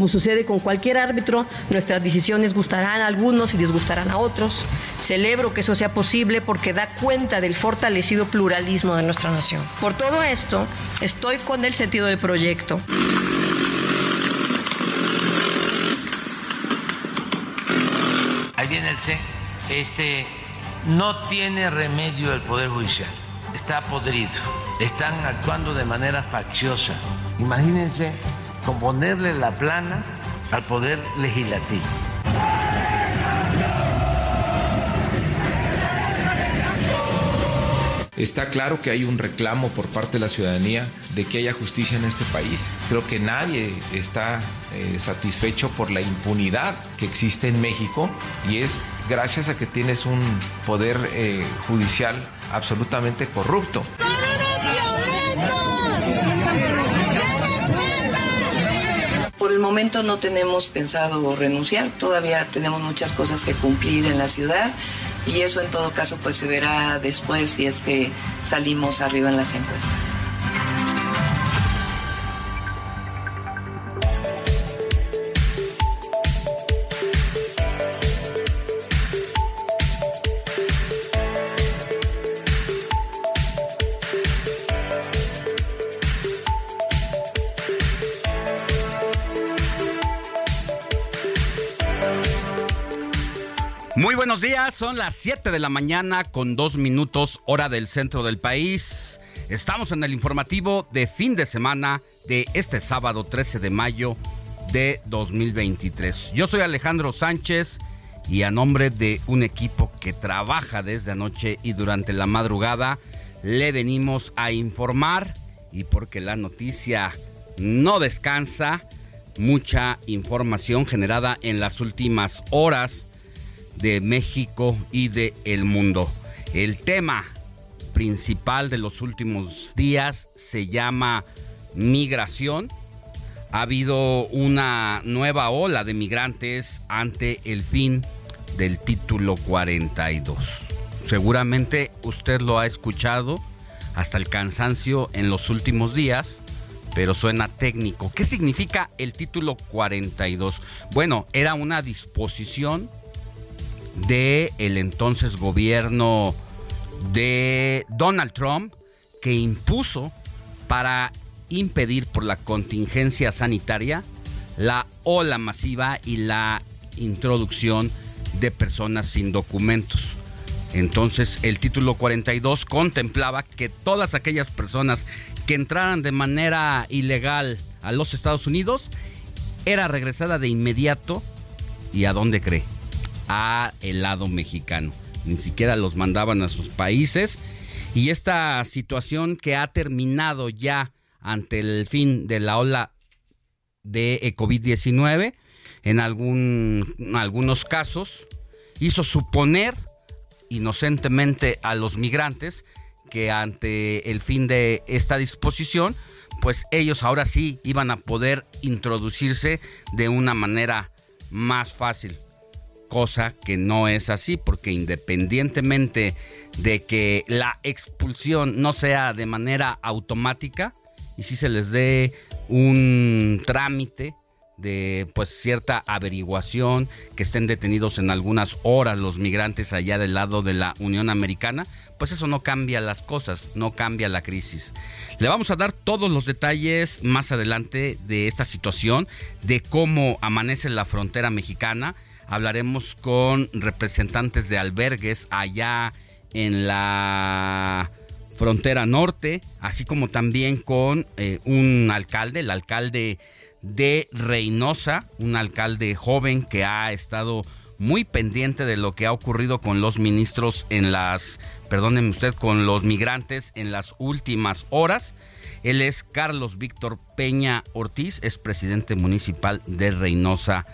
Como sucede con cualquier árbitro, nuestras decisiones gustarán a algunos y disgustarán a otros. Celebro que eso sea posible porque da cuenta del fortalecido pluralismo de nuestra nación. Por todo esto, estoy con el sentido de proyecto. Ahí viene el C. Este no tiene remedio el Poder Judicial. Está podrido. Están actuando de manera facciosa. Imagínense componerle la plana al Poder Legislativo. Está claro que hay un reclamo por parte de la ciudadanía de que haya justicia en este país. Creo que nadie está eh, satisfecho por la impunidad que existe en México y es gracias a que tienes un poder eh, judicial absolutamente corrupto. Momento no tenemos pensado renunciar, todavía tenemos muchas cosas que cumplir en la ciudad y eso en todo caso pues se verá después si es que salimos arriba en las encuestas. Buenos días, son las 7 de la mañana con dos minutos hora del centro del país. Estamos en el informativo de fin de semana de este sábado 13 de mayo de 2023. Yo soy Alejandro Sánchez y a nombre de un equipo que trabaja desde anoche y durante la madrugada, le venimos a informar y porque la noticia no descansa, mucha información generada en las últimas horas de México y de el mundo. El tema principal de los últimos días se llama migración. Ha habido una nueva ola de migrantes ante el fin del título 42. Seguramente usted lo ha escuchado hasta el cansancio en los últimos días, pero suena técnico. ¿Qué significa el título 42? Bueno, era una disposición de el entonces gobierno de Donald Trump que impuso para impedir por la contingencia sanitaria la ola masiva y la introducción de personas sin documentos. Entonces el título 42 contemplaba que todas aquellas personas que entraran de manera ilegal a los Estados Unidos era regresada de inmediato y a dónde cree a el lado mexicano. Ni siquiera los mandaban a sus países. Y esta situación que ha terminado ya ante el fin de la ola de COVID-19, en algún, algunos casos, hizo suponer inocentemente a los migrantes que ante el fin de esta disposición, pues ellos ahora sí iban a poder introducirse de una manera más fácil cosa que no es así, porque independientemente de que la expulsión no sea de manera automática, y si se les dé un trámite de pues cierta averiguación, que estén detenidos en algunas horas los migrantes allá del lado de la Unión Americana, pues eso no cambia las cosas, no cambia la crisis. Le vamos a dar todos los detalles más adelante de esta situación, de cómo amanece la frontera mexicana. Hablaremos con representantes de albergues allá en la frontera norte, así como también con eh, un alcalde, el alcalde de Reynosa, un alcalde joven que ha estado muy pendiente de lo que ha ocurrido con los ministros en las, perdónenme usted, con los migrantes en las últimas horas. Él es Carlos Víctor Peña Ortiz, es presidente municipal de Reynosa,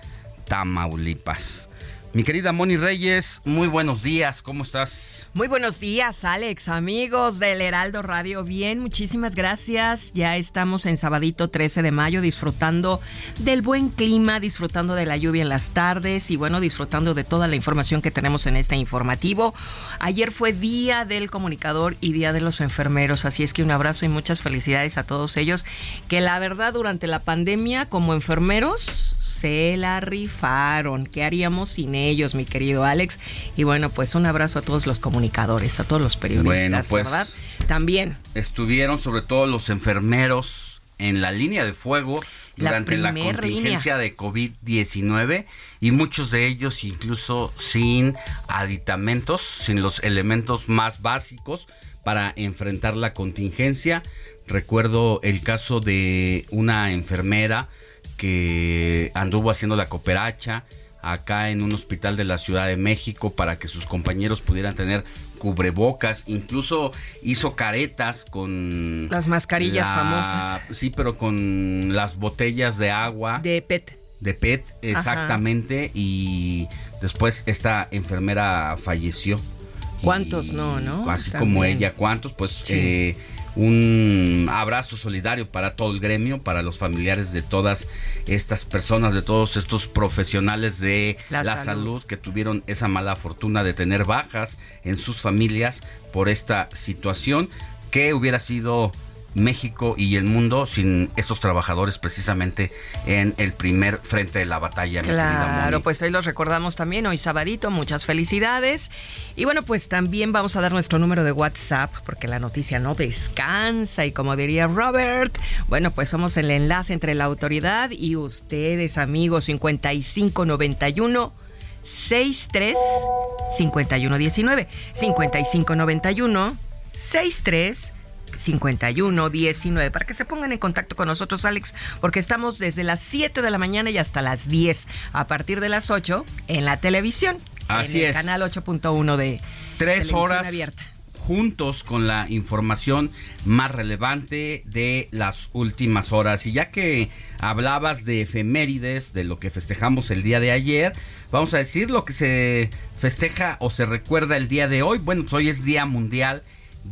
Tamaulipas. Mi querida Moni Reyes, muy buenos días, ¿cómo estás? Muy buenos días, Alex, amigos del Heraldo Radio. Bien, muchísimas gracias. Ya estamos en sabadito 13 de mayo disfrutando del buen clima, disfrutando de la lluvia en las tardes y bueno, disfrutando de toda la información que tenemos en este informativo. Ayer fue Día del Comunicador y Día de los Enfermeros, así es que un abrazo y muchas felicidades a todos ellos que la verdad durante la pandemia como enfermeros se la rifaron. ¿Qué haríamos sin ellos, mi querido Alex? Y bueno, pues un abrazo a todos los comunicadores a todos los periodistas, pues, ¿verdad? También. Estuvieron sobre todo los enfermeros en la línea de fuego durante la, contingencia de COVID-19 y muchos de ellos incluso sin aditamentos, sin los elementos más básicos para enfrentar la contingencia. Recuerdo el caso de una enfermera que anduvo haciendo la cooperacha, acá en un hospital de la Ciudad de México para que sus compañeros pudieran tener cubrebocas, incluso hizo caretas con las mascarillas famosas. Sí, pero con las botellas de agua. De PET. De PET, exactamente. Y después esta enfermera falleció. ¿Cuántos no, no? Así como ella, ¿cuántos? Pues eh, un abrazo solidario para todo el gremio, para los familiares de todas estas personas, de todos estos profesionales de la, salud. que tuvieron esa mala fortuna de tener bajas en sus familias por esta situación que hubiera sido México y el mundo sin estos trabajadores precisamente en el primer frente de la batalla. Claro, pues hoy los recordamos también, hoy sabadito, muchas felicidades. Y bueno, pues también vamos a dar nuestro número de WhatsApp porque la noticia no descansa y como diría Robert, bueno, pues somos el enlace entre la autoridad y ustedes, amigos, 5591. 63 5119 5591 63 5119 para que se pongan en contacto con nosotros, Alex, porque estamos desde las 7 de la mañana y hasta las 10, a partir de las 8 en la televisión. Así en el canal 8.1 de Tres horas abierta. juntos con la información más relevante de las últimas horas. Y ya que hablabas de efemérides, de lo que festejamos el día de ayer, vamos a decir lo que se festeja o se recuerda el día de hoy. Bueno, pues hoy es Día Mundial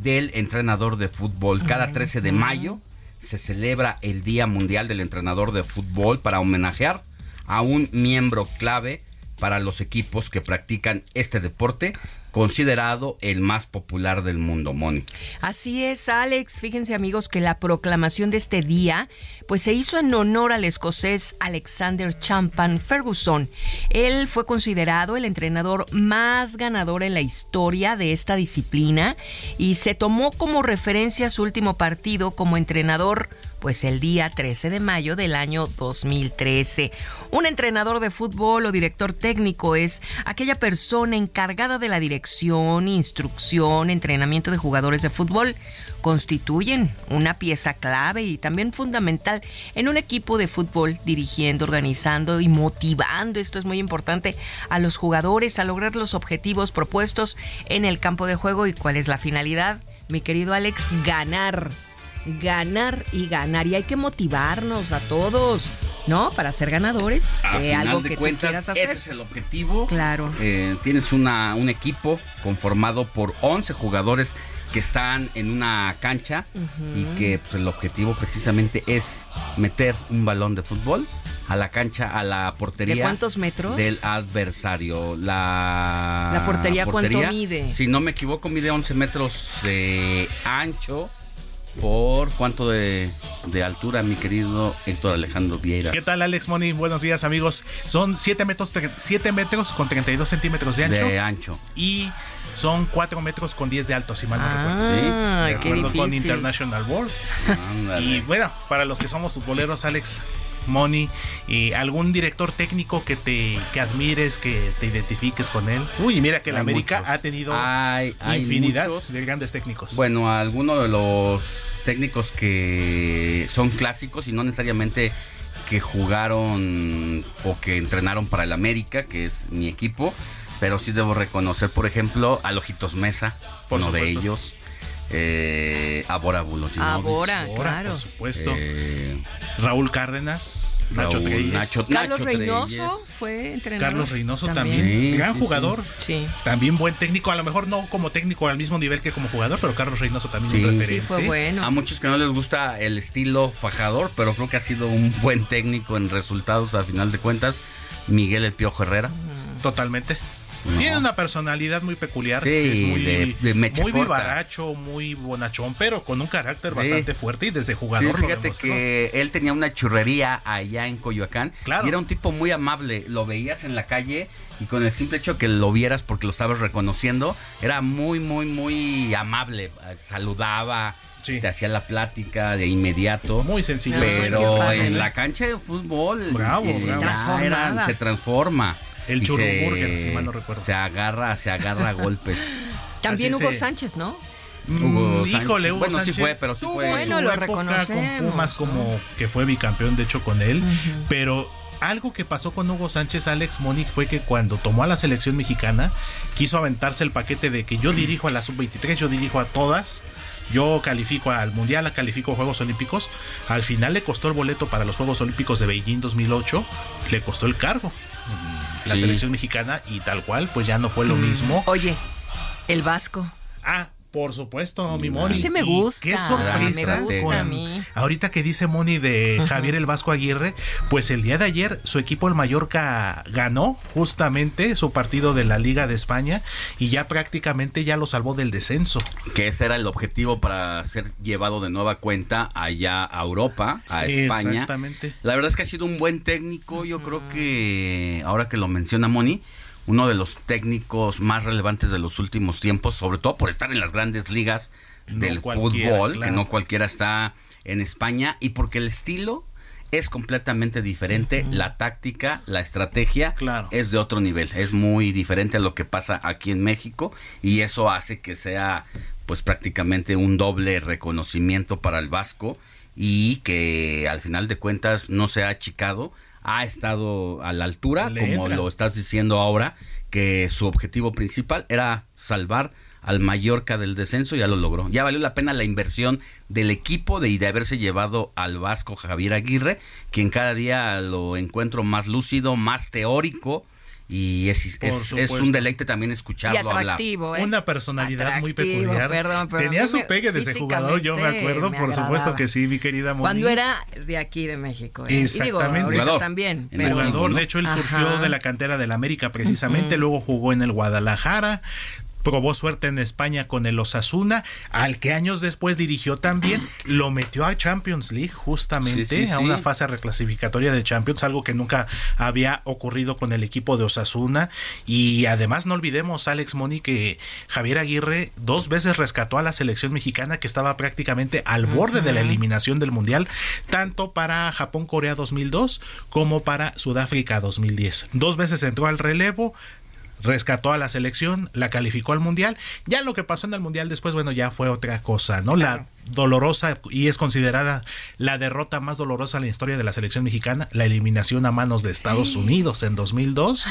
del entrenador de fútbol. Cada 13 de mayo se celebra el Día Mundial del Entrenador de Fútbol para homenajear a un miembro clave para los equipos que practican este deporte considerado el más popular del mundo, Moni. Así es, Alex. Fíjense, amigos, que la proclamación de este día pues se hizo en honor al escocés Alexander Champan Ferguson. Él fue considerado el entrenador más ganador en la historia de esta disciplina y se tomó como referencia su último partido como entrenador pues el día 13 de mayo del año 2013. Un entrenador de fútbol o director técnico es aquella persona encargada de la dirección, instrucción, entrenamiento de jugadores de fútbol. Constituyen una pieza clave y también fundamental en un equipo de fútbol, dirigiendo, organizando y motivando, esto es muy importante, a los jugadores a lograr los objetivos propuestos en el campo de juego y cuál es la finalidad. Mi querido Alex, ganar ganar y ganar. Y hay que motivarnos a todos, ¿no? Para ser ganadores de algo que cuentas, hacer. Ese es el objetivo. Claro. Eh, tienes una, un equipo conformado por 11 jugadores que están en una cancha y que pues, el objetivo precisamente es meter un balón de fútbol a la cancha, a la portería. ¿De cuántos metros? Del adversario. La, la portería, ¿cuánto mide? Si no me equivoco, mide 11 metros de ancho por cuánto de de altura, mi querido Héctor Alejandro Vieira. ¿Qué tal, Alex Moni? Buenos días, amigos. Son 7 metros, 7 metros con 32 centímetros de ancho. De ancho. Y son 4 metros con 10 de alto, si mal no Ah, recuerdo. qué De acuerdo con difícil. International. Ándale. Y bueno, para los que somos futboleros, Alex, Moni, y algún director técnico que te que admires, que te identifiques con él. Uy, mira que la Hay América muchos. ha tenido Hay- hay infinidad muchos. de grandes técnicos. Bueno, algunos de los técnicos que son clásicos y no necesariamente que jugaron o que entrenaron para el América, que es mi equipo, pero sí debo reconocer, por ejemplo, a Lojitos Mesa, Por uno de ellos, eh, a Bora Bulutinovic, Ahora, Ahora, claro. por supuesto. eh, Raúl Cárdenas, Nacho Raúl, Treyes, Nacho- Carlos Nacho Reynoso Treyes. fue entrenador. Carlos Reynoso también, Sí, gran sí, jugador. Sí. También buen técnico, a lo mejor no como técnico al mismo nivel que como jugador, pero Carlos Reynoso también Sí. un Sí, referente. Sí, fue bueno. A muchos que no les gusta el estilo fajador, pero creo que ha sido un buen técnico en resultados a final de cuentas. Miguel El Piojo Herrera. Totalmente. No. Tiene una personalidad muy peculiar. Sí, que es muy, de- de mecha muy corta. vivaracho, muy bonachón, pero con un carácter Sí. bastante fuerte y desde Sí, jugador lo fíjate que él tenía una churrería allá en Coyoacán Claro. y era un tipo muy amable. Lo veías en la calle y con el simple hecho que lo vieras porque lo estabas reconociendo, era muy, muy, muy amable. Saludaba, Sí. te hacía la plática de inmediato. Muy sencillo. Pero en la cancha de fútbol Bravo, bravo. se transforma. El Y churrumburger, si mal no recuerdo. Se agarra, se agarra a golpes. También Así Hugo se- Sánchez, ¿no? Hugo Mm, Sánchez. Híjole, Hugo Bueno, sí Sánchez fue, pero sí fue. Bueno, lo época reconocemos, Con Pumas como que fue bicampeón, de hecho, con él. Pero algo que pasó con Hugo Sánchez, Alex Monic, fue que cuando tomó a la selección mexicana, quiso aventarse el paquete de que yo dirijo a la sub-23, yo dirijo a todas. Yo califico al Mundial, califico a Juegos Olímpicos. Al final le costó el boleto para los Juegos Olímpicos de Beijing 2008. Le costó el cargo. La Sí. selección mexicana y tal cual, pues ya no fue lo mismo. Oye, el Vasco. Ah, por supuesto, mi Moni. Ese me Y gusta, Qué sorpresa. me gusta con- a mí. Ahorita que dice Moni de Javier el Vasco Aguirre, pues el día de ayer su equipo el Mallorca ganó justamente su partido de la Liga de España y ya prácticamente ya lo salvó del descenso. que ese era el objetivo para ser llevado de nueva cuenta allá a Europa, a Sí, España. exactamente. La verdad es que ha sido un buen técnico. Yo creo que ahora que lo menciona Moni, uno de los técnicos más relevantes de los últimos tiempos, sobre todo por estar en las grandes ligas No del fútbol, que no cualquiera está en España, y porque el estilo es completamente diferente, la táctica, la estrategia Claro. es de otro nivel, es muy diferente a lo que pasa aquí en México y eso hace que sea pues prácticamente un doble reconocimiento para el Vasco y que al final de cuentas no se ha achicado, ha estado a la altura, Le como entra. lo estás diciendo ahora, que su objetivo principal era salvar al Mallorca del descenso, ya lo logró. Ya valió la pena la inversión del equipo de, y de haberse llevado al Vasco Javier Aguirre, quien cada día lo encuentro más lúcido, más teórico y es, es, un deleite también Y escucharlo hablar. atractivo, ¿eh? Una personalidad muy peculiar. perdón, pero Tenía su pegue desde jugador, yo me acuerdo, me por supuesto que sí, mi querida Moni. Cuando era de aquí, de México. ¿eh? Y digo, Exactamente. ahorita Jugador. también. Pero- el jugador, de hecho él surgió Ajá. de la cantera del América precisamente, luego jugó en el Guadalajara, probó suerte en España con el Osasuna, al que años después dirigió también, lo metió a Champions League justamente, Sí, sí, a sí. una fase reclasificatoria de Champions, algo que nunca había ocurrido con el equipo de Osasuna y además no olvidemos Alex Moni que Javier Aguirre dos veces rescató a la selección mexicana que estaba prácticamente al borde de la eliminación del Mundial, tanto para Japón-Corea 2002 como para Sudáfrica 2010. Dos veces entró al relevo, rescató a la selección, la calificó al mundial. Ya lo que pasó en el mundial después, bueno, ya fue otra cosa, ¿no? La dolorosa y es considerada la derrota más dolorosa en la historia de la selección mexicana, la eliminación a manos de Estados Unidos en 2002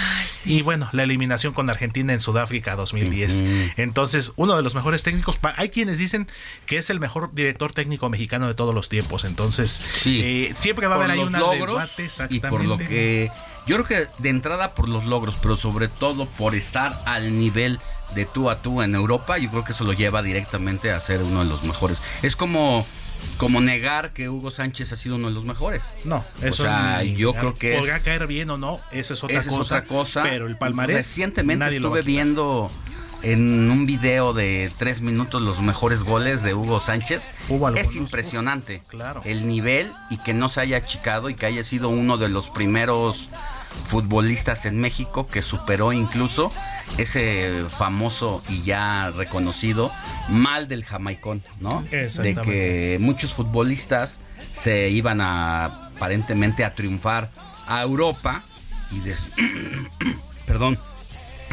y bueno, la eliminación con Argentina en Sudáfrica 2010. Entonces, uno de los mejores técnicos, hay quienes dicen que es el mejor director técnico mexicano de todos los tiempos, entonces Sí. eh, siempre va a haber ahí los una logros debate y por lo que yo creo que de entrada por los logros, pero sobre todo por estar al nivel de tú a tú en Europa, yo creo que eso lo lleva directamente a ser uno de los mejores. Es como como negar que Hugo Sánchez ha sido uno de los mejores. No, eso o sea, ni- yo creo que podrá es, caer bien o no, esa es otra esa cosa. es otra cosa. Pero el palmarés Recientemente estuve viendo en un video de tres minutos los mejores goles de Hugo Sánchez. es impresionante claro. el nivel y que no se haya achicado y que haya sido uno de los primeros futbolistas en México que superó incluso ese famoso y ya reconocido mal del jamaicón, ¿no? De que muchos futbolistas se iban a aparentemente a triunfar a Europa y perdón,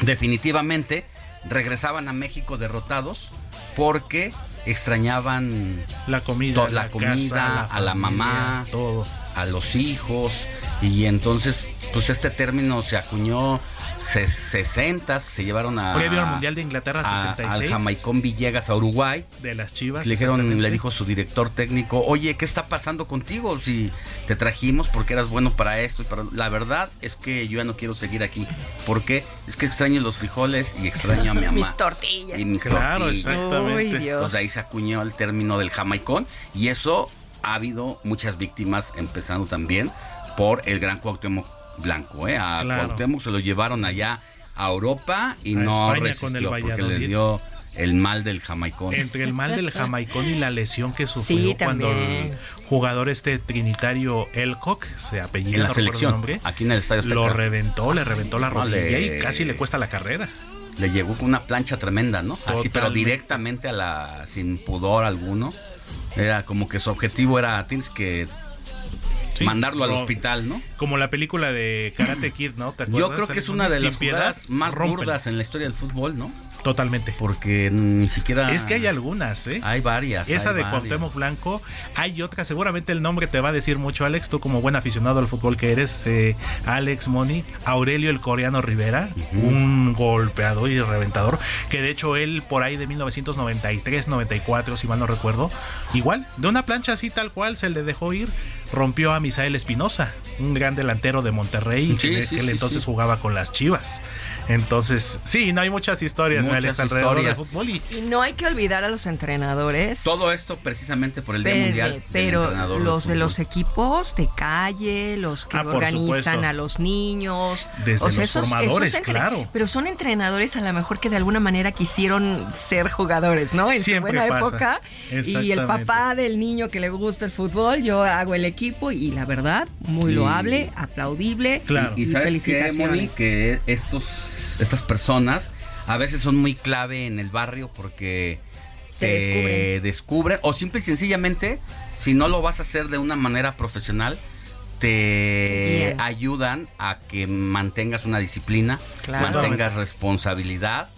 definitivamente regresaban a México derrotados porque extrañaban la comida, la, comida, a la mamá, todo. A los hijos y entonces pues este término se acuñó 60 que se llevaron a previo al mundial de Inglaterra 66 al Jamaicón Villegas a Uruguay. De las Chivas le dijeron le dijo su director técnico oye qué está pasando contigo si te trajimos porque eras bueno para esto y para la verdad es que yo ya no quiero seguir aquí. Porque es que extraño los frijoles y extraño a mi mamá. Mis tortillas. Y mis claro tortillas. exactamente. Entonces ahí se acuñó el término del Jamaicón y eso ha habido muchas víctimas empezando también por el gran Cuauhtémoc Blanco. ¿eh? A Cuauhtémoc se lo llevaron allá a Europa y no resistió porque le dio el mal del jamaicón. Entre el mal del jamaicón y la lesión que sufrió cuando el jugador este trinitario Elcock, se apellida en la selección, nombre, aquí en el estadio lo reventó, le reventó la rodilla y casi le cuesta la carrera. Le llegó con una plancha tremenda, ¿no? Así, pero directamente a la sin pudor alguno. Era como que su objetivo era tienes que mandarlo al hospital, ¿no? Como la película de Karate Kid, ¿no? Yo creo que es una de las jugadas más burdas en la historia del fútbol, ¿no? Totalmente. Porque ni siquiera. Es que hay algunas, ¿eh? Hay varias. Esa de Cuauhtémoc Blanco. Hay otra, seguramente el nombre te va a decir mucho, Alex. Tú, como buen aficionado al fútbol que eres, eh, Alex Moni. Aurelio el Coreano Rivera. Un golpeador y reventador. Que de hecho él, por ahí de 1993, 94, si mal no recuerdo. Igual, de una plancha así tal cual se le dejó ir. Rompió a Misael Espinosa, un gran delantero de Monterrey. que, él entonces jugaba con las chivas. Entonces, sí, no hay muchas historias muchas alrededor del fútbol. Y... no hay que olvidar a los entrenadores. Todo esto precisamente por el Día Mundial. Pero los de los equipos de calle, los que ah, organizan a los niños. Desde los formadores, claro. Pero son entrenadores a lo mejor que de alguna manera quisieron ser jugadores, ¿no? En su buena época. Y el papá del niño que le gusta el fútbol, yo hago el equipo y la verdad, muy loable, aplaudible. Claro. Y, felicitaciones. que estos estas personas a veces son muy clave en el barrio porque te, descubren. o simple y sencillamente si no lo vas a hacer de una manera profesional te ayudan a que mantengas una disciplina, mantengas responsabilidad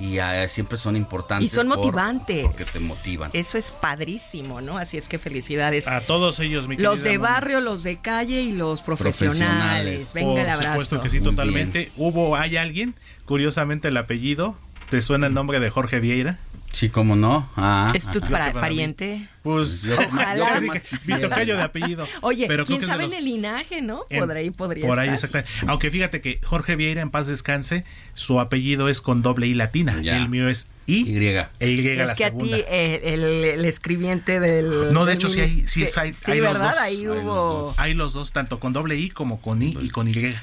y uh, siempre son importantes. Y son motivantes. porque te motivan. Eso es padrísimo, ¿no? Así es que felicidades. A todos ellos, mi Los de barrio, los de calle y los profesionales. Venga el abrazo. Por supuesto que sí, totalmente. Hubo, hay alguien, curiosamente el apellido, ¿te suena el nombre de Jorge Vieira? Sí, cómo no. Ah, ¿Es tu pariente? Pues ojalá. mi tocayo de apellido. Oye, pero quién sabe en el linaje, ¿no? Por ahí podría Por ahí, exactamente. Aunque fíjate que Jorge Vieira, en paz descanse, su apellido es con doble I latina. Y el mío es I. Y. E y es que a ti, eh, el, escribiente del. No, de hecho, sí hay, sí, hay, sí, ¿verdad? Los dos. Ahí hubo. Hay los dos, tanto con doble I como con I y con Y.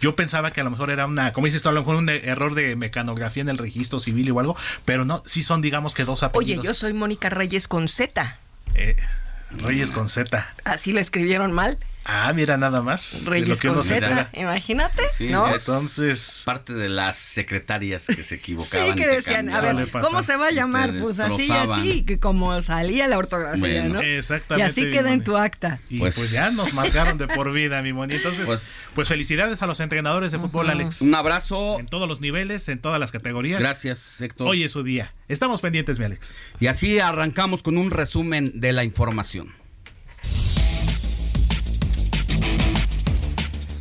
Yo pensaba que a lo mejor era una, como dices tú, a lo mejor un error de mecanografía en el registro civil o algo, pero no, sí son, digamos que dos apellidos. Oye, yo soy Mónica Reyes con Z. Eh, Reyes con Z. Así lo escribieron mal. Ah, mira nada más. Reyes con Z, imagínate, ¿no? Entonces, parte de las secretarias que se equivocaban. sí, que decían, a ver, ¿cómo se va a llamar? Pues así, así, que como salía la ortografía, ¿no? Exactamente. Y así queda en tu acta. Y pues, pues, ya nos marcaron de por vida, mi moni. Entonces, pues, pues, felicidades a los entrenadores de fútbol, Alex. Un abrazo. En todos los niveles, en todas las categorías. Gracias, Héctor. Hoy es su día. Estamos pendientes, mi Alex. Y así arrancamos con un resumen de la información.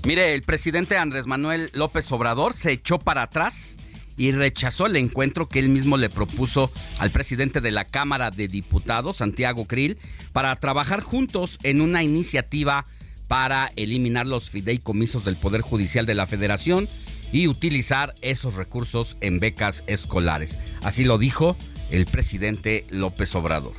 Mire, el presidente Andrés Manuel López Obrador se echó para atrás y rechazó el encuentro que él mismo le propuso al presidente de la Cámara de Diputados, Santiago Krill, para trabajar juntos en una iniciativa para eliminar los fideicomisos del Poder Judicial de la Federación y utilizar esos recursos en becas escolares. Así lo dijo el presidente López Obrador.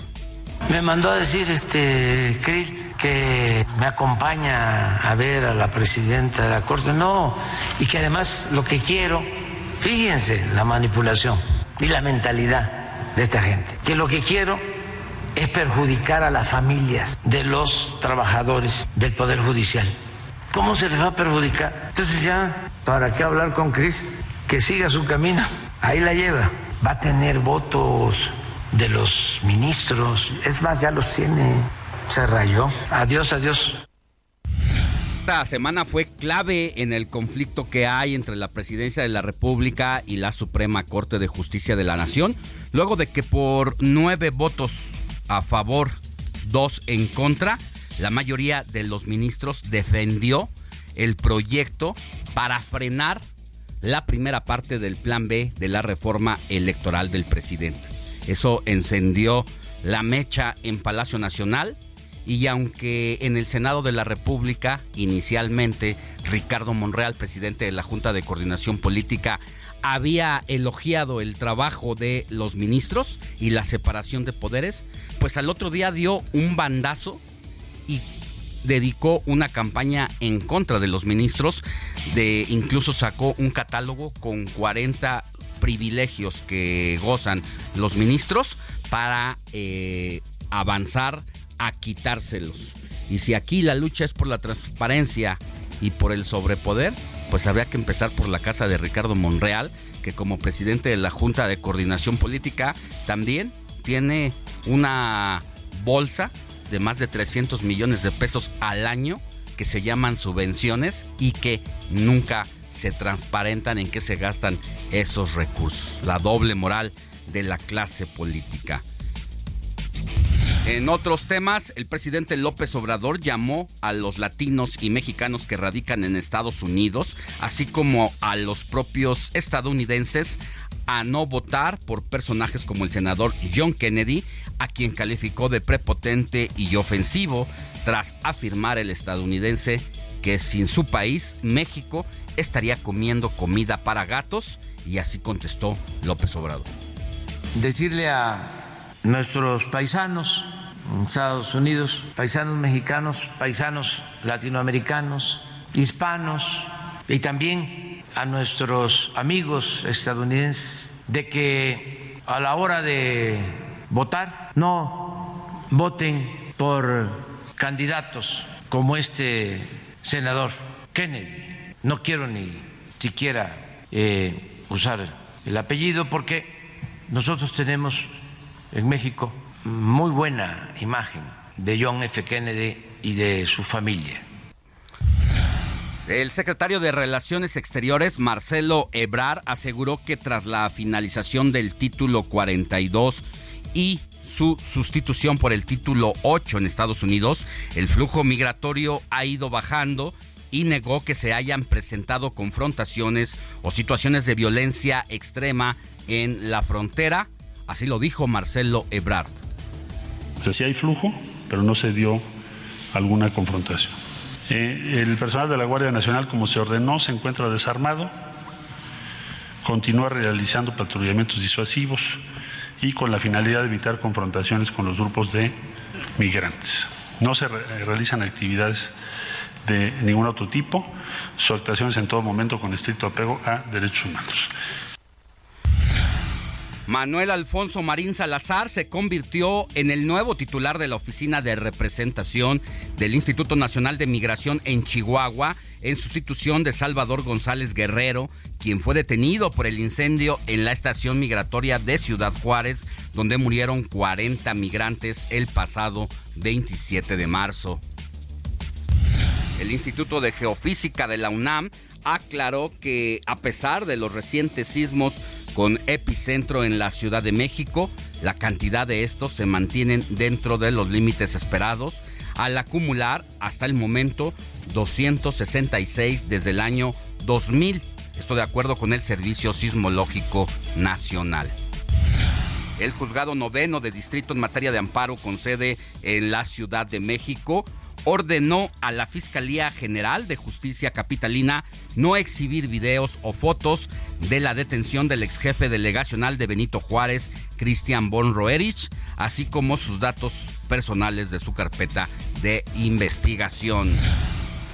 Me mandó a decir este Krill que me acompaña a ver a la presidenta de la Corte, no, y que además lo que quiero, fíjense la manipulación, y la mentalidad de esta gente. Que lo que quiero es perjudicar a las familias de los trabajadores del Poder Judicial. ¿Cómo se les va a perjudicar? Entonces ya, ¿para qué hablar con Cris? Que siga su camino. Ahí la lleva. Va a tener votos de los ministros. Es más, ya los tiene. Se rayó. Adiós, adiós. Esta semana fue clave en el conflicto que hay entre la Presidencia de la República y la Suprema Corte de Justicia de la Nación, luego de que por nueve votos a favor, dos en contra, la mayoría de los ministros defendió el proyecto para frenar la primera parte del plan B de la reforma electoral del presidente. Eso encendió la mecha en Palacio Nacional. Y aunque en el Senado de la República inicialmente Ricardo Monreal, presidente de la Junta de Coordinación Política, había elogiado el trabajo de los ministros y la separación de poderes, pues al otro día dio un bandazo y dedicó una campaña en contra de los ministros, de incluso sacó un catálogo con 40 privilegios que gozan los ministros para eh, avanzar a quitárselos. Y si aquí la lucha es por la transparencia y por el sobrepoder, pues habría que empezar por la casa de Ricardo Monreal, que como presidente de la Junta de Coordinación Política también tiene una bolsa de más de 300 millones de pesos al año que se llaman subvenciones y que nunca se transparentan en qué se gastan esos recursos. La doble moral de la clase política. En otros temas, el presidente López Obrador llamó a los latinos y mexicanos que radican en Estados Unidos, así como a los propios estadounidenses, a no votar por personajes como el senador John Kennedy, a quien calificó de prepotente y ofensivo, tras afirmar el estadounidense que sin su país, México, estaría comiendo comida para gatos, y así contestó López Obrador. Decirle a nuestros paisanos, Estados Unidos, paisanos mexicanos, paisanos latinoamericanos, hispanos y también a nuestros amigos estadounidenses de que a la hora de votar no voten por candidatos como este senador Kennedy. No quiero ni siquiera eh, usar el apellido porque nosotros tenemos en México muy buena imagen de John F. Kennedy y de su familia. El secretario de Relaciones Exteriores, Marcelo Ebrar, aseguró que tras la finalización del título 42 y su sustitución por el título 8 en Estados Unidos, el flujo migratorio ha ido bajando y negó que se hayan presentado confrontaciones o situaciones de violencia extrema en la frontera. Así lo dijo Marcelo Ebrard. O sí hay flujo, pero no se dio alguna confrontación. Eh, el personal de la Guardia Nacional, como se ordenó, se encuentra desarmado, continúa realizando patrullamientos disuasivos y con la finalidad de evitar confrontaciones con los grupos de migrantes. No se realizan actividades de ningún otro tipo, su actuación es en todo momento con estricto apego a derechos humanos. Manuel Alfonso Marín Salazar se convirtió en el nuevo titular de la Oficina de Representación del Instituto Nacional de Migración en Chihuahua, en sustitución de Salvador González Guerrero, quien fue detenido por el incendio en la estación migratoria de Ciudad Juárez, donde murieron 40 migrantes el pasado 27 de marzo. El Instituto de Geofísica de la UNAM aclaró que a pesar de los recientes sismos con epicentro en la Ciudad de México, la cantidad de estos se mantienen dentro de los límites esperados al acumular hasta el momento 266 desde el año 2000. Esto de acuerdo con el Servicio Sismológico Nacional. El juzgado noveno de distrito en materia de amparo con sede en la Ciudad de México ordenó a la Fiscalía General de Justicia Capitalina no exhibir videos o fotos de la detención del ex jefe delegacional de Benito Juárez, Cristian Von Roerich, así como sus datos personales de su carpeta de investigación.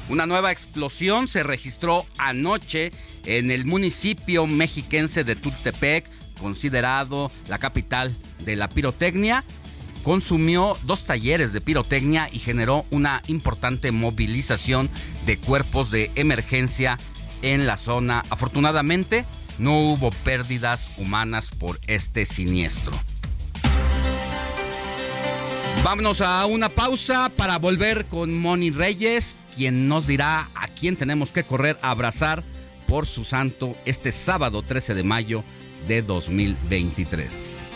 Una nueva explosión se registró anoche en el municipio mexiquense de Tultepec, considerado la capital de la pirotecnia, consumió dos talleres de pirotecnia y generó una importante movilización de cuerpos de emergencia en la zona. Afortunadamente, no hubo pérdidas humanas por este siniestro. Vámonos a una pausa para volver con Moni Reyes, quien nos dirá a quién tenemos que correr a abrazar por su santo este sábado 13 de mayo de 2023.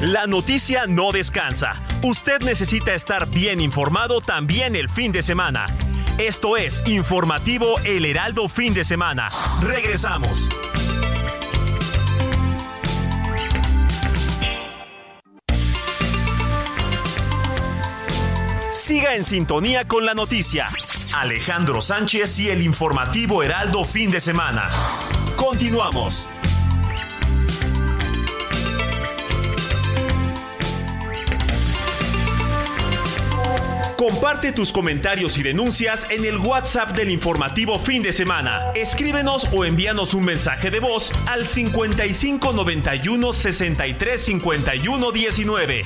La noticia no descansa. Usted necesita estar bien informado también el fin de semana. Esto es Informativo El Heraldo Fin de Semana. Regresamos. Siga en sintonía con la noticia. Alejandro Sánchez y el informativo Heraldo fin de semana. Continuamos. Comparte tus comentarios y denuncias en el WhatsApp del informativo fin de semana. Escríbenos o envíanos un mensaje de voz al 55 91 63 51 19.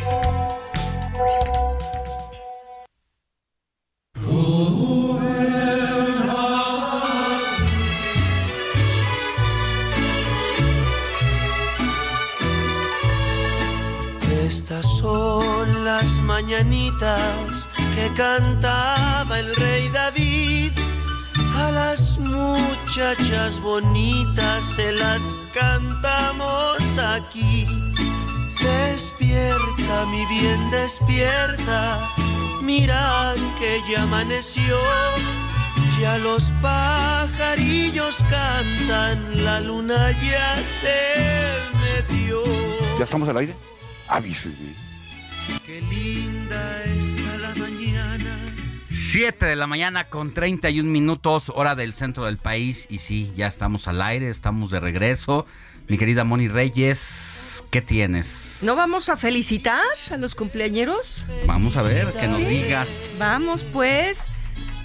Mañanitas que cantaba el rey David. A las muchachas bonitas se las cantamos aquí. Despierta, mi bien, despierta. Mira que ya amaneció. Ya los pajarillos cantan, la luna ya se metió. ¿Ya estamos al aire? Avíseme. Qué linda está la mañana. 7 de la mañana con 31 minutos, hora del centro del país. Y sí, ya estamos al aire, estamos de regreso. Mi querida Moni Reyes, ¿qué tienes? ¿No vamos a felicitar a los cumpleañeros? Vamos a ver, que nos digas. Vamos pues.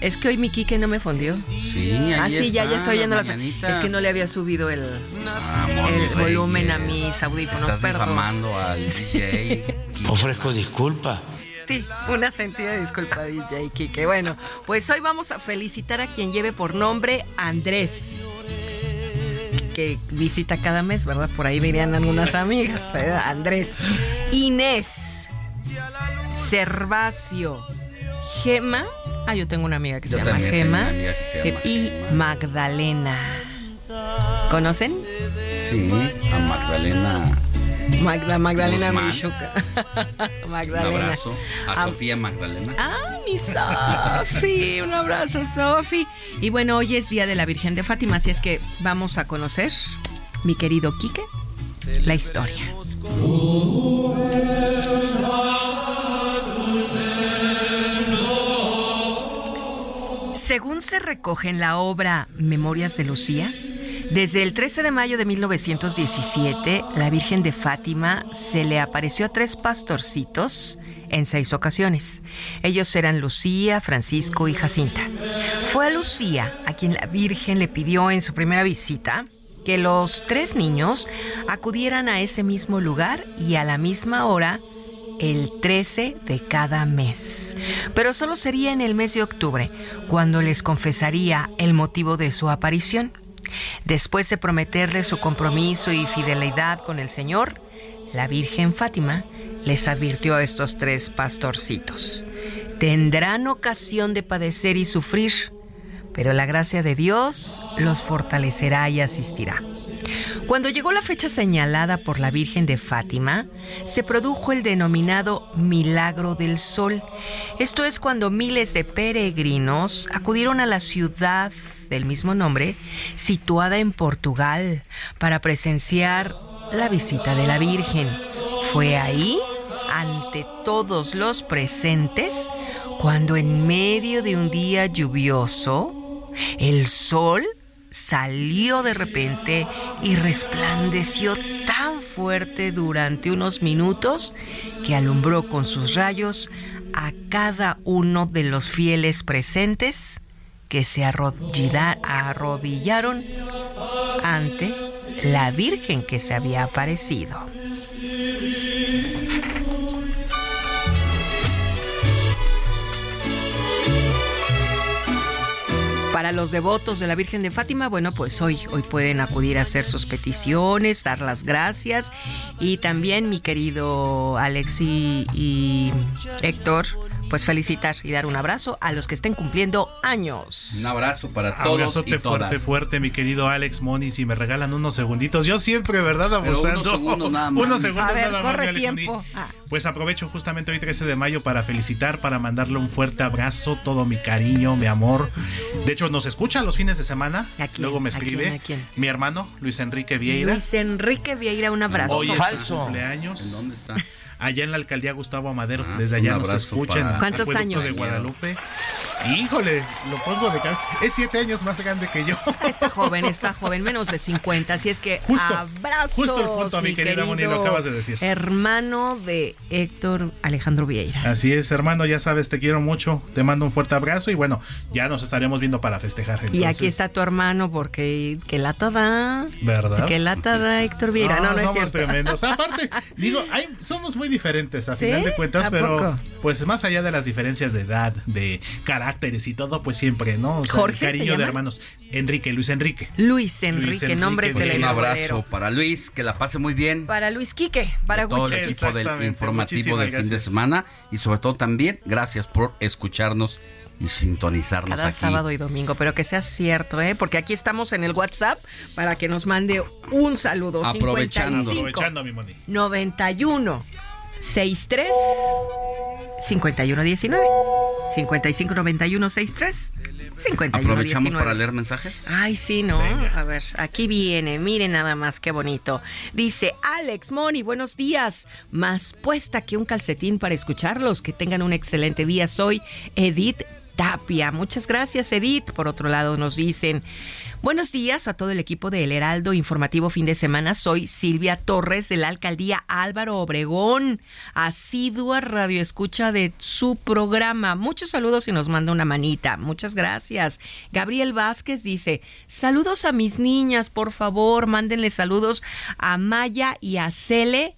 Es que hoy mi Kike no me fondió. Sí, ahí Ah, sí, ya, está, ya estoy oyendo la las. Es que no le había subido el, Ah, el volumen a mis audífonos, Estás perdón. difamando al DJ. Ofrezco disculpa. Sí, una sentida disculpa, DJ Kike. Bueno, pues hoy vamos a felicitar a quien lleve por nombre Andrés. Que visita cada mes, ¿verdad? Por ahí dirían algunas amigas. ¿verdad? Andrés. Inés. Servacio. Gema. Ah, yo tengo una amiga que Yo se llama Gema. una amiga que se llama y Magdalena. ¿Conocen? Sí, a Magdalena. Magda, Magdalena. Michuca. Un Magdalena. abrazo a Sofía Magdalena. Ah, mi Sofi, un abrazo, Sofi. Y bueno, hoy es Día de la Virgen de Fátima, así es que vamos a conocer, mi querido Quique, la historia. Según se recoge en la obra Memorias de Lucía, desde el 13 de mayo de 1917, la Virgen de Fátima se le apareció a tres pastorcitos en seis ocasiones. Ellos eran Lucía, Francisco y Jacinta. Fue a Lucía a quien la Virgen le pidió en su primera visita que los tres niños acudieran a ese mismo lugar y a la misma hora el 13 de cada mes. Pero solo sería en el mes de octubre, cuando les confesaría el motivo de su aparición. Después de prometerles su compromiso y fidelidad con el Señor, la Virgen Fátima les advirtió a estos tres pastorcitos. Tendrán ocasión de padecer y sufrir, pero la gracia de Dios los fortalecerá y asistirá. Cuando llegó la fecha señalada por la Virgen de Fátima, se produjo el denominado Milagro del Sol. Esto es cuando miles de peregrinos acudieron a la ciudad del mismo nombre, situada en Portugal, para presenciar la visita de la Virgen. Fue ahí, ante todos los presentes, cuando en medio de un día lluvioso, el sol salió de repente y resplandeció tan fuerte durante unos minutos que alumbró con sus rayos a cada uno de los fieles presentes que se arrodilla- arrodillaron ante la Virgen que se había aparecido. Para los devotos de la Virgen de Fátima, bueno, pues hoy, hoy pueden acudir a hacer sus peticiones, dar las gracias. Y también mi querido Alexi y Héctor, pues felicitar y dar un abrazo a los que estén cumpliendo años. Un abrazo para todos Abrazote y todas. fuerte, fuerte, mi querido Alex Moni. Si me regalan unos segunditos, yo siempre, ¿verdad? Pero Abusando. unos segundos nada más. Unos segundos A ver, nada más, corre tiempo. Ah. Pues aprovecho justamente hoy 13 de mayo para felicitar, para mandarle un fuerte abrazo, todo mi cariño, mi amor. De hecho, nos escucha los fines de semana. Luego me ¿A quién? escribe ¿A quién? mi hermano Luis Enrique Vieira. Luis Enrique Vieira, un abrazo. Hoy es su Falso. cumpleaños. ¿En dónde está? Allá en la alcaldía Gustavo Amadero, Ah, desde allá nos escuchan. para- ¿Cuántos años? de Guadalupe. Híjole, lo pongo de cabeza. Es siete años más grande que yo. Está joven, está joven, menos de 50, así es que Justo, abrazos, justo el punto, mi querida Moni, lo acabas de decir. hermano de Héctor Alejandro Vieira. Así es, hermano, ya sabes, te quiero mucho, te mando un fuerte abrazo y bueno, ya nos estaremos viendo para festejar. y aquí está tu hermano porque qué lata da. ¿Verdad? Qué lata da Héctor Vieira. No, no, es somos cierto. tremendos. Aparte, digo, hay- somos muy diferentes a ¿Sí? final de cuentas, ¿A pero poco? pues más allá de las diferencias de edad, de caracteres y todo, pues siempre, ¿no? O sea, ¿Jorge el se cariño de llama? hermanos. Enrique, Luis Enrique. Luis Enrique, Enrique, nombre pues, Un abrazo para Luis, que la pase muy bien. Para Luis Quique, para de todo Gucci. el equipo del informativo muchísimas del fin de gracias. semana y sobre todo también gracias por escucharnos y sintonizarnos Cada aquí. sábado y domingo, pero que sea cierto, ¿eh? Porque aquí estamos en el WhatsApp para que nos mande un saludo. Aprovechando. 55 Aprovechando mi Moni. 91 63 51 19 55 91 63 51 Aprovechamos 19. para leer mensajes. Ay, sí, ¿no? A ver, aquí viene, miren nada más qué bonito. Dice Alex Moni, buenos días. Más puesta que un calcetín para escucharlos. Que tengan un excelente día. Soy Edith Tapia. Muchas gracias, Edith. Por otro lado, nos dicen. Buenos días a todo el equipo de El Heraldo Informativo Fin de Semana. Soy Silvia Torres de la alcaldía Álvaro Obregón, asidua radioescucha de su programa. Muchos saludos y nos manda una manita. Muchas gracias. Gabriel Vázquez dice: Saludos a mis niñas, por favor, mándenle saludos a Maya y a Cele.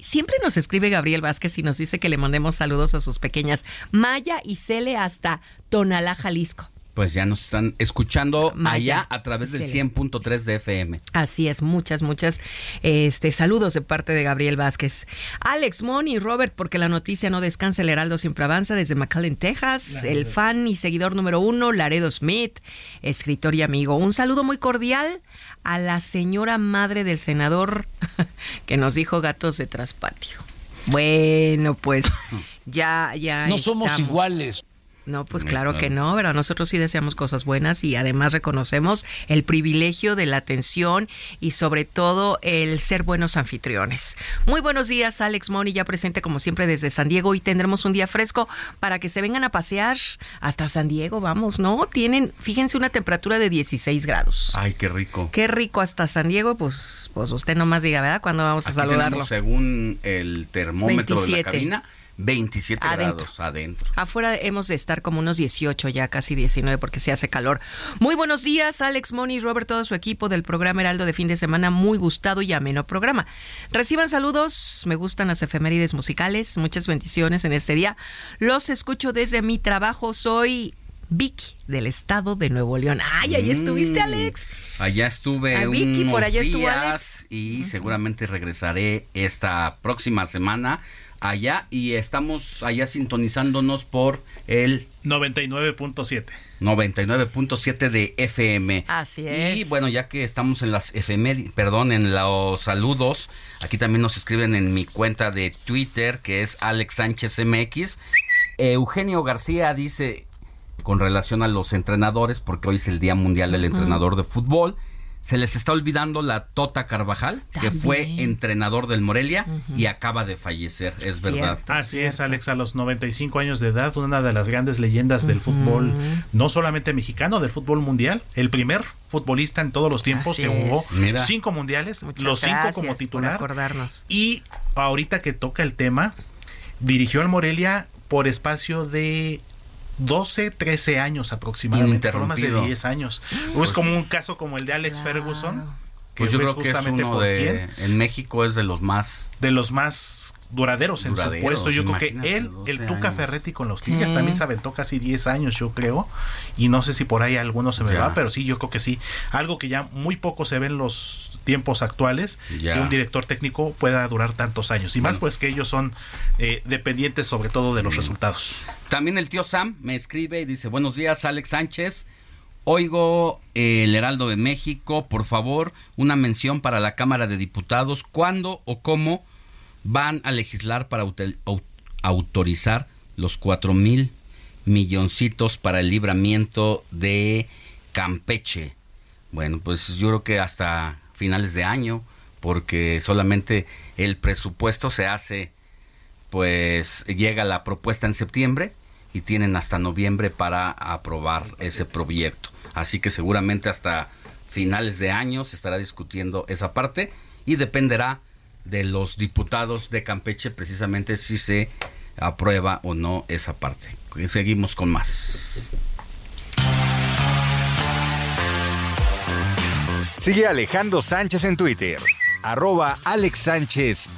Siempre nos escribe Gabriel Vázquez y nos dice que le mandemos saludos a sus pequeñas Maya y Cele hasta Tonalá, Jalisco. Pues ya nos están escuchando Maya, allá a través del excelente. 100.3 de FM. Así es, muchas, muchas este, saludos de parte de Gabriel Vázquez. Alex Moni, Robert, porque la noticia no descansa, el Heraldo siempre avanza desde McAllen, Texas. El fan y seguidor número uno, Laredo Smith, escritor y amigo. Un saludo muy cordial a la señora madre del senador que nos dijo gatos de traspatio. Bueno, pues ya, ya. No somos estamos. iguales. No, pues claro que no, pero nosotros sí deseamos cosas buenas y además reconocemos el privilegio de la atención y sobre todo el ser buenos anfitriones. Muy buenos días, Alex Moni, ya presente como siempre desde San Diego. Hoy tendremos un día fresco para que se vengan a pasear hasta San Diego, vamos, ¿no? Tienen, fíjense, una temperatura de 16 grados. Ay, qué rico. Qué rico hasta San Diego, pues, pues usted nomás diga, ¿verdad? ¿Cuándo vamos a Aquí saludarlo? según el termómetro de 27. la cabina, 27 Adentro. grados adentro. Afuera hemos de estar como unos 18, ya casi 19, porque se hace calor. Muy buenos días, Alex, Moni, Robert, todo su equipo del programa Heraldo de fin de semana. Muy gustado y ameno programa. Reciban saludos, me gustan las efemérides musicales. Muchas bendiciones en este día. Los escucho desde mi trabajo. Soy Vicky, del estado de Nuevo León. Ay, ahí estuviste, Mm. Alex. Allá estuve A Vicky, unos por allá estuvo días Alex. y seguramente regresaré esta próxima semana allá y estamos allá sintonizándonos por el 99.7. 99.7 de FM. Así es. Y bueno, ya que estamos en las efemérides, perdón, en los saludos, aquí también nos escriben en mi cuenta de Twitter, que es Alex Sánchez MX. Eugenio García dice, con relación a los entrenadores, porque hoy es el Día Mundial del Entrenador de Fútbol, se les está olvidando la Tota Carvajal, que fue entrenador del Morelia y acaba de fallecer, es verdad. Cierto, Así es. Alex, a los 95 años de edad, una de las grandes leyendas del fútbol, no solamente mexicano, del fútbol mundial, el primer futbolista en todos los tiempos Así que jugó es. Mira. cinco mundiales, Muchas los cinco como titular. acordarnos. Y ahorita que toca el tema, dirigió al Morelia por espacio de 12, 13 años aproximadamente, fueron más de Ininterrumpido. 10 años. Es como un caso como el de Alex Ferguson, pues yo creo que es uno de, en México es de los más de los más duraderos en su puesto. Yo creo que él, el Tuca Ferretti con los Tigres también se aventó casi 10 años, yo creo. Y no sé si por ahí alguno se me va, pero sí, yo creo que sí. Algo que ya muy poco se ve en los tiempos actuales, que un director técnico pueda durar tantos años. Y más pues que ellos son eh, dependientes sobre todo de los resultados. También el tío Sam me escribe y dice, buenos días Alex Sánchez. Oigo el Heraldo de México, por favor, una mención para la Cámara de Diputados. ¿Cuándo o cómo van a legislar para autorizar los cuatro mil milloncitos para el libramiento de Campeche. Bueno, pues yo creo que hasta finales de año, porque solamente el presupuesto se hace, pues llega la propuesta en septiembre y tienen hasta noviembre para aprobar ese proyecto. Así que seguramente hasta finales de año se estará discutiendo esa parte y dependerá de los diputados de Campeche precisamente si se aprueba o no esa parte. Seguimos con más. Sigue Alejandro Sánchez en Twitter, arroba Alex Sánchez.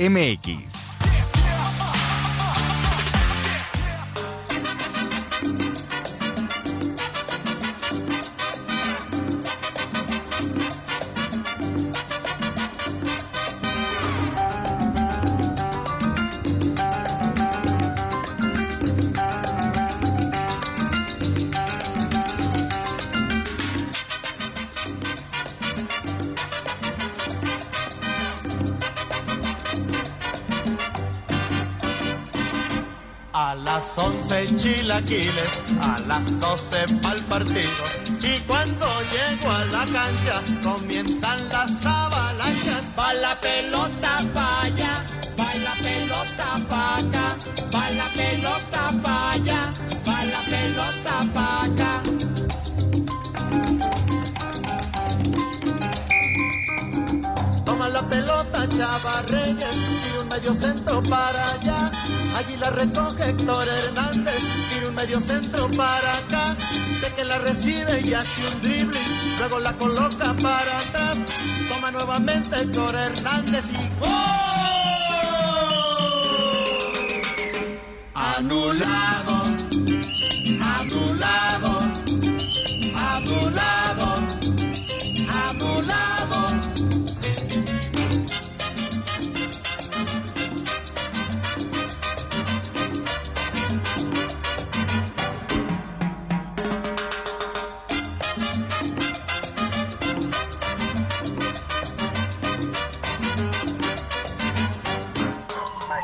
Chilaquiles, a las 12 pa'l partido. Y cuando llego a la cancha, comienzan las avalanchas. Pa' la pelota pa' allá, pa' la pelota pa' acá, pa' la pelota pa' allá, pa' la pelota pa' acá. Toma la pelota, Chava Reyes, y un medio centro para allá Allí la recoge Héctor Hernández, tira un medio centro para acá, de que la recibe y hace un dribbling, luego la coloca para atrás, toma nuevamente Héctor Hernández y ¡gol! Anulado, anulado, anulado.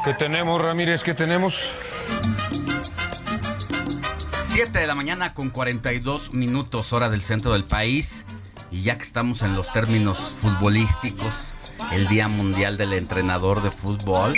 ¿Qué tenemos, Ramírez? ¿Qué tenemos? 7 de la mañana con 42 minutos hora del centro del país. Y ya que estamos en los términos futbolísticos, el Día Mundial del Entrenador de Fútbol.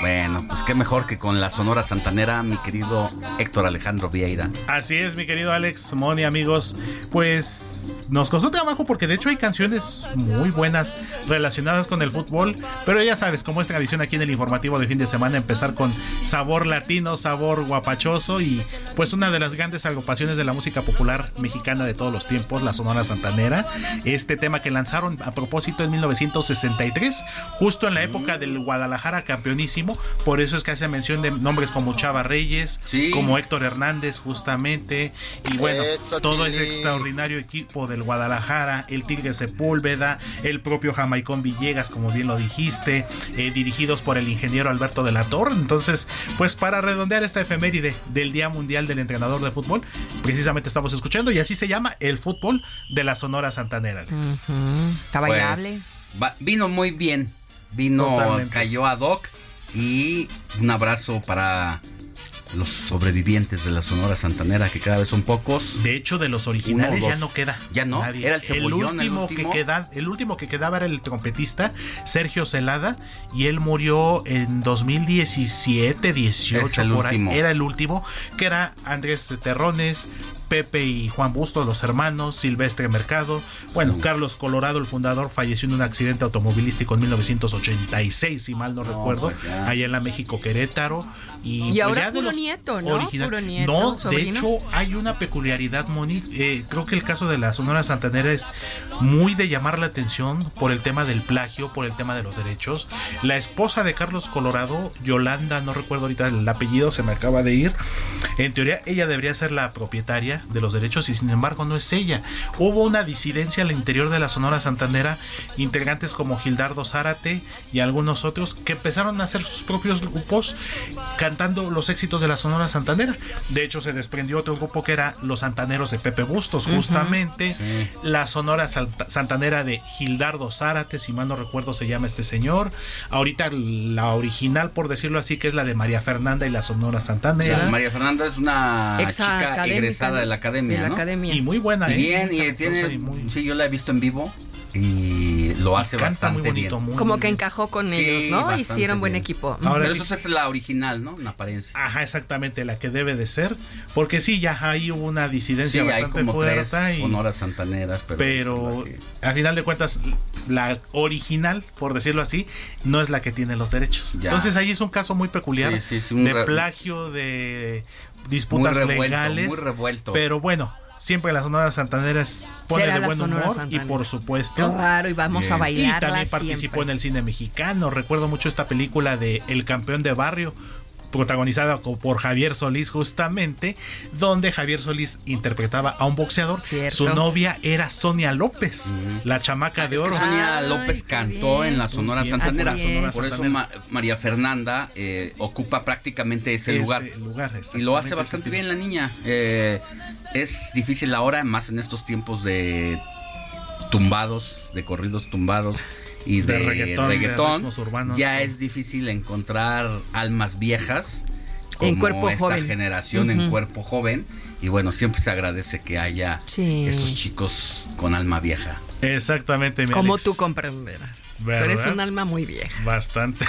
Bueno, pues qué mejor que con la Sonora Santanera, mi querido Héctor Alejandro Vieira. Así es, mi querido Alex, Moni, amigos. Pues nos costó trabajo porque de hecho hay canciones muy buenas relacionadas con el fútbol, pero ya sabes, como es tradición aquí en el informativo de fin de semana, empezar con sabor latino, sabor guapachoso y pues una de las grandes agrupaciones de la música popular mexicana de todos los tiempos, la Sonora Santanera. Este tema que lanzaron a propósito en 1963, justo en la época del Guadalajara campeonísimo por eso es que hace mención de nombres como Chava Reyes, como Héctor Hernández justamente, y bueno, todo ese extraordinario equipo del Guadalajara, el Tigre Sepúlveda, el propio Jamaicón Villegas, como bien lo dijiste, eh, dirigidos por el ingeniero Alberto de la Torre. Entonces, pues para redondear esta efeméride del Día Mundial del Entrenador de Fútbol, precisamente estamos escuchando y así se llama el fútbol de la Sonora Santanera. Está bailable. Pues, vino muy bien. Vino, cayó a Doc y un abrazo para los sobrevivientes de la Sonora Santanera, que cada vez son pocos. De hecho, de los originales ya no queda. Ya no. Era el, el, último que queda, el último que quedaba era el trompetista Sergio Celada y él murió en 2017, 18 por ahí. Era el último, que era Andrés Terrones, Pepe y Juan Bustos, los hermanos, Silvestre Mercado. Bueno, Carlos Colorado, el fundador, falleció en un accidente automovilístico en 1986, si mal no, recuerdo, pues allá en la México Querétaro. Y, Y pues ahora ya de puro los nieto, ¿no? original- Puro nieto, No, de hecho, hay una peculiaridad, Moni. eh, creo que el caso de la Sonora Santanera es muy de llamar la atención por el tema del plagio, por el tema de los derechos. La esposa de Carlos Colorado, Yolanda, no recuerdo ahorita el apellido, se me acaba de ir. En teoría, ella debería ser la propietaria de los derechos y sin embargo no es ella. Hubo una disidencia al interior de la Sonora Santanera, integrantes como Gildardo Zárate y algunos otros que empezaron a hacer sus propios grupos cantando los éxitos de la Sonora Santanera. De hecho, se desprendió otro grupo que era Los Santaneros de Pepe Bustos, justamente. Sí. La Sonora Santa- Santanera de Gildardo Zárate, si mal no recuerdo, se llama este señor. Ahorita la original, por decirlo así, que es la de María Fernanda y la Sonora Sí, Santanera. María Fernanda es una Ex chica egresada de la academia, de la ¿no? academia. Y muy buena, Y ¿eh? bien, y tiene, y muy- sí, yo la he visto en vivo y lo hace canta muy bastante bonito, bien. muy Como que encajó con Sí, ellos, ¿no? Hicieron buen bien. equipo. Ahora Pero sí- eso es la original, ¿no? En apariencia. Ajá, exactamente, la que debe de ser. Porque sí, ya hay una Sí, disidencia hay bastante como tres fuerte. y- sonoras santaneras, pero... pero al final de cuentas la original, por decirlo así, no es la que tiene los derechos. Ya. Entonces ahí es un caso muy peculiar Sí, sí, sí, un de plagio, de disputas Muy revuelto, legales. muy revuelto. Pero bueno, siempre la Sonora Santanera es- pone Será de buen humor y por supuesto. Claro, y vamos a Y bailarla también participó siempre. en el cine mexicano. Recuerdo mucho esta película de El campeón de barrio protagonizada por Javier Solís justamente, donde Javier Solís interpretaba a un boxeador. Su novia era Sonia López, la chamaca de Es que oro. Sonia López cantó en la Sonora. Santanera. Es. Por eso. Ma- María Fernanda eh, ocupa prácticamente ese, Ese lugar. lugar, y lo hace bastante bien la niña. Eh, es difícil ahora, más en estos tiempos de tumbados, de corridos tumbados y De de, reggaetón, reggaetón. de ritmos urbanos, ya sí. es difícil encontrar almas viejas En cuerpo esta joven. generación en cuerpo joven. Y bueno, siempre se agradece que haya Sí. estos chicos con alma vieja. Exactamente, mi Como Alex. tú comprenderás. Tú eres un alma muy vieja. Bastante.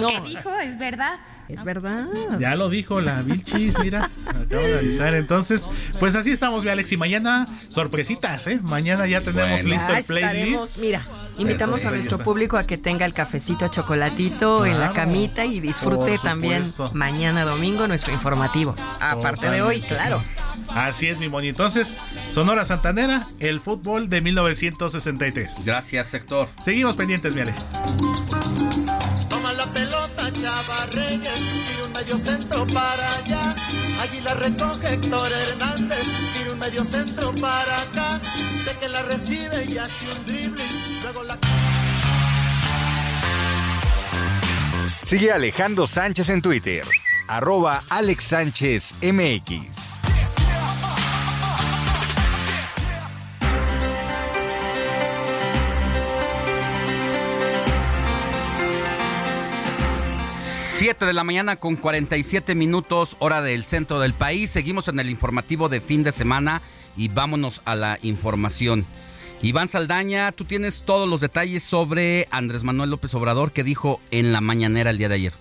No, ¿Qué dijo? ¿Es verdad? Es verdad. Ya lo dijo la Vilchis, mira, acabo de avisar. Entonces, pues así estamos, mi Alex. Y mañana, sorpresitas, ¿eh? Mañana ya tenemos Bueno. listo Ya el playlist. estaremos, mira, invitamos Entonces, a nuestro público a que tenga el cafecito chocolatito en la camita y disfrute también mañana domingo nuestro informativo. Aparte de hoy, claro. Así es, mi Moni. Entonces, Sonora Santanera, el fútbol de 1963. Gracias, Héctor. Seguimos pendientes, mi Ale. Toma la pelota, Chava Reyes, tira un medio centro para allá. Allí la recoge Héctor Hernández, tira un medio centro para acá. De que la recibe y hace un dribbling, luego la... Sigue Alejandro Sánchez en Twitter, arroba Alex Sánchez MX. Siete de la mañana con 47 minutos, hora del centro del país. Seguimos en el informativo de fin de semana y vámonos a la información. Iván Saldaña, tú tienes todos los detalles sobre Andrés Manuel López Obrador que dijo en la mañanera el día de ayer.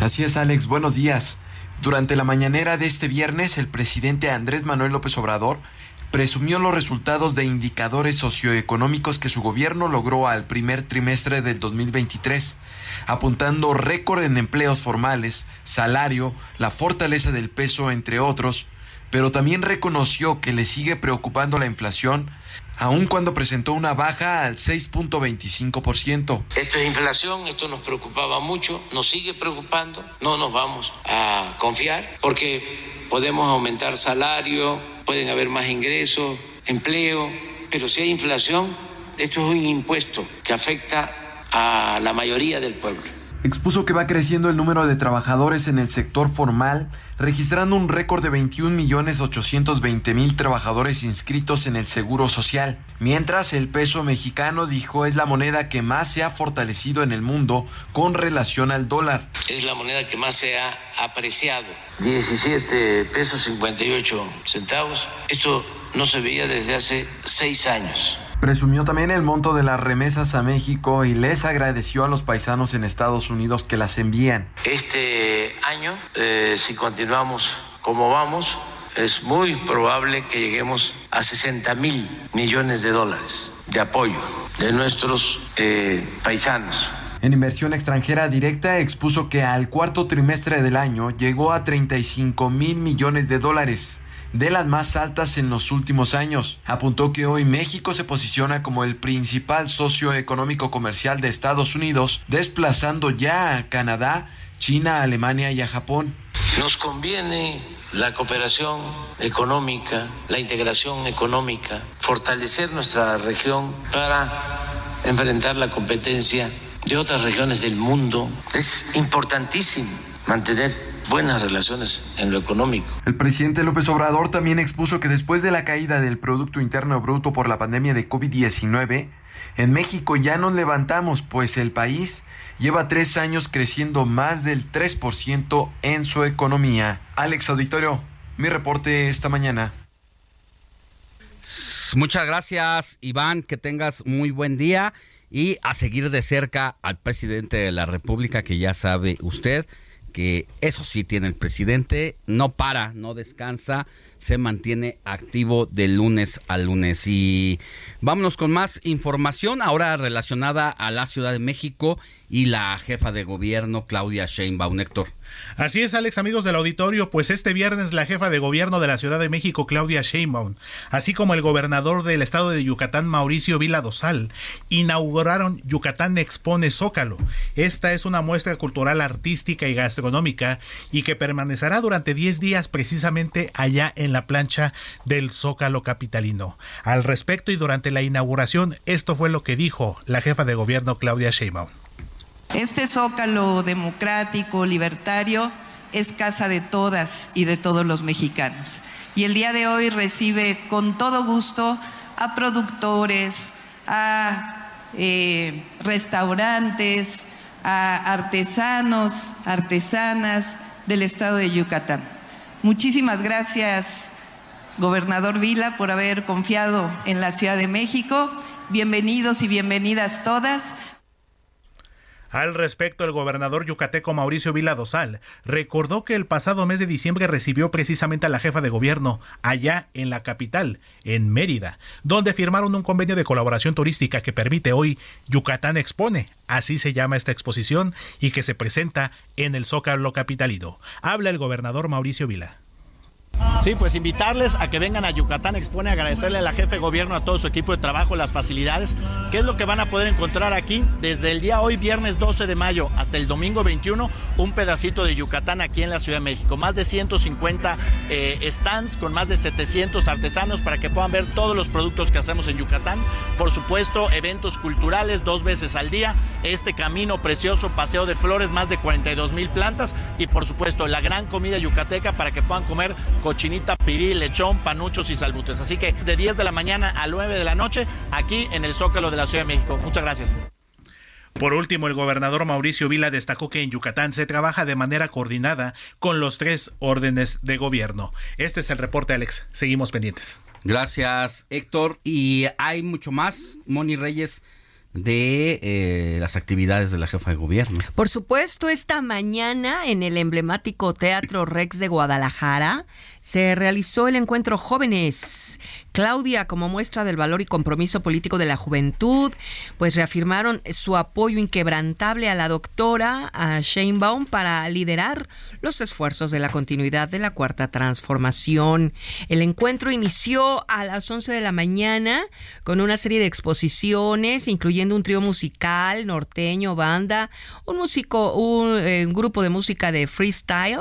Así es, Alex, buenos días. Durante la mañanera de este viernes, el presidente Andrés Manuel López Obrador presumió los resultados de indicadores socioeconómicos que su gobierno logró al primer trimestre del 2023, apuntando récord en empleos formales, salario, la fortaleza del peso, entre otros, pero también reconoció que le sigue preocupando la inflación, aun cuando presentó una baja al 6.25%. Esto es inflación, esto nos preocupaba mucho, nos sigue preocupando, no nos vamos a confiar porque podemos aumentar salario, pueden haber más ingresos, empleo, pero si hay inflación, esto es un impuesto que afecta a la mayoría del pueblo. Expuso que va creciendo el número de trabajadores en el sector formal, registrando un récord de 21.820.000 trabajadores inscritos en el Seguro Social, mientras el peso mexicano, dijo, es la moneda que más se ha fortalecido en el mundo con relación al dólar. Es la moneda que más se ha apreciado. 17 pesos 58 centavos. Esto no se veía desde hace seis años. Presumió también el monto de las remesas a México y les agradeció a los paisanos en Estados Unidos que las envían. Este año, eh, si continuamos como vamos, es muy probable que lleguemos a 60 mil millones de dólares de apoyo de nuestros eh, paisanos. En inversión extranjera directa expuso que al cuarto trimestre del año llegó a 35 mil millones de dólares de las más altas en los últimos años. Apuntó que hoy México se posiciona como el principal socio económico comercial de Estados Unidos, desplazando ya a Canadá, China, Alemania y a Japón. Nos conviene la cooperación económica, la integración económica, fortalecer nuestra región para enfrentar la competencia de otras regiones del mundo. Es importantísimo mantener buenas relaciones en lo económico. El presidente López Obrador también expuso que después de la caída del Producto Interno Bruto por la pandemia de COVID-19, en México ya nos levantamos, pues el país lleva tres años creciendo más del 3% en su economía. Alex Auditorio, mi reporte esta mañana. Muchas gracias, Iván. Que tengas muy buen día y a seguir de cerca al presidente de la República, que ya sabe usted que eso sí tiene el presidente, no para, no descansa, se mantiene activo de lunes a lunes. Y vámonos con más información ahora relacionada a la Ciudad de México y la jefa de gobierno Claudia Sheinbaum, Héctor. Así es, Alex, amigos del auditorio, pues este viernes la jefa de gobierno de la Ciudad de México, Claudia Sheinbaum, así como el gobernador del estado de Yucatán, Mauricio Vila Dosal, inauguraron Yucatán Expone Zócalo. Esta es una muestra cultural, artística y gastronómica y que permanecerá durante 10 días precisamente allá en la plancha del Zócalo capitalino. Al respecto y durante la inauguración, esto fue lo que dijo la jefa de gobierno, Claudia Sheinbaum. Este zócalo democrático, libertario, es casa de todas y de todos los mexicanos. Y el día de hoy recibe con todo gusto a productores, a eh, restaurantes, a artesanos, artesanas del estado de Yucatán. Muchísimas gracias, gobernador Vila, por haber confiado en la Ciudad de México. Bienvenidos y bienvenidas todas. Al respecto, el gobernador yucateco Mauricio Vila Dosal recordó que el pasado mes de diciembre recibió precisamente a la jefa de gobierno allá en la capital, en Mérida, donde firmaron un convenio de colaboración turística que permite hoy Yucatán Expone, así se llama esta exposición, y que se presenta en el Zócalo capitalino. Habla el gobernador Mauricio Vila. Sí, pues invitarles a que vengan a Yucatán Expone, agradecerle a la jefe de gobierno, a todo su equipo de trabajo, las facilidades. ¿Qué es lo que van a poder encontrar aquí? Desde el día hoy, viernes 12 de mayo, hasta el domingo 21, un pedacito de Yucatán aquí en la Ciudad de México. Más de 150 eh, stands con más de 700 artesanos para que puedan ver todos los productos que hacemos en Yucatán. Por supuesto, eventos culturales dos veces al día. Este camino precioso, paseo de flores, más de 42 mil plantas. Y por supuesto, la gran comida yucateca para que puedan comer cochinita, pirí, lechón, panuchos y salbutes. Así que de 10 de la mañana a 9 de la noche, aquí en el Zócalo de la Ciudad de México. Muchas gracias. Por último, el gobernador Mauricio Vila destacó que en Yucatán se trabaja de manera coordinada con los tres órdenes de gobierno. Este es el reporte, Alex. Seguimos pendientes. Gracias, Héctor. Y hay mucho más, Moni Reyes de eh, las actividades de la jefa de gobierno. Por supuesto, esta mañana en el emblemático Teatro Rex de Guadalajara se realizó el encuentro Jóvenes. Claudia, como muestra del valor y compromiso político de la juventud, pues reafirmaron su apoyo inquebrantable a la doctora a Sheinbaum para liderar los esfuerzos de la continuidad de la cuarta transformación. El encuentro inició a las 11 de la mañana con una serie de exposiciones, incluyendo un trío musical, norteño, banda, un músico, un, eh, un grupo de música de freestyle,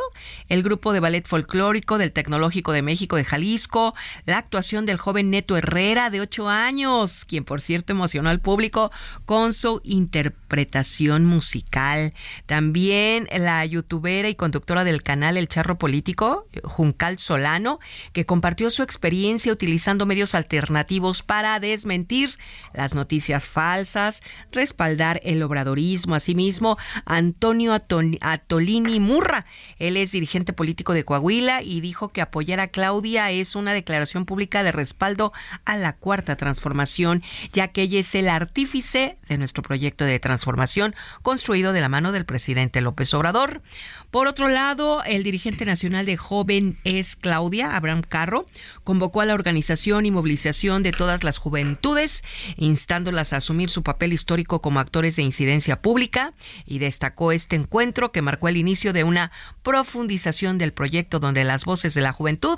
el grupo de ballet folclórico del Tecnológico de México de Jalisco, la actuación del joven Neto Herrera de 8 años, quien por cierto emocionó al público con su interpretación musical. También la youtubera y conductora del canal El Charro Político, Juncal Solano, que compartió su experiencia utilizando medios alternativos para desmentir las noticias falsas, respaldar el obradorismo. Asimismo, Antonio Atolini Murra, él es dirigente político de Coahuila y dijo que apoyar a Claudia es una declaración pública de respaldo a la cuarta transformación, ya que ella es el artífice de nuestro proyecto de transformación construido de la mano del presidente López Obrador. Por otro lado, el dirigente nacional de Joven es Claudia Abraham Carro, convocó a la organización y movilización de todas las juventudes, instándolas a asumir su papel histórico como actores de incidencia pública y destacó este encuentro que marcó el inicio de una profundización del proyecto donde las voces de la juventud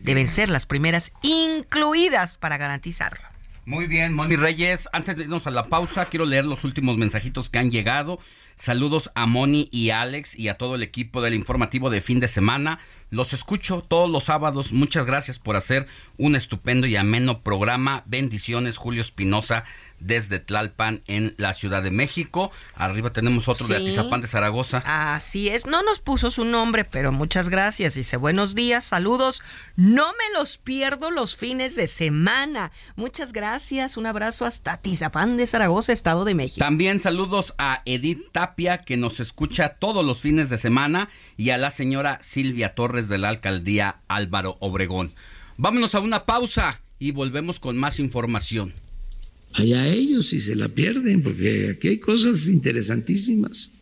deben ser las primeras incluidas para garantizarlo. Muy bien, Moni Reyes. Antes de irnos a la pausa, quiero leer los últimos mensajitos que han llegado. Saludos a Moni y Alex y a todo el equipo del informativo de fin de semana. Los escucho todos los sábados. Muchas gracias por hacer un estupendo y ameno programa. Bendiciones, Julio Espinosa desde Tlalpan en la Ciudad de México. Arriba tenemos otro de Atizapán de Zaragoza. Así es, no nos puso su nombre, pero muchas gracias. Dice buenos días, saludos. No me los pierdo los fines de semana. Muchas gracias, un abrazo hasta Atizapán de Zaragoza, Estado de México. También saludos a Edith Tapia, que nos escucha todos los fines de semana, y a la señora Silvia Torres de la alcaldía Álvaro Obregón. Vámonos a una pausa y volvemos con más información allá ellos si se la pierden, porque aquí hay cosas interesantísimas.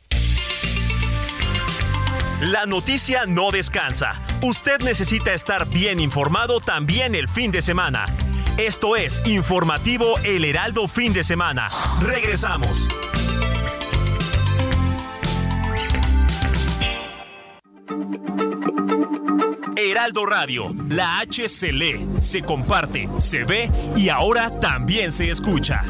La noticia no descansa. Usted necesita estar bien informado también el fin de semana. Esto es Informativo El Heraldo Fin de Semana. Regresamos. Heraldo Radio, la H se lee, se comparte, se ve y ahora también se escucha.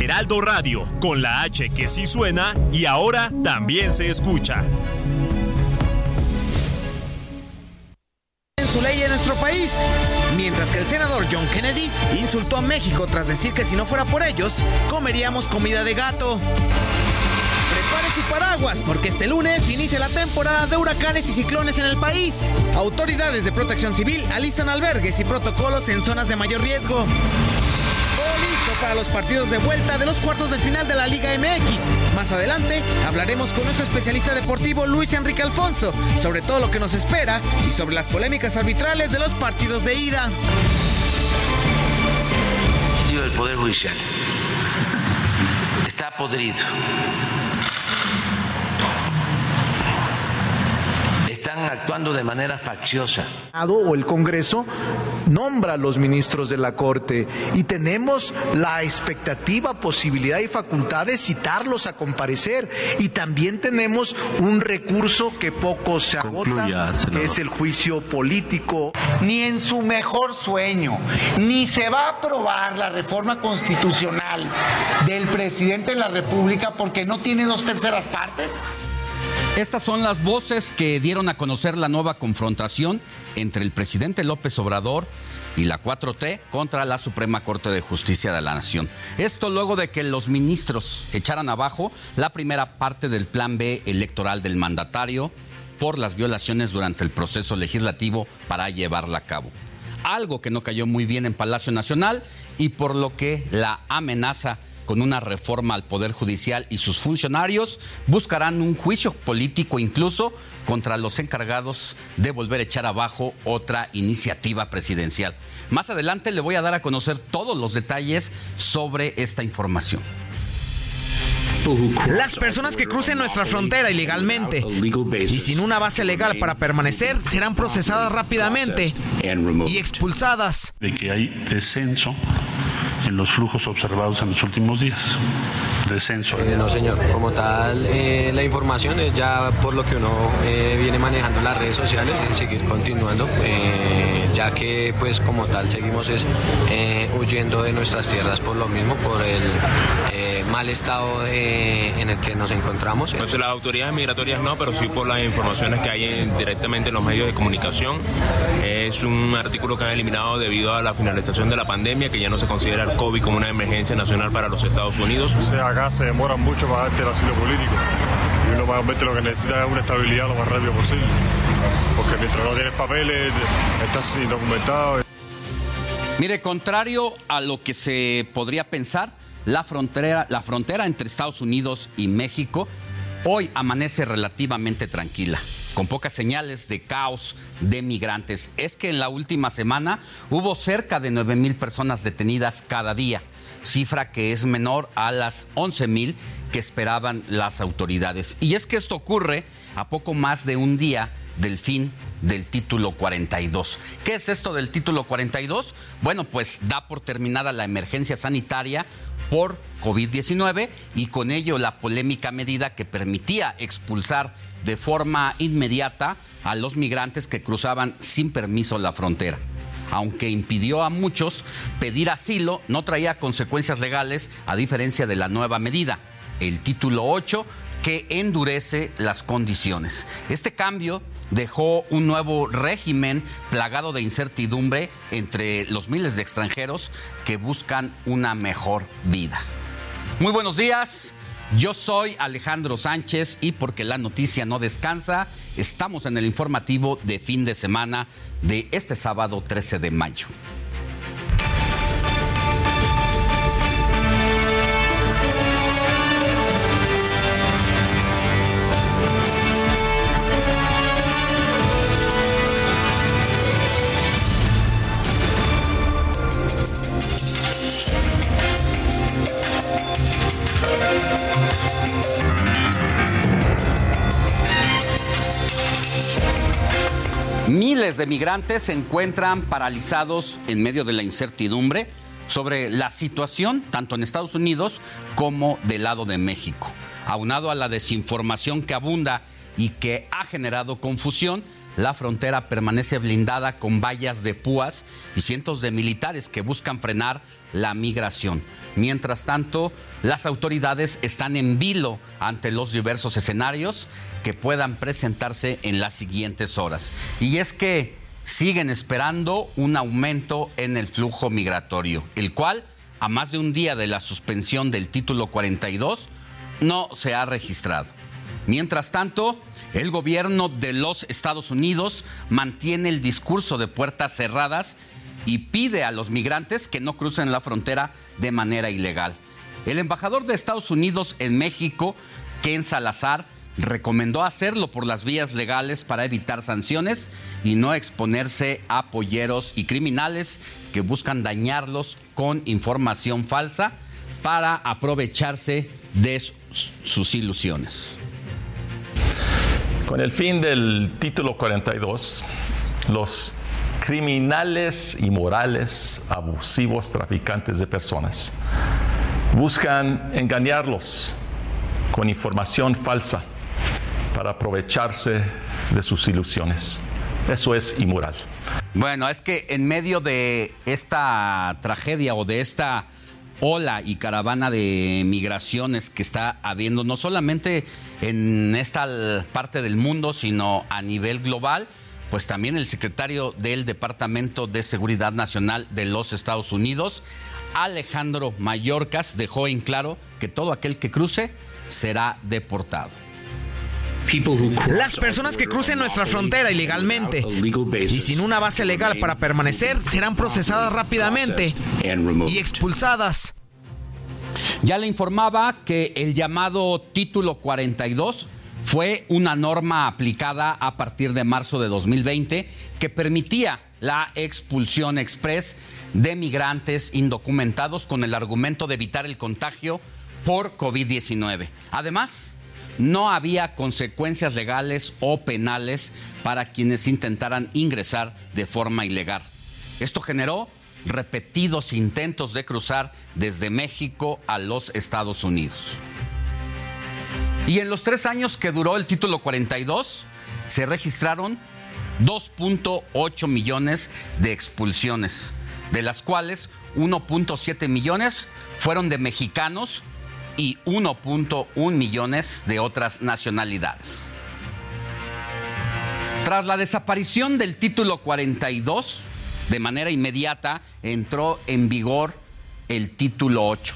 Heraldo Radio, con la H que sí suena y ahora también se escucha. En su ley en nuestro país. Mientras que el senador John Kennedy insultó a México tras decir que si no fuera por ellos, comeríamos comida de gato paraguas porque este lunes inicia la temporada de huracanes y ciclones en el país. Autoridades de protección civil alistan albergues y protocolos en zonas de mayor riesgo. Todo listo para los partidos de vuelta de los cuartos de final de la Liga MX. Más adelante hablaremos con nuestro especialista deportivo Luis Enrique Alfonso sobre todo lo que nos espera y sobre las polémicas arbitrales de los partidos de ida. El Poder Judicial está podrido actuando de manera facciosa. O el Congreso nombra a los ministros de la Corte y tenemos la expectativa, posibilidad y facultad de citarlos a comparecer. Y también tenemos un recurso que poco se agota, que es el juicio político. Ni en su mejor sueño, ni se va a aprobar la reforma constitucional del presidente de la República porque no tiene dos terceras partes. Estas son las voces que dieron a conocer la nueva confrontación entre el presidente López Obrador y la 4T contra la Suprema Corte de Justicia de la Nación. Esto luego de que los ministros echaran abajo la primera parte del plan B electoral del mandatario por las violaciones durante el proceso legislativo para llevarla a cabo. Algo que no cayó muy bien en Palacio Nacional y por lo que la amenaza con una reforma al Poder Judicial y sus funcionarios buscarán un juicio político incluso contra los encargados de volver a echar abajo otra iniciativa presidencial. Más adelante le voy a dar a conocer todos los detalles sobre esta información. Las personas que crucen nuestra frontera ilegalmente y sin una base legal para permanecer serán procesadas rápidamente y expulsadas. De que hay descenso en los flujos observados en los últimos días. Descenso. Eh, no, señor. Como tal, eh, la información es ya por lo que uno eh, viene manejando las redes sociales seguir continuando, ya que pues como tal seguimos es, huyendo de nuestras tierras por lo mismo, por el mal estado en el que nos encontramos. Pues las autoridades migratorias no, pero sí por las informaciones que hay directamente en los medios de comunicación. Es un artículo que han eliminado debido a la finalización de la pandemia, que ya no se considera el COVID como una emergencia nacional para los Estados Unidos. O sea, acá se demora mucho para darte el asilo político. Y uno realmente lo que necesita es una estabilidad lo más rápido posible. Porque mientras no tienes papeles, estás indocumentado. Mire, contrario a lo que se podría pensar, la frontera, la frontera entre Estados Unidos y México hoy amanece relativamente tranquila con pocas señales de caos de migrantes. Es que en la última semana hubo cerca de 9 mil personas detenidas cada día, cifra que es menor a las 11 mil que esperaban las autoridades. Y es que esto ocurre a poco más de un día del fin del título 42. ¿Qué es esto del título 42? Bueno, pues da por terminada la emergencia sanitaria por COVID-19 y con ello la polémica medida que permitía expulsar de forma inmediata a los migrantes que cruzaban sin permiso la frontera. Aunque impidió a muchos pedir asilo, no traía consecuencias legales a diferencia de la nueva medida. El título 8 que endurece las condiciones. Este cambio dejó un nuevo régimen plagado de incertidumbre entre los miles de extranjeros que buscan una mejor vida. Muy buenos días. Yo soy Alejandro Sánchez y porque la noticia no descansa, estamos en el informativo de fin de semana de este sábado 13 de mayo. Miles de migrantes se encuentran paralizados en medio de la incertidumbre sobre la situación tanto en Estados Unidos como del lado de México. Aunado a la desinformación que abunda y que ha generado confusión, la frontera permanece blindada con vallas de púas y cientos de militares que buscan frenar la migración. Mientras tanto, las autoridades están en vilo ante los diversos escenarios que puedan presentarse en las siguientes horas. Y es que siguen esperando un aumento en el flujo migratorio, el cual, a más de un día de la suspensión del título 42, no se ha registrado. Mientras tanto, el gobierno de los Estados Unidos mantiene el discurso de puertas cerradas y pide a los migrantes que no crucen la frontera de manera ilegal. El embajador de Estados Unidos en México, Ken Salazar, recomendó hacerlo por las vías legales para evitar sanciones y no exponerse a polleros y criminales que buscan dañarlos con información falsa para aprovecharse de sus ilusiones. Con el fin del título 42, los criminales inmorales, abusivos, traficantes de personas buscan engañarlos con información falsa para aprovecharse de sus ilusiones. Eso es inmoral. Bueno, es que en medio de esta tragedia o de esta ola y caravana de migraciones que está habiendo, no solamente en esta parte del mundo, sino a nivel global, pues también el secretario del Departamento de Seguridad Nacional de los Estados Unidos, Alejandro Mayorkas, dejó en claro que todo aquel que cruce será deportado. Las personas que crucen nuestra frontera ilegalmente y sin una base legal para permanecer serán procesadas rápidamente y expulsadas. Ya le informaba que el llamado título 42 fue una norma aplicada a partir de marzo de 2020 que permitía la expulsión express de migrantes indocumentados con el argumento de evitar el contagio por COVID-19. Además, no había consecuencias legales o penales para quienes intentaran ingresar de forma ilegal. Esto generó repetidos intentos de cruzar desde México a los Estados Unidos. Y en los tres años que duró el título 42, se registraron 2.8 millones de expulsiones, de las cuales 1.7 millones fueron de mexicanos y 1.1 millones de otras nacionalidades. Tras la desaparición del título 42, de manera inmediata entró en vigor el título 8.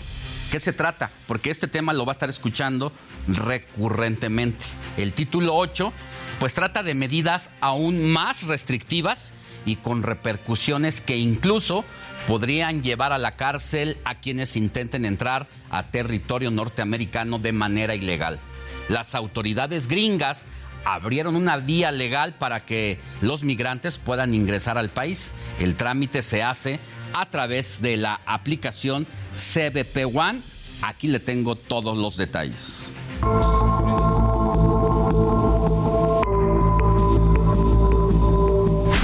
¿Qué se trata? Porque este tema lo va a estar escuchando recurrentemente. El título 8 pues trata de medidas aún más restrictivas y con repercusiones que incluso podrían llevar a la cárcel a quienes intenten entrar a territorio norteamericano de manera ilegal. Las autoridades gringas abrieron una vía legal para que los migrantes puedan ingresar al país. El trámite se hace a través de la aplicación CBP One. Aquí le tengo todos los detalles.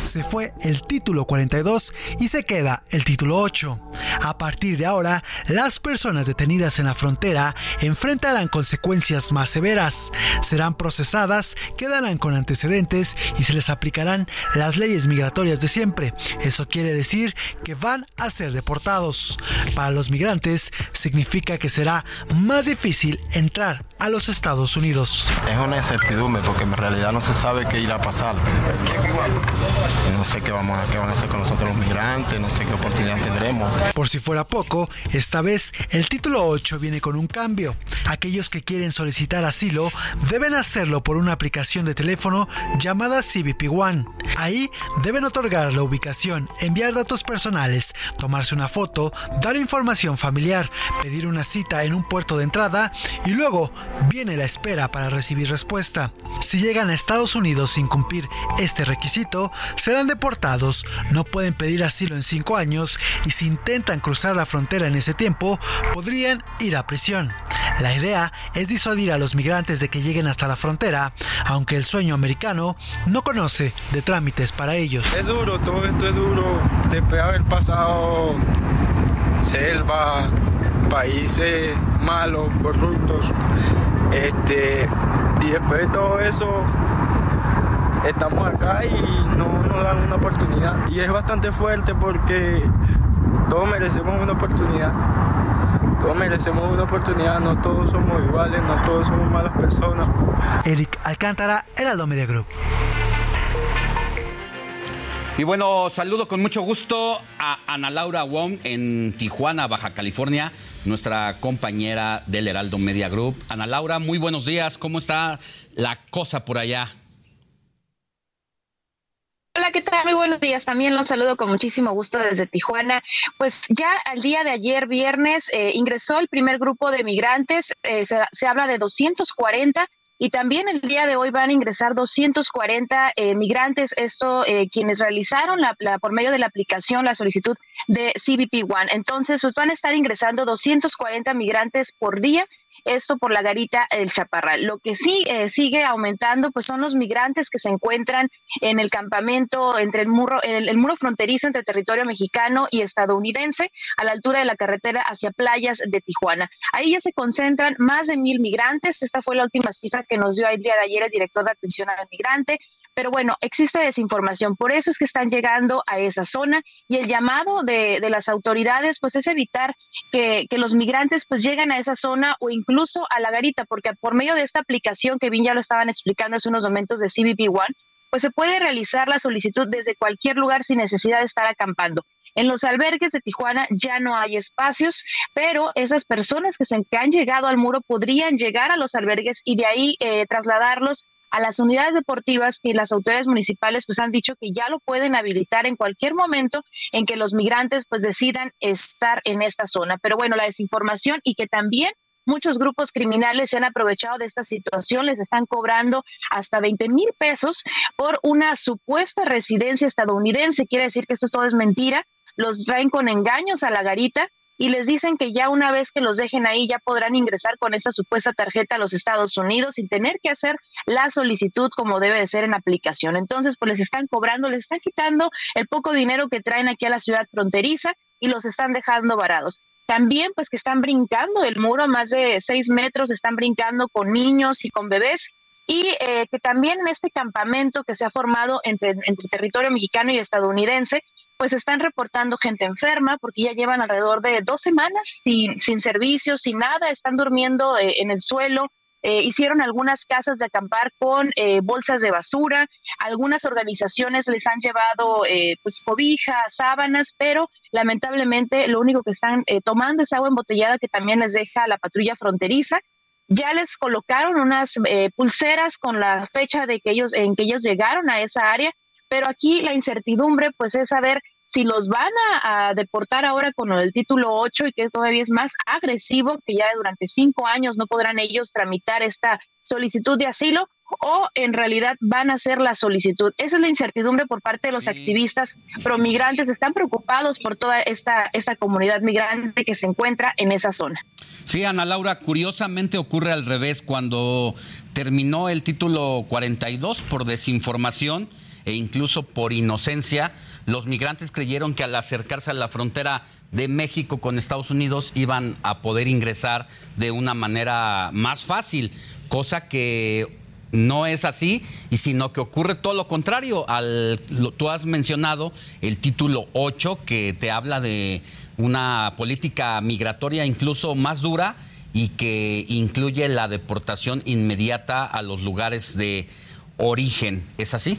Se fue el título 42 y se queda el título 8. A partir de ahora, las personas detenidas en la frontera enfrentarán consecuencias más severas, serán procesadas, quedarán con antecedentes y se les aplicarán las leyes migratorias de siempre. Eso quiere decir que van a ser deportados. Para los migrantes significa que será más difícil entrar a los Estados Unidos. Es una incertidumbre porque en realidad no se sabe qué irá a pasar. No sé qué, vamos a, qué van a hacer con nosotros los migrantes, no sé qué oportunidad tendremos. Por si fuera poco, esta vez el título 8 viene con un cambio. Aquellos que quieren solicitar asilo deben hacerlo por una aplicación de teléfono llamada CBP One. Ahí deben otorgar la ubicación, enviar datos personales, tomarse una foto, dar información familiar, pedir una cita en un puerto de entrada y luego viene la espera para recibir respuesta. Si llegan a Estados Unidos sin cumplir este requisito, serán deportados, no pueden pedir asilo en cinco años y si intentan cruzar la frontera en ese tiempo, podrían ir a prisión. La idea es disuadir a los migrantes de que lleguen hasta la frontera, aunque el sueño americano no conoce de trámites para ellos. Es duro, todo esto es duro. Después de haber pasado selva, países malos, corruptos, este, y después de todo eso estamos acá y no nos dan una oportunidad. Y es bastante fuerte porque todos merecemos una oportunidad. Todos merecemos una oportunidad, no todos somos iguales, no todos somos malas personas. Eric Alcántara, Heraldo Media Group. Y bueno, saludo con mucho gusto a Ana Laura Wong en Tijuana, Baja California, nuestra compañera del Heraldo Media Group. Ana Laura, muy buenos días. ¿Cómo está la cosa por allá? Hola, ¿qué tal? Muy buenos días. También los saludo con muchísimo gusto desde Tijuana. Pues ya al día de ayer, viernes, eh, ingresó el primer grupo de migrantes. Eh, se, habla de 240 y también el día de hoy van a ingresar 240 eh, migrantes, esto eh, quienes realizaron la, la, por medio de la aplicación la solicitud de CBP One. Entonces, pues van a estar ingresando 240 migrantes por día esto por la garita El Chaparral. Lo que sí eh, sigue aumentando pues son los migrantes que se encuentran en el campamento entre el muro, el, el, muro fronterizo entre territorio mexicano y estadounidense a la altura de la carretera hacia playas de Tijuana. Ahí ya se concentran más de mil migrantes. Esta fue la última cifra que nos dio el día de ayer el director de atención al migrante. Pero bueno, existe desinformación, por eso es que están llegando a esa zona y el llamado de, las autoridades pues es evitar que, los migrantes pues lleguen a esa zona o incluso a la garita, porque por medio de esta aplicación que ya lo estaban explicando hace unos momentos de CBP One, pues se puede realizar la solicitud desde cualquier lugar sin necesidad de estar acampando. En los albergues de Tijuana ya no hay espacios, pero esas personas que, se, que han llegado al muro podrían llegar a los albergues y de ahí eh, trasladarlos a las unidades deportivas y las autoridades municipales pues han dicho que ya lo pueden habilitar en cualquier momento en que los migrantes pues decidan estar en esta zona. Pero bueno, la desinformación y que también muchos grupos criminales se han aprovechado de esta situación, les están cobrando hasta 20 mil pesos por una supuesta residencia estadounidense. Quiere decir que eso todo es mentira. Los traen con engaños a la garita y les dicen que ya una vez que los dejen ahí ya podrán ingresar con esa supuesta tarjeta a los Estados Unidos sin tener que hacer la solicitud como debe de ser en aplicación. Entonces, pues les están cobrando, les están quitando el poco dinero que traen aquí a la ciudad fronteriza y los están dejando varados. También, pues que están brincando el muro más de seis metros, están brincando con niños y con bebés y eh, que también en este campamento que se ha formado entre, entre territorio mexicano y estadounidense, pues están reportando gente enferma porque ya llevan alrededor de dos semanas sin, servicios, sin nada, están durmiendo eh, en el suelo. Eh, hicieron algunas casas de acampar con eh, bolsas de basura, algunas organizaciones les han llevado pues cobijas, sábanas, pero lamentablemente lo único que están tomando es agua embotellada que también les deja la patrulla fronteriza. Ya les colocaron unas pulseras con la fecha de que ellos en que ellos llegaron a esa área pero aquí la incertidumbre pues es saber si los van a, deportar ahora con el título 8 y que todavía es más agresivo, que ya durante cinco años no podrán ellos tramitar esta solicitud de asilo, o en realidad van a hacer la solicitud. Esa es la incertidumbre por parte de los activistas promigrantes. Están preocupados por toda esta, esta comunidad migrante que se encuentra en esa zona. Sí, Ana Laura, curiosamente ocurre al revés. Cuando terminó el título 42 por desinformación e incluso por inocencia, los migrantes creyeron que al acercarse a la frontera de México con Estados Unidos iban a poder ingresar de una manera más fácil, cosa que no es así, y sino que ocurre todo lo contrario. Al, tú has mencionado el título 8 que te habla de una política migratoria incluso más dura y que incluye la deportación inmediata a los lugares de origen. ¿Es así?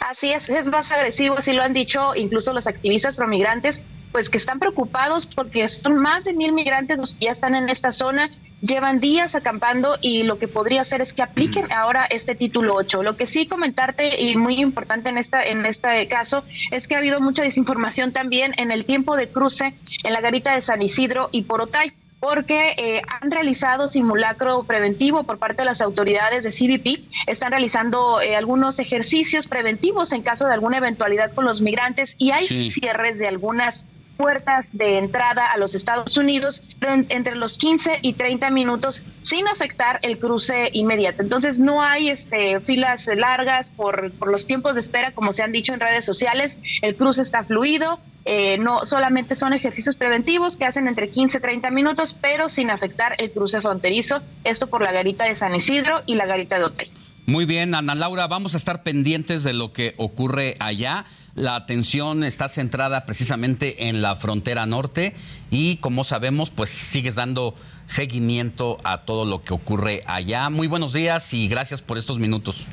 Así es, es más agresivo, así lo han dicho incluso los activistas promigrantes, pues que están preocupados porque son más de mil migrantes los que ya están en esta zona llevan días acampando y lo que podría hacer es que apliquen ahora este título 8. Lo que sí comentarte y muy importante en esta en este caso es que ha habido mucha desinformación también en el tiempo de cruce en la garita de San Isidro y Porotay porque eh, han realizado simulacro preventivo por parte de las autoridades de CBP, están realizando eh, algunos ejercicios preventivos en caso de alguna eventualidad con los migrantes y hay cierres de algunas puertas de entrada a los Estados Unidos entre los 15 y 30 minutos sin afectar el cruce inmediato. Entonces no hay este, filas largas por, por los tiempos de espera, como se han dicho en redes sociales. El cruce está fluido. Eh, no solamente son ejercicios preventivos que hacen entre 15 y 30 minutos, pero sin afectar el cruce fronterizo. Esto por la garita de San Isidro y la garita de Hotel. Muy bien, Ana Laura, vamos a estar pendientes de lo que ocurre allá. La atención está centrada precisamente en la frontera norte y como sabemos, pues sigues dando seguimiento a todo lo que ocurre allá. Muy buenos días y gracias por estos minutos.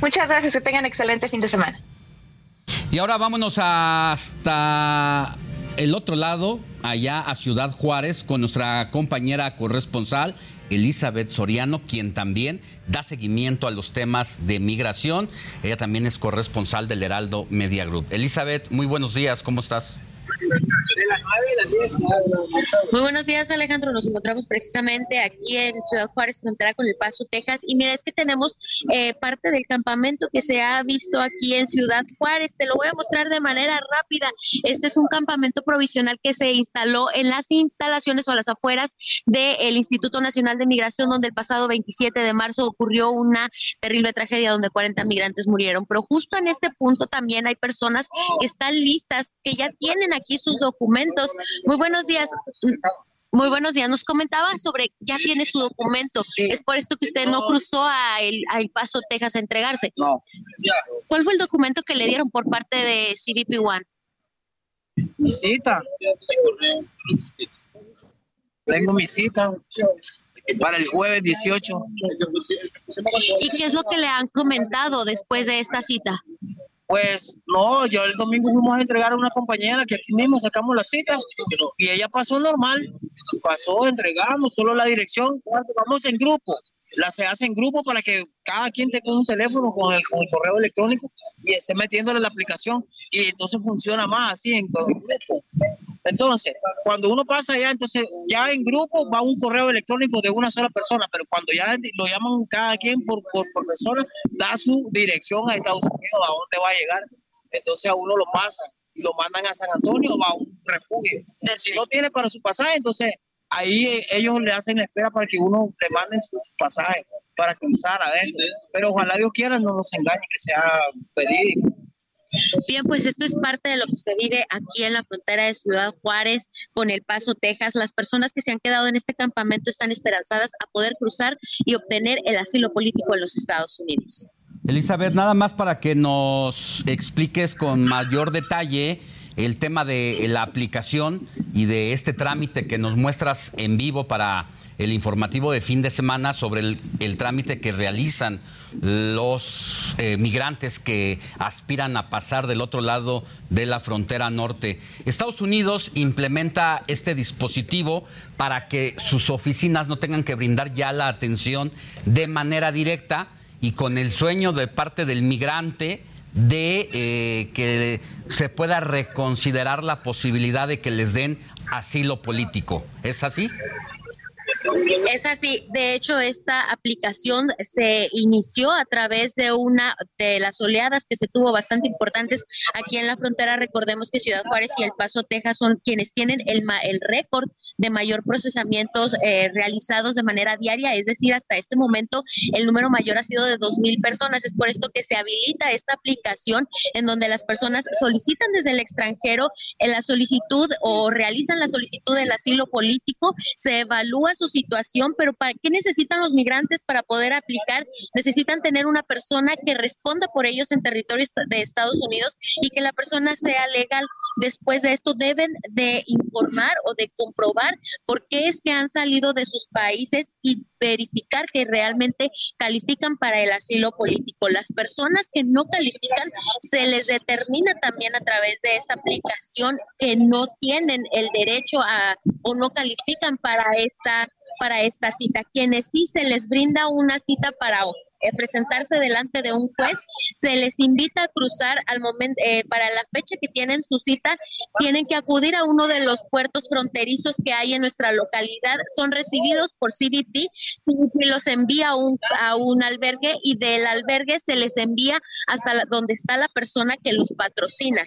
Muchas gracias, que tengan excelente fin de semana. Y ahora vámonos hasta el otro lado, allá a Ciudad Juárez, con nuestra compañera corresponsal Elizabeth Soriano, quien también da seguimiento a los temas de migración. Ella también es corresponsal del Heraldo Media Group. Elizabeth, muy buenos días, ¿cómo estás? Muy buenos días, Alejandro. Nos encontramos precisamente aquí en Ciudad Juárez, frontera con El Paso, Texas. Y mira, es que tenemos eh, parte del campamento que se ha visto aquí en Ciudad Juárez. Te lo voy a mostrar de manera rápida. Este es un campamento provisional que se instaló en las instalaciones o a las afueras del Instituto Nacional de Migración, donde el pasado 27 de marzo ocurrió una terrible tragedia donde 40 migrantes murieron. Pero justo en este punto también hay personas que están listas, que ya tienen aquí sus documentos. Muy buenos días. Muy buenos días. Nos comentaba sobre ya tiene su documento. Es por esto que usted no cruzó a el, Paso, Texas a entregarse. No. ¿Cuál fue el documento que le dieron por parte de CBP One? Mi cita. Tengo mi cita para el jueves 18. ¿Y qué es lo que le han comentado después de esta cita? Pues no, yo el domingo fuimos a entregar a una compañera que aquí mismo sacamos la cita y ella pasó normal, pasó, entregamos solo la dirección, vamos en grupo, la se hace en grupo para que cada quien tenga un teléfono con el, con el correo electrónico y esté metiéndole la aplicación y entonces funciona más así en todo. Entonces, cuando uno pasa ya, entonces ya en grupo va un correo electrónico de una sola persona, pero cuando ya lo llaman cada quien por, por, persona, da su dirección a Estados Unidos, a dónde va a llegar. Entonces a uno lo pasa y lo mandan a San Antonio o a un refugio. Si no tiene para su pasaje, entonces ahí eh, ellos le hacen la espera para que uno le manden su, pasaje para cruzar adentro. Pero ojalá Dios quiera no nos engañe que sea pedido. Bien, pues esto es parte de lo que se vive aquí en la frontera de Ciudad Juárez con El Paso, Texas. Las personas que se han quedado en este campamento están esperanzadas a poder cruzar y obtener el asilo político en los Estados Unidos. Elizabeth, nada más para que nos expliques con mayor detalle el tema de la aplicación y de este trámite que nos muestras en vivo para el informativo de fin de semana sobre el, trámite que realizan los eh, migrantes que aspiran a pasar del otro lado de la frontera norte. Estados Unidos implementa este dispositivo para que sus oficinas no tengan que brindar ya la atención de manera directa y con el sueño de parte del migrante de eh, que se pueda reconsiderar la posibilidad de que les den asilo político. ¿Es así? Es así, de hecho esta aplicación se inició a través de una de las oleadas que se tuvo bastante importantes aquí en la frontera. Recordemos que Ciudad Juárez y El Paso, Texas son quienes tienen el, el récord de mayor procesamientos eh, realizados de manera diaria, es decir, hasta este momento el número mayor ha sido de dos mil personas. Es por esto que se habilita esta aplicación en donde las personas solicitan desde el extranjero en la solicitud o realizan la solicitud del asilo político, se evalúa su situación, pero ¿para qué necesitan los migrantes para poder aplicar? Necesitan tener una persona que responda por ellos en territorio de Estados Unidos y que la persona sea legal. Después de esto deben de informar o de comprobar por qué es que han salido de sus países y verificar que realmente califican para el asilo político. Las personas que no califican se les determina también a través de esta aplicación que no tienen el derecho a o no califican para esta para esta cita. Quienes sí se les brinda una cita para eh, presentarse delante de un juez, se les invita a cruzar al momento eh, para la fecha que tienen su cita, tienen que acudir a uno de los puertos fronterizos que hay en nuestra localidad, son recibidos por CBP, CBP los envía a un, a un albergue y del albergue se les envía hasta donde está la persona que los patrocina.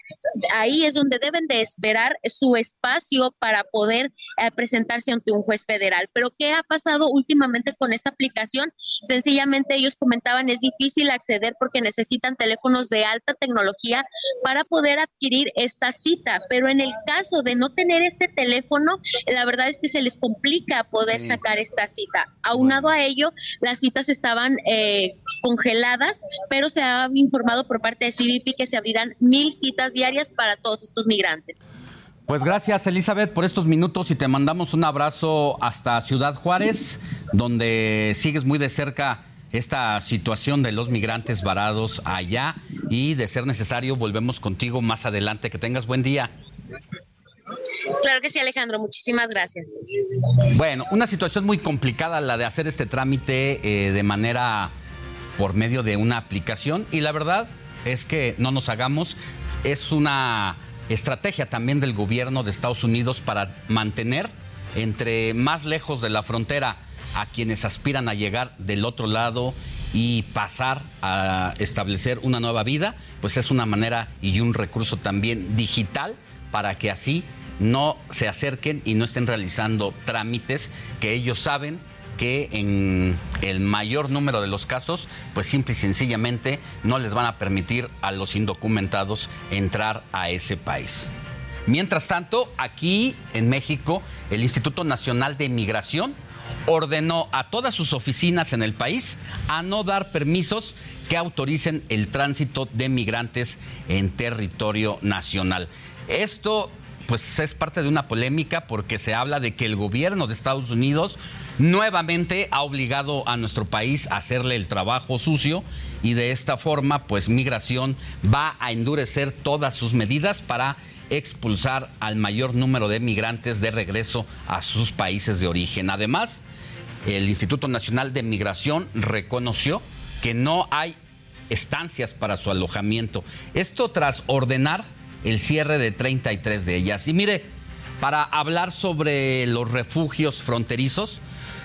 Ahí es donde deben de esperar su espacio para poder eh, presentarse ante un juez federal. Pero ¿qué ha pasado últimamente con esta aplicación? Sencillamente ellos comentaban, es difícil acceder porque necesitan teléfonos de alta tecnología para poder adquirir esta cita, pero en el caso de no tener este teléfono, la verdad es que se les complica poder sacar esta cita. Aunado a ello, las citas estaban eh, congeladas, pero se ha informado por parte de CBP que se abrirán mil citas diarias para todos estos migrantes. Pues gracias Elizabeth por estos minutos y te mandamos un abrazo hasta Ciudad Juárez, donde sigues muy de cerca esta situación de los migrantes varados allá y de ser necesario volvemos contigo más adelante. Que tengas buen día. Claro que sí, Alejandro. Muchísimas gracias. Bueno, una situación muy complicada la de hacer este trámite eh, de manera por medio de una aplicación y la verdad es que no nos hagamos, es una estrategia también del gobierno de Estados Unidos para mantener entre más lejos de la frontera a quienes aspiran a llegar del otro lado y pasar a establecer una nueva vida, pues es una manera y un recurso también digital para que así no se acerquen y no estén realizando trámites que ellos saben que en el mayor número de los casos, pues simple y sencillamente no les van a permitir a los indocumentados entrar a ese país. Mientras tanto, aquí en México, el Instituto Nacional de Migración ordenó a todas sus oficinas en el país a no dar permisos que autoricen el tránsito de migrantes en territorio nacional. Esto pues es parte de una polémica porque se habla de que el gobierno de Estados Unidos nuevamente ha obligado a nuestro país a hacerle el trabajo sucio y de esta forma pues migración va a endurecer todas sus medidas para expulsar al mayor número de migrantes de regreso a sus países de origen. Además, el Instituto Nacional de Migración reconoció que no hay estancias para su alojamiento. Esto tras ordenar el cierre de 33 de ellas. Y mire, para hablar sobre los refugios fronterizos,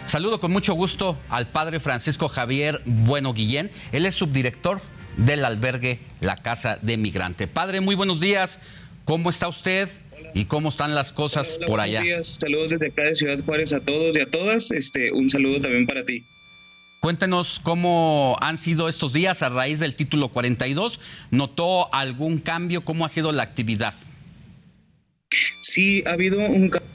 saludo con mucho gusto al padre Francisco Javier Bueno Guillén. Él es subdirector del albergue La Casa de Migrante. Padre, muy buenos días. ¿Cómo está usted? ¿Y cómo están las cosas por allá? Días. Saludos desde acá de Ciudad Juárez a todos y a todas. Este, un saludo también para ti. Cuéntenos cómo han sido estos días a raíz del título 42. ¿Notó algún cambio? ¿Cómo ha sido la actividad? Sí, ha habido un cambio.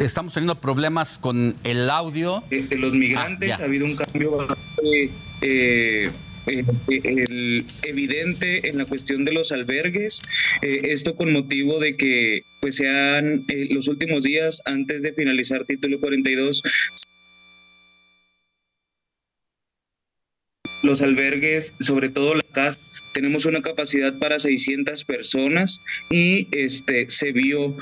Estamos teniendo problemas con el audio. De, los migrantes ah, ha habido un cambio bastante eh, eh, el evidente en la cuestión de los albergues. Eh, esto con motivo de que pues sean eh, los últimos días antes de finalizar título 42 los albergues, sobre todo la casa, tenemos una capacidad para 600 personas y este se vio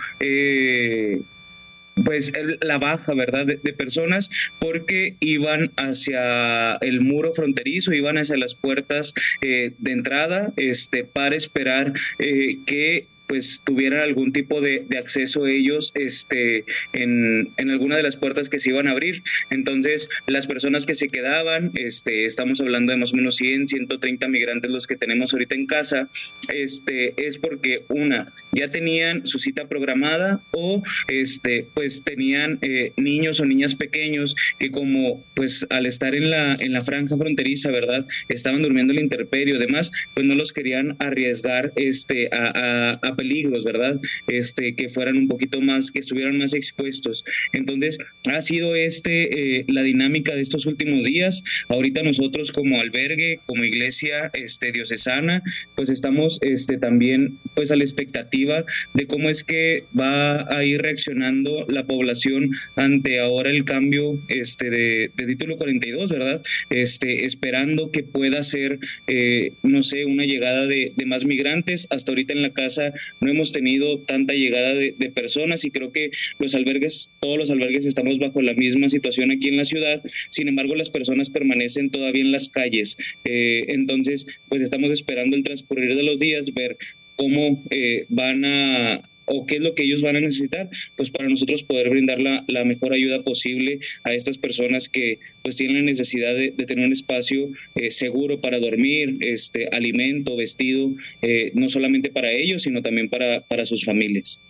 pues la baja, ¿verdad? De, personas porque iban hacia el muro fronterizo, iban hacia las puertas eh, de entrada, este, para esperar eh, que pues tuvieran algún tipo de, acceso ellos este, en, alguna de las puertas que se iban a abrir. Entonces, las personas que se quedaban, este, estamos hablando de más o menos 100, 130 migrantes los que tenemos ahorita en casa, este, es porque una, ya tenían su cita programada o este, pues tenían eh, niños o niñas pequeños que como pues al estar en la, en la franja fronteriza, ¿verdad? Estaban durmiendo el interperio, además, pues no los querían arriesgar este, a peligros, ¿verdad? Este, que fueran un poquito más, que estuvieran más expuestos. Entonces, ha sido este eh, la dinámica de estos últimos días. Ahorita nosotros como albergue, como iglesia este, diocesana, pues estamos este, también pues a la expectativa de cómo es que va a ir reaccionando la población ante ahora el cambio este, de, título 42, ¿verdad? Este, esperando que pueda ser, eh, no sé, una llegada de, de más migrantes. Hasta ahorita en la casa no hemos tenido tanta llegada de, personas y creo que los albergues, todos los albergues estamos bajo la misma situación aquí en la ciudad, sin embargo las personas permanecen todavía en las calles. Eh, entonces, pues estamos esperando el transcurrir de los días, ver cómo eh, van a, o qué es lo que ellos van a necesitar, pues para nosotros poder brindar la, la mejor ayuda posible a estas personas que pues tienen la necesidad de, tener un espacio eh, seguro para dormir, este, alimento, vestido, eh, no solamente para ellos, sino también para, para sus familias.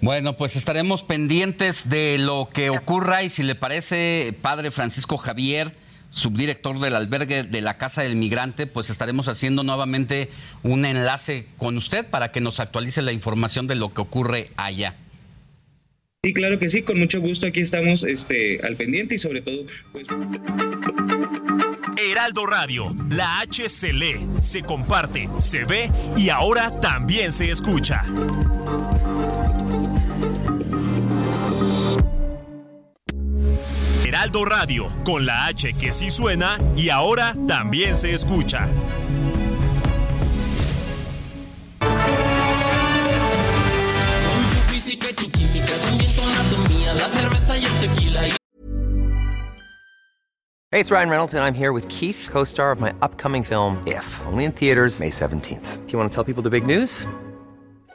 Bueno, pues estaremos pendientes de lo que ocurra y si le parece, Padre Francisco Javier, subdirector del albergue de la Casa del Migrante, pues estaremos haciendo nuevamente un enlace con usted para que nos actualice la información de lo que ocurre allá. Sí, claro que sí, con mucho gusto aquí estamos este, al pendiente y sobre todo, pues... Heraldo Radio, la H se lee, se comparte, se ve y ahora también se escucha. Heraldo Radio, con la H que sí suena y ahora también se escucha. Hey, it's Ryan Reynolds, and I'm here with Keith, co star of my upcoming film, If, only in theaters, May 17th. Do you want to tell people the big news?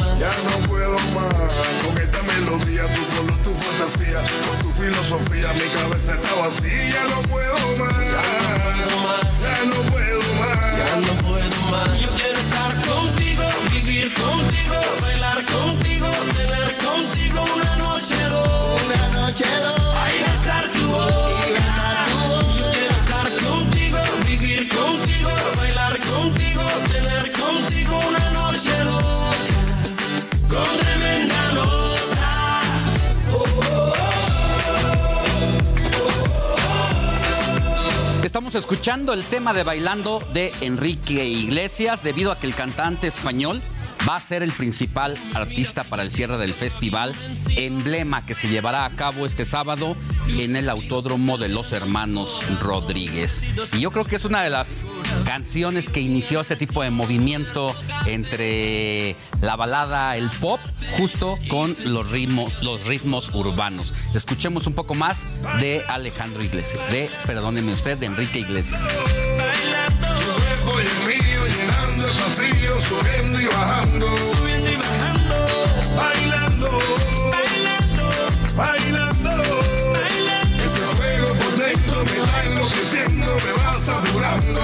más. Ya no puedo más. Con esta melodía, tu color, tu fantasía, con tu filosofía, mi cabeza está vacía. Ya no puedo más. Ya no puedo más. Ya no puedo más. Ya no puedo más. Yo quiero estar contigo, vivir contigo, bailar contigo, escuchando el tema de Bailando de Enrique Iglesias debido a que el cantante español va a ser el principal artista para el cierre del festival, emblema que se llevará a cabo este sábado en el Autódromo de los Hermanos Rodríguez. Y yo creo que es una de las canciones que inició este tipo de movimiento entre la balada, el pop, justo con los ritmos, los ritmos urbanos. Escuchemos un poco más de Alejandro Iglesias, de, perdóneme usted, de Enrique Iglesias llenando el vacío, subiendo y bajando, subiendo y bajando, bailando, bailando, bailando, bailando. Ese fuego por dentro me va enloqueciendo, me va saturando.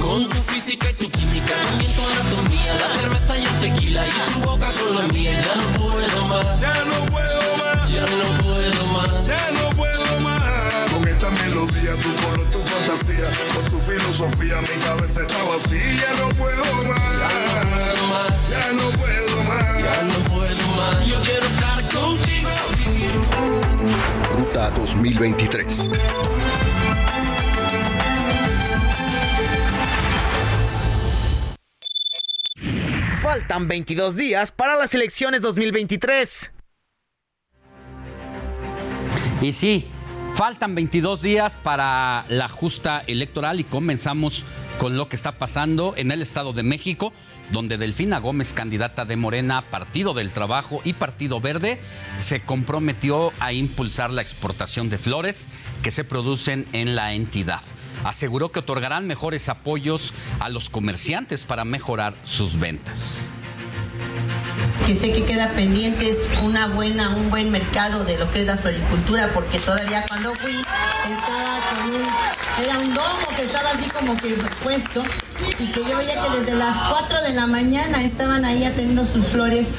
Con tu física y tu química, también tu anatomía, la cerveza y el tequila y tu boca con la mía, ya no puedo más, ya no puedo más, ya no puedo más, ya no puedo más. Con esta melodía, tu tu fantasía, con tu filosofía, mi cabeza está vacía, ya no puedo más, ya no puedo más, ya no puedo más, ya no puedo más. Yo quiero estar contigo Ruta 2023. Faltan 22 días para las elecciones 2023. Y sí, faltan 22 días para la justa electoral y comenzamos con lo que está pasando en el Estado de México, donde Delfina Gómez, candidata de Morena, Partido del Trabajo y Partido Verde, se comprometió a impulsar la exportación de flores que se producen en la entidad. Aseguró que otorgarán mejores apoyos a los comerciantes para mejorar sus ventas que sé que queda pendiente es una buena, un buen mercado de lo que es la floricultura, porque todavía cuando fui estaba con un, era un domo que estaba así como que puesto y que yo veía que desde las 4 de la mañana estaban ahí atendiendo sus flores.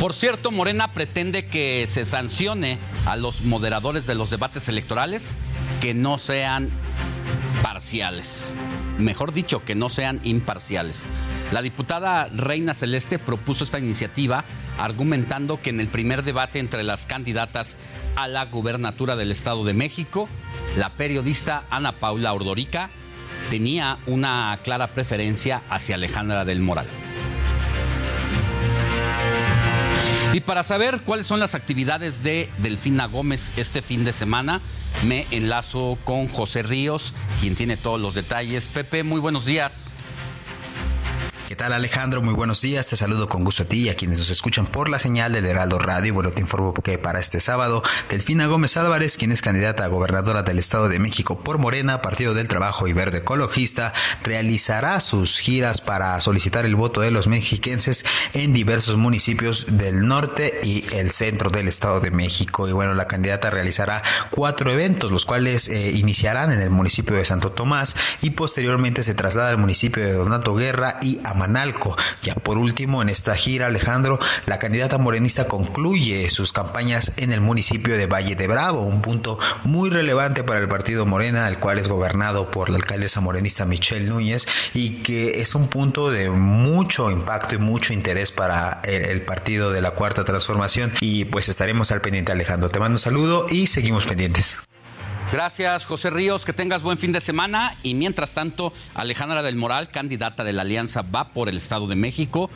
Por cierto, Morena pretende que se sancione a los moderadores de los debates electorales que no sean parciales. Mejor dicho, que no sean imparciales. La diputada Reina Celeste propuso esta iniciativa argumentando que en el primer debate entre las candidatas a la gubernatura del Estado de México, la periodista Ana Paula Ordorica tenía una clara preferencia hacia Alejandra del Moral. Y para saber cuáles son las actividades de Delfina Gómez este fin de semana, me enlazo con José Ríos, quien tiene todos los detalles. Pepe, muy buenos días. ¿Qué tal Alejandro? Muy buenos días, te saludo con gusto a ti y a quienes nos escuchan por la señal del Heraldo Radio. Bueno, te informo que para este sábado, Delfina Gómez Álvarez, quien es candidata a gobernadora del Estado de México por Morena, Partido del Trabajo y Verde Ecologista, realizará sus giras para solicitar el voto de los mexiquenses en diversos municipios del norte y el centro del Estado de México. Y bueno, la candidata realizará cuatro eventos, los cuales eh, iniciarán en el municipio de Santo Tomás y posteriormente se traslada al municipio de Donato Guerra y a Manalco. Ya por último, en esta gira, Alejandro, la candidata morenista concluye sus campañas en el municipio de Valle de Bravo, un punto muy relevante para el partido Morena, el cual es gobernado por la alcaldesa morenista Michelle Núñez y que es un punto de mucho impacto y mucho interés para el, el partido de la Cuarta Transformación. Y pues estaremos al pendiente, Alejandro. Te mando un saludo y seguimos pendientes. Gracias, José Ríos. Que tengas buen fin de semana. Y mientras tanto, Alejandra del Moral, candidata de la Alianza Va por el Estado de México,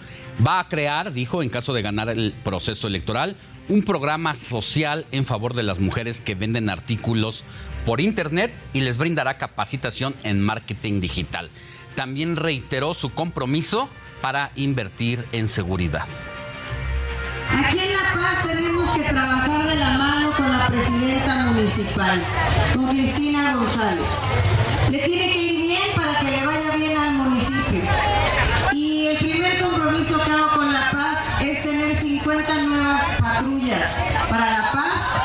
va a crear, dijo, en caso de ganar el proceso electoral, un programa social en favor de las mujeres que venden artículos por Internet y les brindará capacitación en marketing digital. También reiteró su compromiso para invertir en seguridad. Aquí en La Paz tenemos que trabajar de la mano con la presidenta municipal, con Cristina González. Le tiene que ir bien para que le vaya bien al municipio. Y el primer compromiso que hago con La Paz es tener 50 nuevas patrullas para La Paz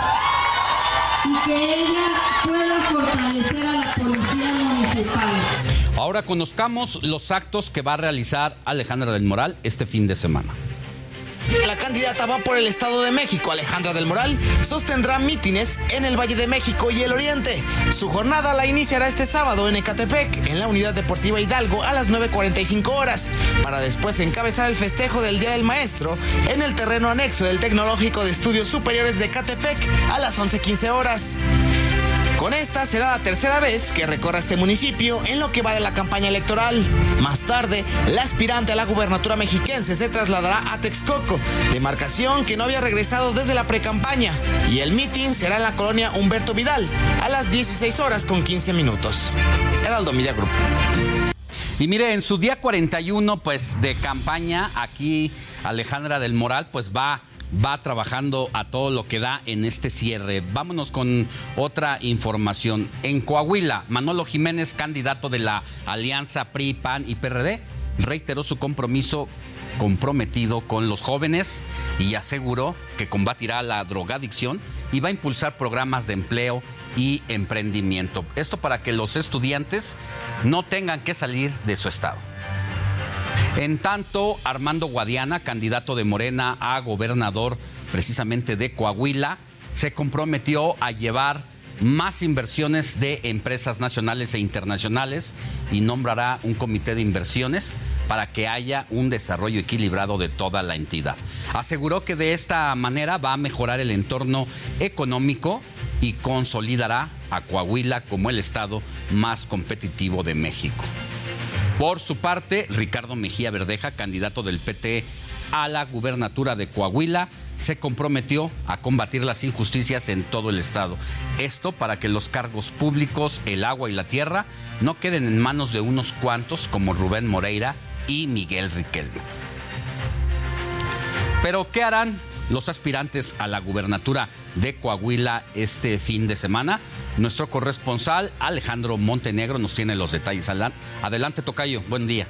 y que ella pueda fortalecer a la policía municipal. Ahora conozcamos los actos que va a realizar Alejandra del Moral este fin de semana. La candidata va por el Estado de México, Alejandra del Moral, sostendrá mítines en el Valle de México y el Oriente. Su jornada la iniciará este sábado en Ecatepec, en la Unidad Deportiva Hidalgo, a las 9.45 horas, para después encabezar el festejo del Día del Maestro en el terreno anexo del Tecnológico de Estudios Superiores de Ecatepec a las 11.15 horas. Con esta será la tercera vez que recorra este municipio en lo que va de la campaña electoral. Más tarde, la aspirante a la gubernatura mexiquense se trasladará a Texcoco, demarcación que no había regresado desde la precampaña. Y el meeting será en la colonia Humberto Vidal a las 16 horas con 15 minutos. Heraldo Media Group. Y mire, en su día 41 pues de campaña, aquí Alejandra del Moral pues va va trabajando a todo lo que da en este cierre. Vámonos con otra información. En Coahuila, Manolo Jiménez, candidato de la Alianza PRI, PAN y PRD, reiteró su compromiso comprometido con los jóvenes y aseguró que combatirá la drogadicción y va a impulsar programas de empleo y emprendimiento. Esto para que los estudiantes no tengan que salir de su estado. En tanto, Armando Guadiana, candidato de Morena a gobernador precisamente de Coahuila, se comprometió a llevar más inversiones de empresas nacionales e internacionales y nombrará un comité de inversiones para que haya un desarrollo equilibrado de toda la entidad. Aseguró que de esta manera va a mejorar el entorno económico y consolidará a Coahuila como el estado más competitivo de México. Por su parte, Ricardo Mejía Verdeja, candidato del PT a la gubernatura de Coahuila, se comprometió a combatir las injusticias en todo el estado. Esto para que los cargos públicos, el agua y la tierra no queden en manos de unos cuantos como Rubén Moreira y Miguel Riquelme. Pero, ¿qué harán los aspirantes a la gubernatura de Coahuila este fin de semana? Nuestro corresponsal Alejandro Montenegro nos tiene los detalles. Adelante, Tocayo. Buen día.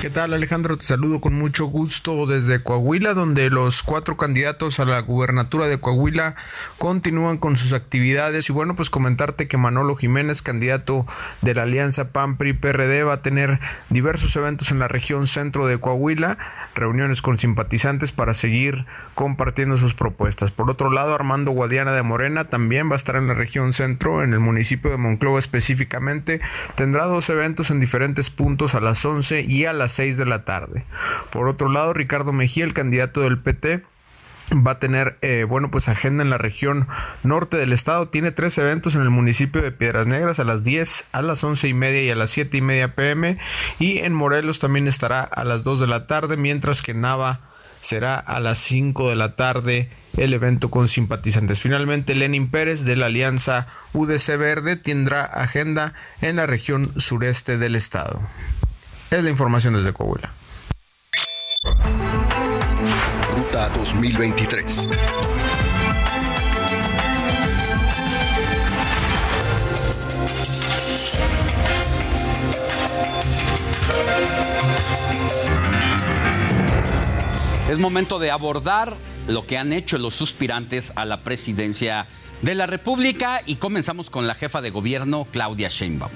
¿Qué tal Alejandro? Te saludo con mucho gusto desde Coahuila, donde los cuatro candidatos a la gubernatura de Coahuila continúan con sus actividades. Y bueno, pues comentarte que Manolo Jiménez, candidato de la Alianza PAN-PRI-PRD, va a tener diversos eventos en la región centro de Coahuila, reuniones con simpatizantes para seguir compartiendo sus propuestas. Por otro lado, Armando Guadiana de Morena también va a estar en la región centro, en el municipio de Monclova específicamente. Tendrá dos eventos en diferentes puntos a las 11 y a las 6 de la tarde. Por otro lado, Ricardo Mejía, el candidato del PT, va a tener, eh, bueno, pues agenda en la región norte del estado. Tiene tres eventos en el municipio de Piedras Negras a las 10, a las 11 y media y a las 7 y media pm. Y en Morelos también estará a las 2 de la tarde, mientras que Nava será a las 5 de la tarde el evento con simpatizantes. Finalmente, Lenin Pérez de la Alianza UDC Verde tendrá agenda en la región sureste del estado. Es la información desde Coahuila. Ruta 2023. Es momento de abordar lo que han hecho los suspirantes a la presidencia de la República y comenzamos con la jefa de gobierno, Claudia Sheinbaum.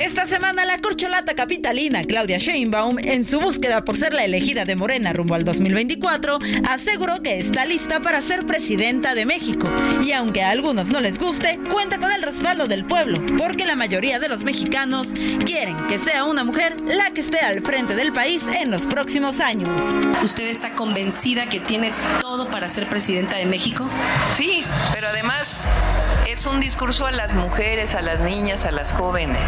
Esta semana la corcholata capitalina Claudia Sheinbaum, en su búsqueda por ser la elegida de Morena rumbo al 2024, aseguró que está lista para ser presidenta de México. Y aunque a algunos no les guste, cuenta con el respaldo del pueblo, porque la mayoría de los mexicanos quieren que sea una mujer la que esté al frente del país en los próximos años. ¿Usted está convencida que tiene todo para ser presidenta de México? Sí, pero además es un discurso a las mujeres, a las niñas, a las jóvenes.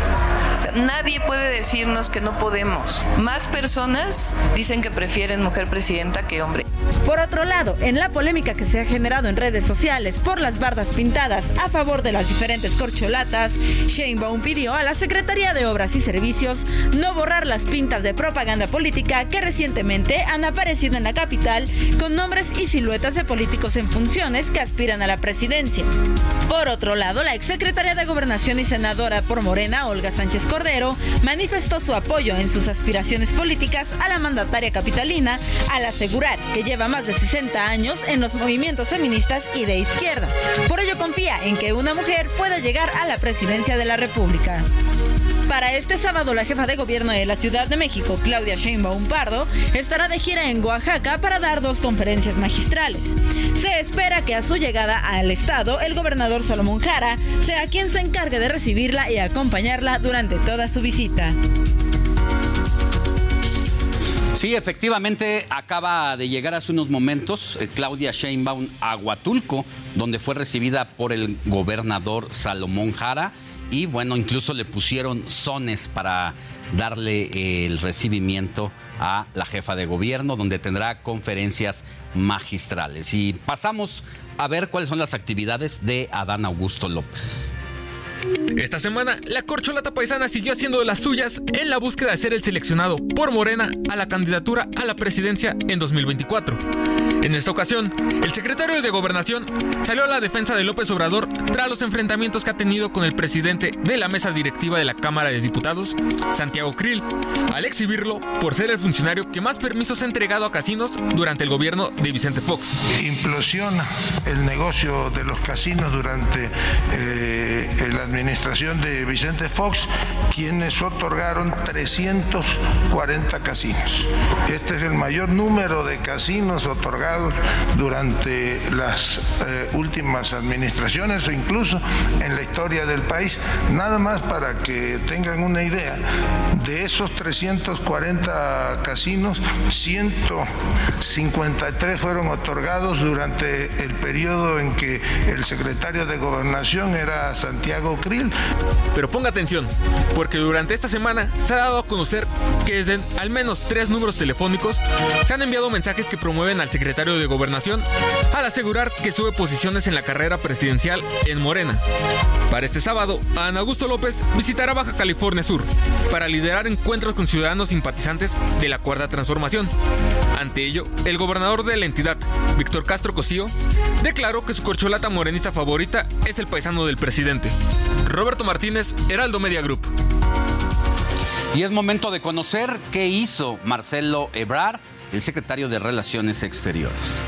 Nadie puede decirnos que no podemos. Más personas dicen que prefieren mujer presidenta que hombre. Por otro lado, en la polémica que se ha generado en redes sociales por las bardas pintadas a favor de las diferentes corcholatas, Sheinbaum pidió a la Secretaría de Obras y Servicios no borrar las pintas de propaganda política que recientemente han aparecido en la capital con nombres y siluetas de políticos en funciones que aspiran a la presidencia. Por otro lado, la exsecretaria de Gobernación y senadora por Morena, Olga Sánchez Cordero, manifestó su apoyo en sus aspiraciones políticas a la mandataria capitalina al asegurar que lleva más de 60 años en los movimientos feministas y de izquierda. Por ello confía en que una mujer pueda llegar a la presidencia de la República. Para este sábado, la jefa de gobierno de la Ciudad de México, Claudia Sheinbaum Pardo, estará de gira en Oaxaca para dar dos conferencias magistrales. Se espera que a su llegada al estado, el gobernador Salomón Jara sea quien se encargue de recibirla y acompañarla durante toda su visita. Sí, efectivamente acaba de llegar hace unos momentos eh, Claudia Sheinbaum a Huatulco, donde fue recibida por el gobernador Salomón Jara y bueno, incluso le pusieron sones para darle el recibimiento a la jefa de gobierno, donde tendrá conferencias magistrales. Y pasamos a ver cuáles son las actividades de Adán Augusto López. Esta semana, la corcholata paisana siguió haciendo de las suyas en la búsqueda de ser el seleccionado por Morena a la candidatura a la presidencia en 2024. En esta ocasión, el secretario de Gobernación salió a la defensa de López Obrador tras los enfrentamientos que ha tenido con el presidente de la mesa directiva de la Cámara de Diputados, Santiago Krill, al exhibirlo por ser el funcionario que más permisos ha entregado a casinos durante el gobierno de Vicente Fox. Implosiona el negocio de los casinos durante eh, la administración de Vicente Fox, quienes otorgaron 340 casinos. Este es el mayor número de casinos otorgados durante las eh, últimas administraciones o incluso en la historia del país. Nada más para que tengan una idea, de esos 340 casinos, 153 fueron otorgados durante el periodo en que el secretario de Gobernación era Santiago Krill. Pero ponga atención, porque durante esta semana se ha dado a conocer que desde al menos tres números telefónicos se han enviado mensajes que promueven al secretario de Gobernación al asegurar que sube posiciones en la carrera presidencial en Morena. Para este sábado, Ana Augusto López visitará Baja California Sur para liderar encuentros con ciudadanos simpatizantes de la Cuarta Transformación. Ante ello, el gobernador de la entidad, Víctor Castro Cosío, declaró que su corcholata morenista favorita es el paisano del presidente. Roberto Martínez, Heraldo Media Group. Y es momento de conocer qué hizo Marcelo Ebrard, el secretario de Relaciones Exteriores.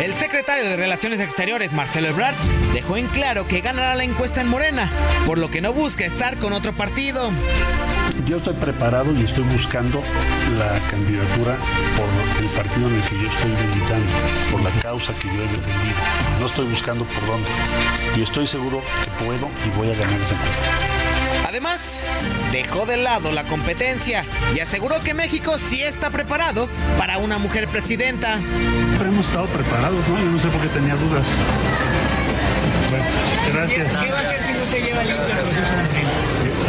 El secretario de Relaciones Exteriores, Marcelo Ebrard, dejó en claro que ganará la encuesta en Morena, por lo que no busca estar con otro partido. Yo estoy preparado y estoy buscando la candidatura por el partido en el que yo estoy militando, por la causa que yo he defendido. No estoy buscando por dónde. Y estoy seguro que puedo y voy a ganar esa encuesta. Además, dejó de lado la competencia y aseguró que México sí está preparado para una mujer presidenta. Siempre hemos estado preparados, ¿no? Yo no sé por qué tenía dudas. Bueno, gracias. ¿Qué va a hacer si no se lleva limpio el proceso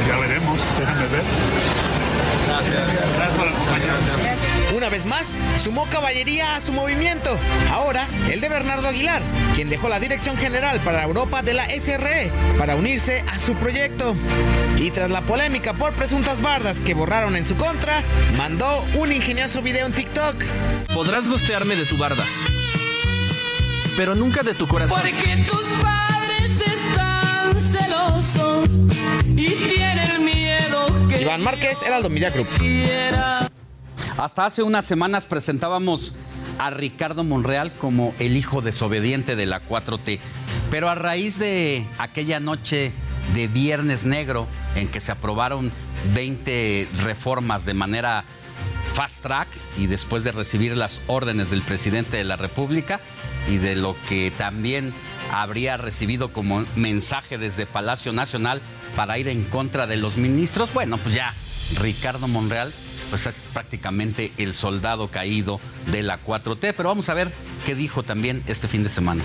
Ya veremos, déjame ver. Gracias. Gracias por acompañarnos. Una vez más, sumó caballería a su movimiento. Ahora, el de Bernardo Aguilar, quien dejó la dirección general para Europa de la SRE para unirse a su proyecto. Y tras la polémica por presuntas bardas que borraron en su contra, mandó un ingenioso video en TikTok. Podrás gostearme de tu barda, pero nunca de tu corazón. Porque tus padres están celosos y tienen miedo que Iván Márquez, Heraldo Media Group. Hasta hace unas semanas presentábamos a Ricardo Monreal como el hijo desobediente de la 4T. Pero a raíz de aquella noche de Viernes Negro en que se aprobaron 20 reformas de manera fast track y después de recibir las órdenes del presidente de la República y de lo que también habría recibido como mensaje desde Palacio Nacional para ir en contra de los ministros, bueno, pues ya Ricardo Monreal pues es prácticamente el soldado caído de la 4T. Pero vamos a ver qué dijo también este fin de semana.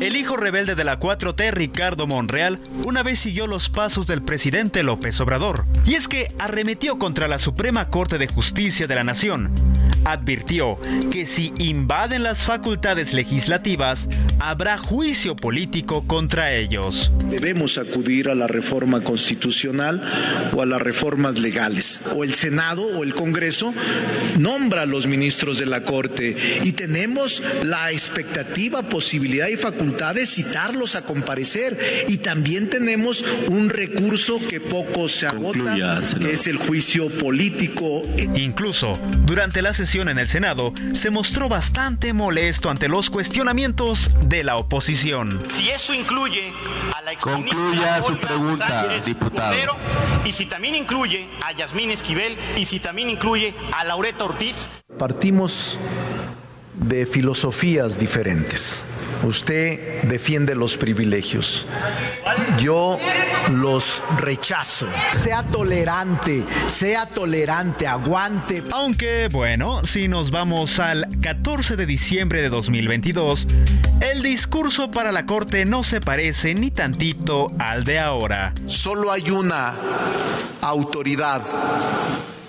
El hijo rebelde de la 4T, Ricardo Monreal, una vez siguió los pasos del presidente López Obrador. Y es que arremetió contra la Suprema Corte de Justicia de la Nación. Advirtió que si invaden las facultades legislativas, habrá juicio político contra ellos. Debemos acudir a la reforma constitucional o a las reformas legales. O el Senado o el Congreso nombra a los ministros de la Corte y tenemos la expectativa, posibilidad y facultad de citarlos a comparecer. Y también tenemos un recurso que poco se agota, que es el juicio político. Incluso, durante la sesión en el Senado, se mostró bastante molesto ante los cuestionamientos de la oposición. Si eso incluye a la Concluya su pregunta, diputado. Cordero, y si también incluye a Yasmín Esquivel y si también incluye a Laureta Ortiz. Partimos de filosofías diferentes. Usted defiende los privilegios. Yo los rechazo. Sea tolerante, sea tolerante, aguante. Aunque, bueno, si nos vamos al 14 de diciembre de 2022, el discurso para la Corte no se parece ni tantito al de ahora. Solo hay una autoridad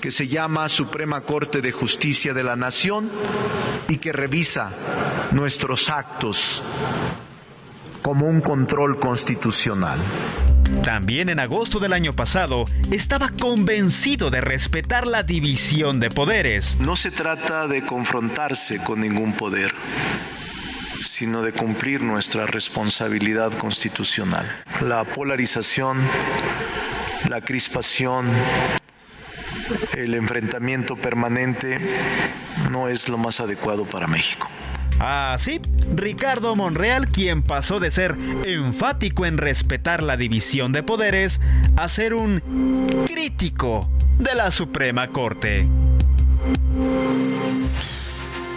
que se llama Suprema Corte de Justicia de la Nación y que revisa nuestros actos como un control constitucional. También en agosto del año pasado estaba convencido de respetar la división de poderes. No se trata de confrontarse con ningún poder, sino de cumplir nuestra responsabilidad constitucional. La polarización, la crispación, el enfrentamiento permanente no es lo más adecuado para México. Así, Ricardo Monreal, quien pasó de ser enfático en respetar la división de poderes a ser un crítico de la Suprema Corte.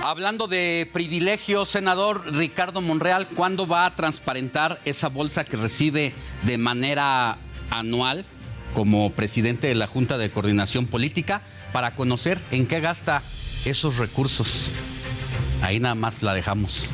Hablando de privilegios, senador Ricardo Monreal, ¿cuándo va a transparentar esa bolsa que recibe de manera anual como presidente de la Junta de Coordinación Política para conocer en qué gasta esos recursos? Ahí nada más la dejamos.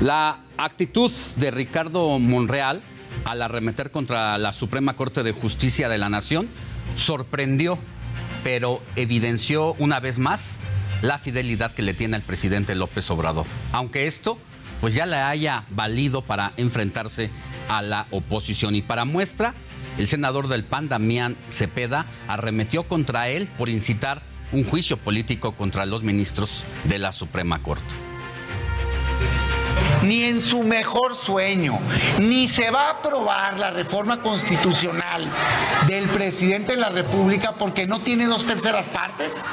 La actitud de Ricardo Monreal al arremeter contra la Suprema Corte de Justicia de la Nación sorprendió, pero evidenció una vez más la fidelidad que le tiene al presidente López Obrador. Aunque esto pues ya le haya valido para enfrentarse a la oposición. Y para muestra, el senador del PAN, Damián Cepeda, arremetió contra él por incitar un juicio político contra los ministros de la Suprema Corte. Ni en su mejor sueño, ni se va a aprobar la reforma constitucional del presidente de la República porque no tiene dos terceras partes.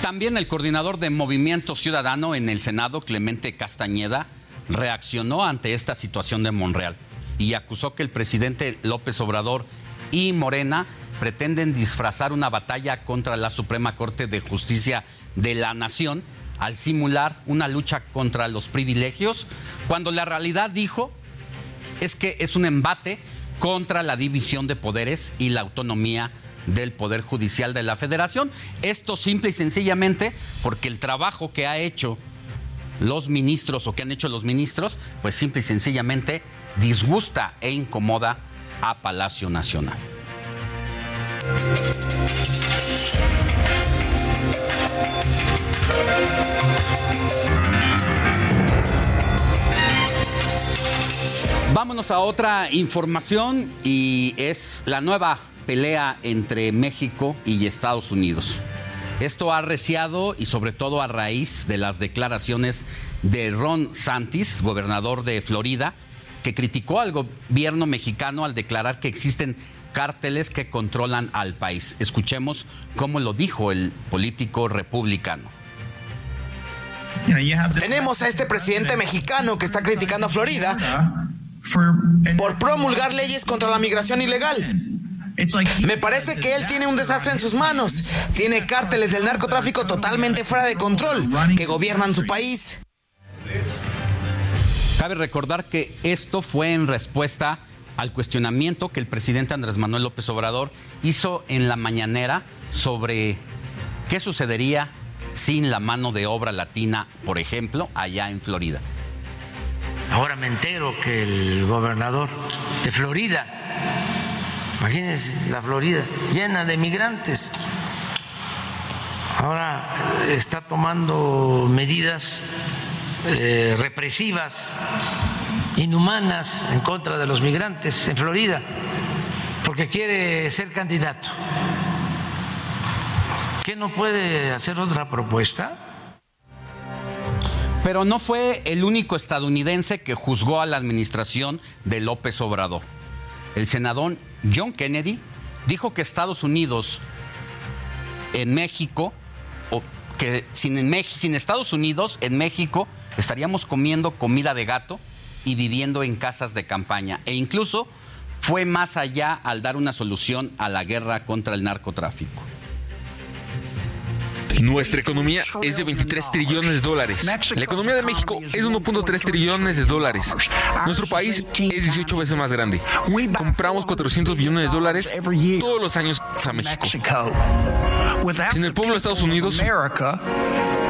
También el coordinador de Movimiento Ciudadano en el Senado, Clemente Castañeda, reaccionó ante esta situación de Monreal y acusó que el presidente López Obrador y Morena pretenden disfrazar una batalla contra la Suprema Corte de Justicia de la Nación al simular una lucha contra los privilegios, cuando la realidad dijo es que es un embate contra la división de poderes y la autonomía del Poder Judicial de la Federación. Esto simple y sencillamente porque el trabajo que ha hecho los ministros o que han hecho los ministros, pues simple y sencillamente disgusta e incomoda a Palacio Nacional. Vámonos a otra información y es la nueva pelea entre México y Estados Unidos. Esto ha arreciado y sobre todo a raíz de las declaraciones de Ron Santis, gobernador de Florida, que criticó al gobierno mexicano al declarar que existen cárteles que controlan al país. Escuchemos cómo lo dijo el político republicano. Tenemos a este presidente mexicano que está criticando a Florida por promulgar leyes contra la migración ilegal. Me parece que él tiene un desastre en sus manos. Tiene cárteles del narcotráfico totalmente fuera de control que gobiernan su país. Cabe recordar que esto fue en respuesta al cuestionamiento que el presidente Andrés Manuel López Obrador hizo en la mañanera sobre qué sucedería sin la mano de obra latina, por ejemplo, allá en Florida. Ahora me entero que el gobernador de Florida, imagínense, la Florida llena de migrantes, ahora está tomando medidas eh, represivas, inhumanas en contra de los migrantes en Florida, porque quiere ser candidato. ¿Qué no puede hacer otra propuesta? Pero no fue el único estadounidense que juzgó a la administración de López Obrador. El senador John Kennedy dijo que Estados Unidos en México, o que sin, en sin Estados Unidos en México estaríamos comiendo comida de gato y viviendo en casas de campaña. E incluso fue más allá al dar una solución a la guerra contra el narcotráfico. Nuestra economía es de 23 trillones de dólares. La economía de México es de 1.3 trillones de dólares. Nuestro país es 18 veces más grande. Compramos 400 billones de dólares todos los años a México. Sin el pueblo de Estados Unidos,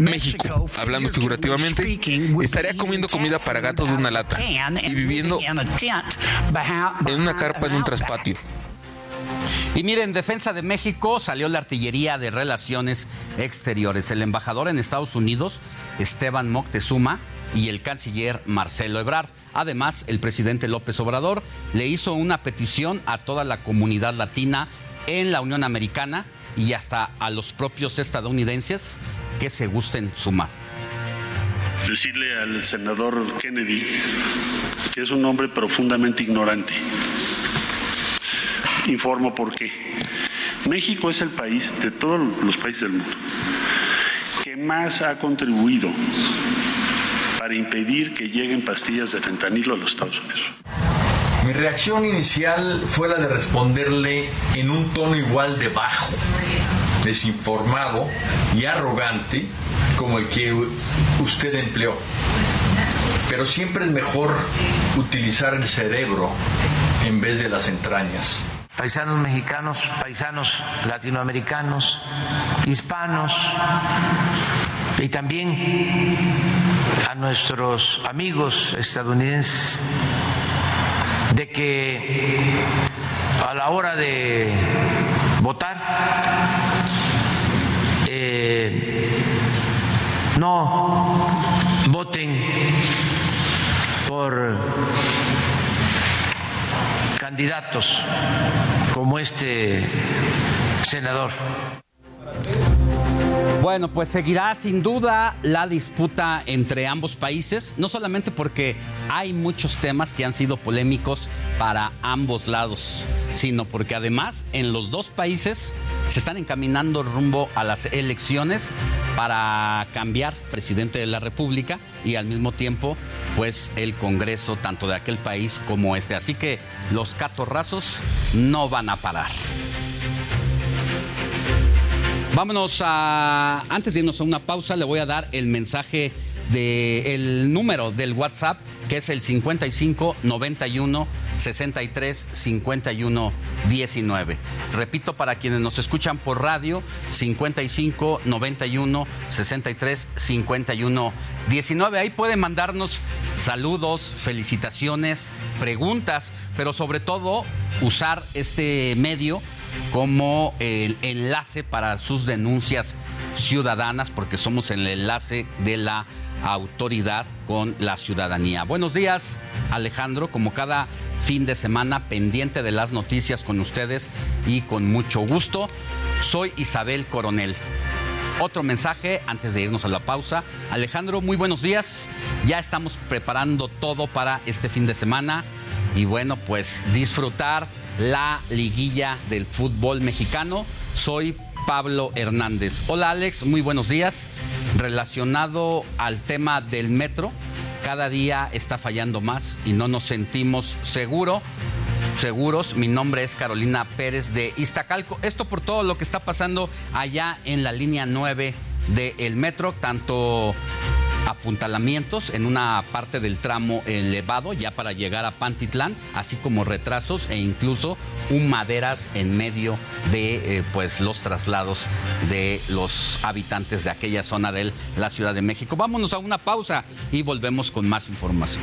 México, hablando figurativamente, estaría comiendo comida para gatos de una lata y viviendo en una carpa en un traspatio. Y mire, en defensa de México salió la artillería de relaciones exteriores. El embajador en Estados Unidos, Esteban Moctezuma, y el canciller Marcelo Ebrard. Además, el presidente López Obrador le hizo una petición a toda la comunidad latina en la Unión Americana y hasta a los propios estadounidenses que se gusten sumar. decirle al senador Kennedy que es un hombre profundamente ignorante. Informo por qué. México es el país de todos los países del mundo que más ha contribuido para impedir que lleguen pastillas de fentanilo a los Estados Unidos. Mi reacción inicial fue la de responderle en un tono igual de bajo, desinformado y arrogante como el que usted empleó. Pero siempre es mejor utilizar el cerebro en vez de las entrañas. Paisanos mexicanos, paisanos latinoamericanos, hispanos y también a nuestros amigos estadounidenses de que a la hora de votar eh, no voten por candidatos como este senador. Bueno, pues seguirá sin duda la disputa entre ambos países, no solamente porque hay muchos temas que han sido polémicos para ambos lados, sino porque además en los dos países se están encaminando rumbo a las elecciones para cambiar presidente de la República y al mismo tiempo pues el Congreso tanto de aquel país como este. Así que los catorrazos no van a parar. Vámonos a. Antes de irnos a una pausa, le voy a dar el mensaje del número del WhatsApp, que es el 55 91 63 51 19. Repito, para quienes nos escuchan por radio, 55 91 63 51 19. Ahí pueden mandarnos saludos, felicitaciones, preguntas, pero sobre todo usar este medio como el enlace para sus denuncias ciudadanas, porque somos el enlace de la autoridad con la ciudadanía. Buenos días, Alejandro, como cada fin de semana, pendiente de las noticias con ustedes y con mucho gusto. Soy Isabel Coronel. Otro mensaje antes de irnos a la pausa. Alejandro, muy buenos días. Ya estamos preparando todo para este fin de semana y bueno, pues disfrutar la liguilla del fútbol mexicano. Soy Pablo Hernández. Hola Alex, muy buenos días. Relacionado al tema del metro, cada día está fallando más y no nos sentimos seguro, seguros. Mi nombre es Carolina Pérez de Iztacalco. Esto por todo lo que está pasando allá en la línea 9 del metro, tanto apuntalamientos en una parte del tramo elevado ya para llegar a Pantitlán, así como retrasos e incluso humaderas en medio de eh, pues los traslados de los habitantes de aquella zona de la Ciudad de México. Vámonos a una pausa y volvemos con más información.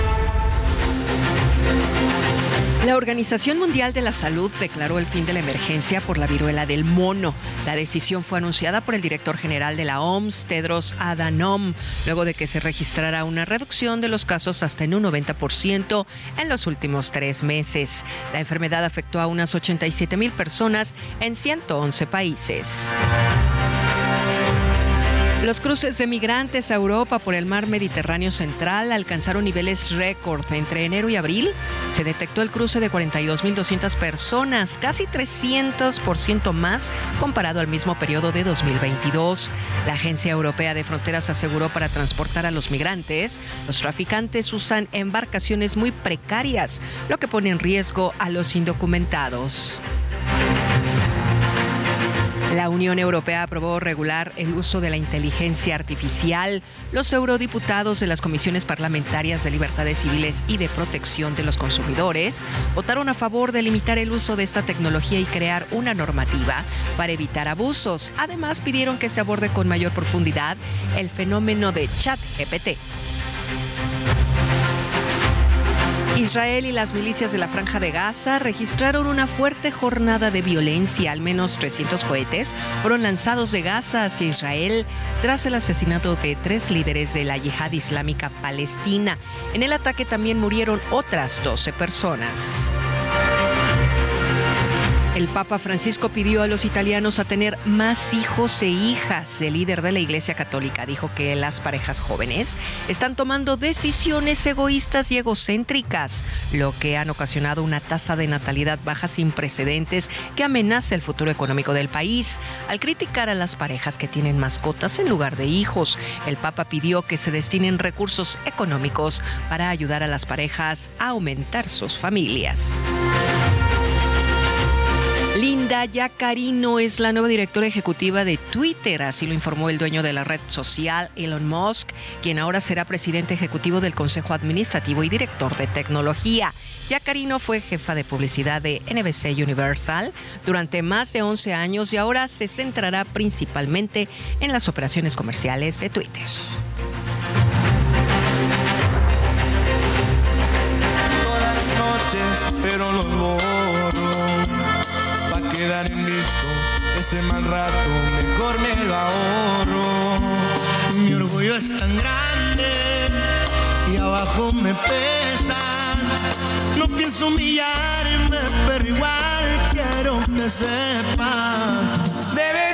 La Organización Mundial de la Salud declaró el fin de la emergencia por la viruela del mono. La decisión fue anunciada por el director general de la OMS, Tedros Adhanom, luego de que se registrara una reducción de los casos hasta en un 90% en los últimos tres meses. La enfermedad afectó a unas 87 mil personas en 111 países. Los cruces de migrantes a Europa por el mar Mediterráneo central alcanzaron niveles récord. Entre enero y abril se detectó el cruce de 42.200 personas, casi 300% más comparado al mismo periodo de 2022. La Agencia Europea de Fronteras aseguró para transportar a los migrantes, los traficantes usan embarcaciones muy precarias, lo que pone en riesgo a los indocumentados. La Unión Europea aprobó regular el uso de la inteligencia artificial. Los eurodiputados de las comisiones parlamentarias de libertades civiles y de protección de los consumidores votaron a favor de limitar el uso de esta tecnología y crear una normativa para evitar abusos. Además, pidieron que se aborde con mayor profundidad el fenómeno de chat Israel y las milicias de la Franja de Gaza registraron una fuerte jornada de violencia. Al menos 300 cohetes fueron lanzados de Gaza hacia Israel tras el asesinato de tres líderes de la yihad islámica palestina. En el ataque también murieron otras 12 personas. El Papa Francisco pidió a los italianos a tener más hijos e hijas. El líder de la Iglesia Católica dijo que las parejas jóvenes están tomando decisiones egoístas y egocéntricas, lo que han ocasionado una tasa de natalidad baja sin precedentes que amenaza el futuro económico del país. Al criticar a las parejas que tienen mascotas en lugar de hijos, el Papa pidió que se destinen recursos económicos para ayudar a las parejas a aumentar sus familias. Linda Yacarino es la nueva directora ejecutiva de Twitter, así lo informó el dueño de la red social, Elon Musk, quien ahora será presidente ejecutivo del Consejo Administrativo y director de tecnología. Yacarino fue jefa de publicidad de NBC Universal durante más de 11 años y ahora se centrará principalmente en las operaciones comerciales de Twitter. pero quedar en visto ese mal rato mejor me lo ahorro. Mi orgullo es tan grande y abajo me pesa. No pienso humillarme pero igual quiero que sepas. Deberías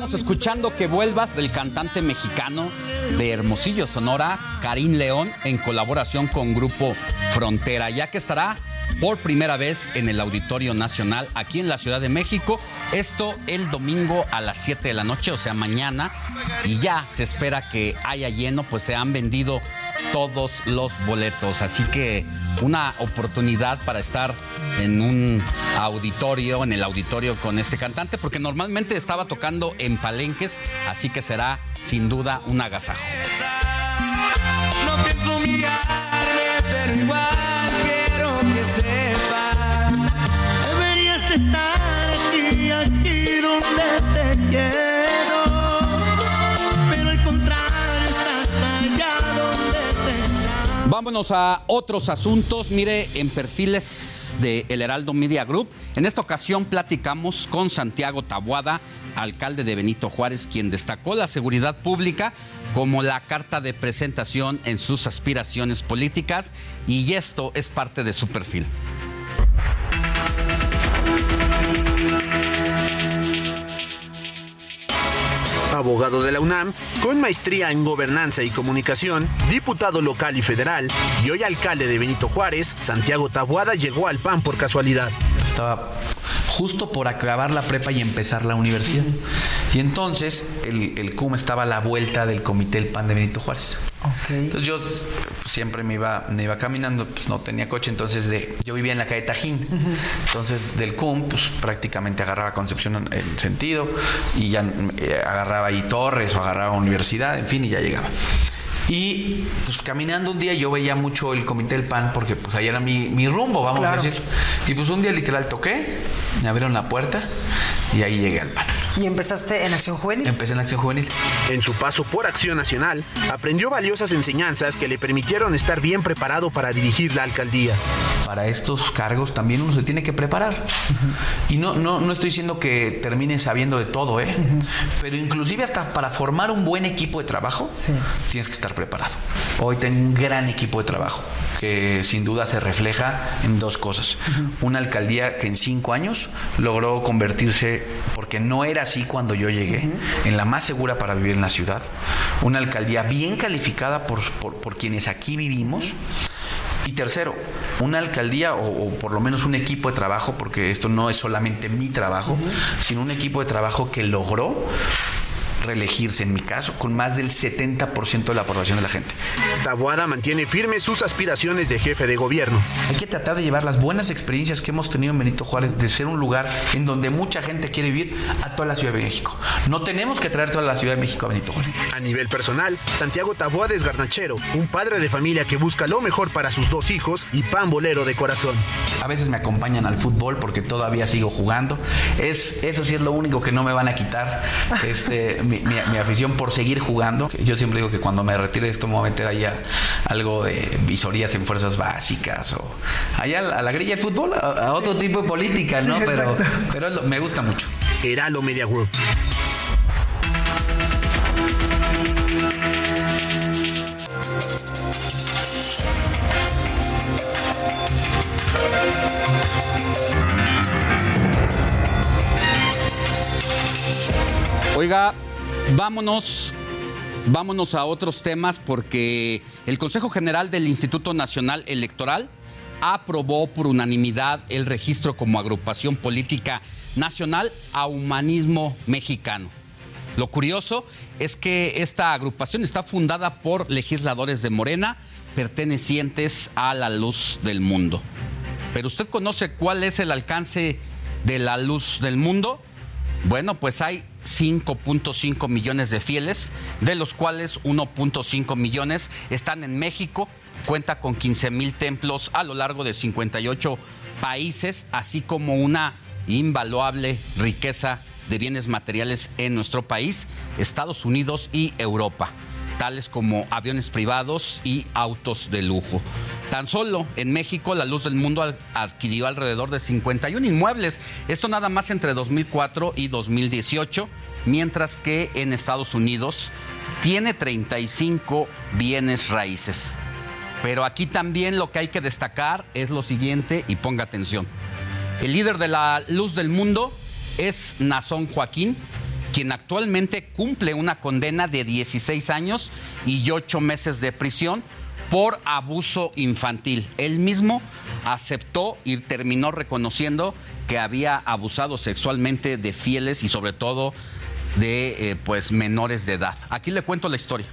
Estamos escuchando que vuelvas del cantante mexicano de Hermosillo, Sonora, Karim León, en colaboración con Grupo Frontera, ya que estará por primera vez en el Auditorio Nacional aquí en la Ciudad de México. Esto el domingo a las 7 de la noche, o sea, mañana. Y ya se espera que haya lleno, pues se han vendido todos los boletos. Así que una oportunidad para estar en un auditorio, en el auditorio con este cantante, porque normalmente estaba tocando en palenques, así que será sin duda un agasajo. No pienso humillarme, pero igual quiero que sepas. Deberías estar aquí, aquí donde te. Vámonos a otros asuntos. Mire, en perfiles de El Heraldo Media Group, en esta ocasión platicamos con Santiago Tabuada, alcalde de Benito Juárez, quien destacó la seguridad pública como la carta de presentación en sus aspiraciones políticas y esto es parte de su perfil. Abogado de la UNAM, con maestría en gobernanza y comunicación, diputado local y federal, y hoy alcalde de Benito Juárez, Santiago Tabuada llegó al PAN por casualidad. Estaba justo por acabar la prepa y empezar la universidad. Y entonces el, el CUM estaba a la vuelta del comité del PAN de Benito Juárez. Entonces yo pues, siempre me iba, me iba caminando, pues no tenía coche, entonces de, yo vivía en la calle Tajín. Entonces del CUM, pues prácticamente agarraba Concepción en, en sentido y ya eh, agarraba ahí Torres o agarraba Universidad, en fin, y ya llegaba. Y pues caminando un día yo veía mucho el comité del PAN porque pues ahí era mi, mi rumbo, vamos Claro. a decir. Y pues un día literal toqué, me abrieron la puerta y ahí llegué al PAN. ¿Y empezaste en Acción Juvenil? Empecé en Acción Juvenil. En su paso por Acción Nacional, aprendió valiosas enseñanzas que le permitieron estar bien preparado para dirigir la alcaldía. Para estos cargos también uno se tiene que preparar. Y no, no, no estoy diciendo que termine sabiendo de todo, ¿eh? Pero inclusive hasta para formar un buen equipo de trabajo, tienes que estar preparado. Hoy tengo un gran equipo de trabajo que sin duda se refleja en dos cosas. Una alcaldía que en cinco años logró convertirse, porque no era así cuando yo llegué, en la más segura para vivir en la ciudad. Una alcaldía bien calificada por, por- por quienes aquí vivimos. Y tercero, una alcaldía o, o por lo menos un equipo de trabajo, porque esto no es solamente mi trabajo, sino un equipo de trabajo que logró reelegirse, en mi caso, con más del 70% de la aprobación de la gente. Tabuada mantiene firmes sus aspiraciones de jefe de gobierno. Hay que tratar de llevar las buenas experiencias que hemos tenido en Benito Juárez, de ser un lugar en donde mucha gente quiere vivir, a toda la Ciudad de México. No tenemos que traer toda la Ciudad de México a Benito Juárez. A nivel personal, Santiago Taboada es garnachero, un padre de familia que busca lo mejor para sus dos hijos y pambolero de corazón. A veces me acompañan al fútbol porque todavía sigo jugando. Es, eso sí es lo único que no me van a quitar, este, mi, mi- mi afición por seguir jugando. Yo siempre digo que cuando me retire de esto me voy a meter ahí a algo de visorías en fuerzas básicas o allá a la, grilla del fútbol, a, a otro tipo de política, ¿no? Sí, pero pero lo- me gusta mucho. Heraldo Media Group. Oiga, vámonos, vámonos a otros temas porque el Consejo General del Instituto Nacional Electoral aprobó por unanimidad el registro como agrupación política nacional a Humanismo Mexicano. Lo curioso es que esta agrupación está fundada por legisladores de Morena pertenecientes a la luz del mundo. Pero usted conoce cuál es el alcance de la luz del mundo? Bueno, pues hay 5.5 millones de fieles, de los cuales 1.5 millones están en México, cuenta con 15 mil templos a lo largo de 58 países, así como una invaluable riqueza de bienes materiales en nuestro país, Estados Unidos y Europa tales como aviones privados y autos de lujo. Tan solo en México la luz del mundo adquirió alrededor de 51 inmuebles, esto nada más entre 2004 y 2018, mientras que en Estados Unidos tiene 35 bienes raíces. Pero aquí también lo que hay que destacar es lo siguiente y ponga atención. El líder de la luz del mundo es Nazón Joaquín, quien actualmente cumple una condena de 16 años y 8 meses de prisión por abuso infantil. Él mismo aceptó y terminó reconociendo que había abusado sexualmente de fieles y sobre todo de eh, pues menores de edad. Aquí le cuento la historia.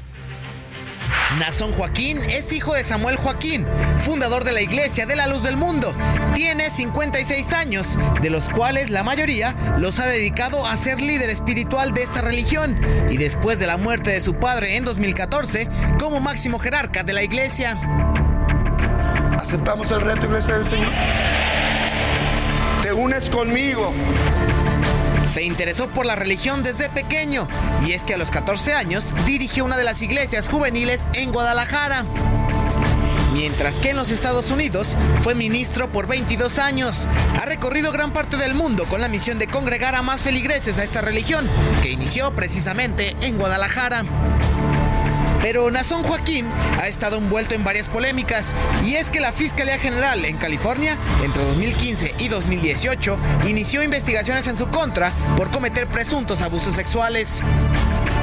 Nazón Joaquín es hijo de Samuel Joaquín, fundador de la Iglesia de la Luz del Mundo. Tiene 56 años, de los cuales la mayoría los ha dedicado a ser líder espiritual de esta religión y después de la muerte de su padre en 2014 como máximo jerarca de la Iglesia. ¿Aceptamos el reto, Iglesia del Señor? ¿Te unes conmigo? Se interesó por la religión desde pequeño y es que a los 14 años dirigió una de las iglesias juveniles en Guadalajara. Mientras que en los Estados Unidos fue ministro por 22 años. Ha recorrido gran parte del mundo con la misión de congregar a más feligreses a esta religión, que inició precisamente en Guadalajara. Pero Nazón Joaquín ha estado envuelto en varias polémicas y es que la Fiscalía General en California entre 2015 y 2018 inició investigaciones en su contra por cometer presuntos abusos sexuales.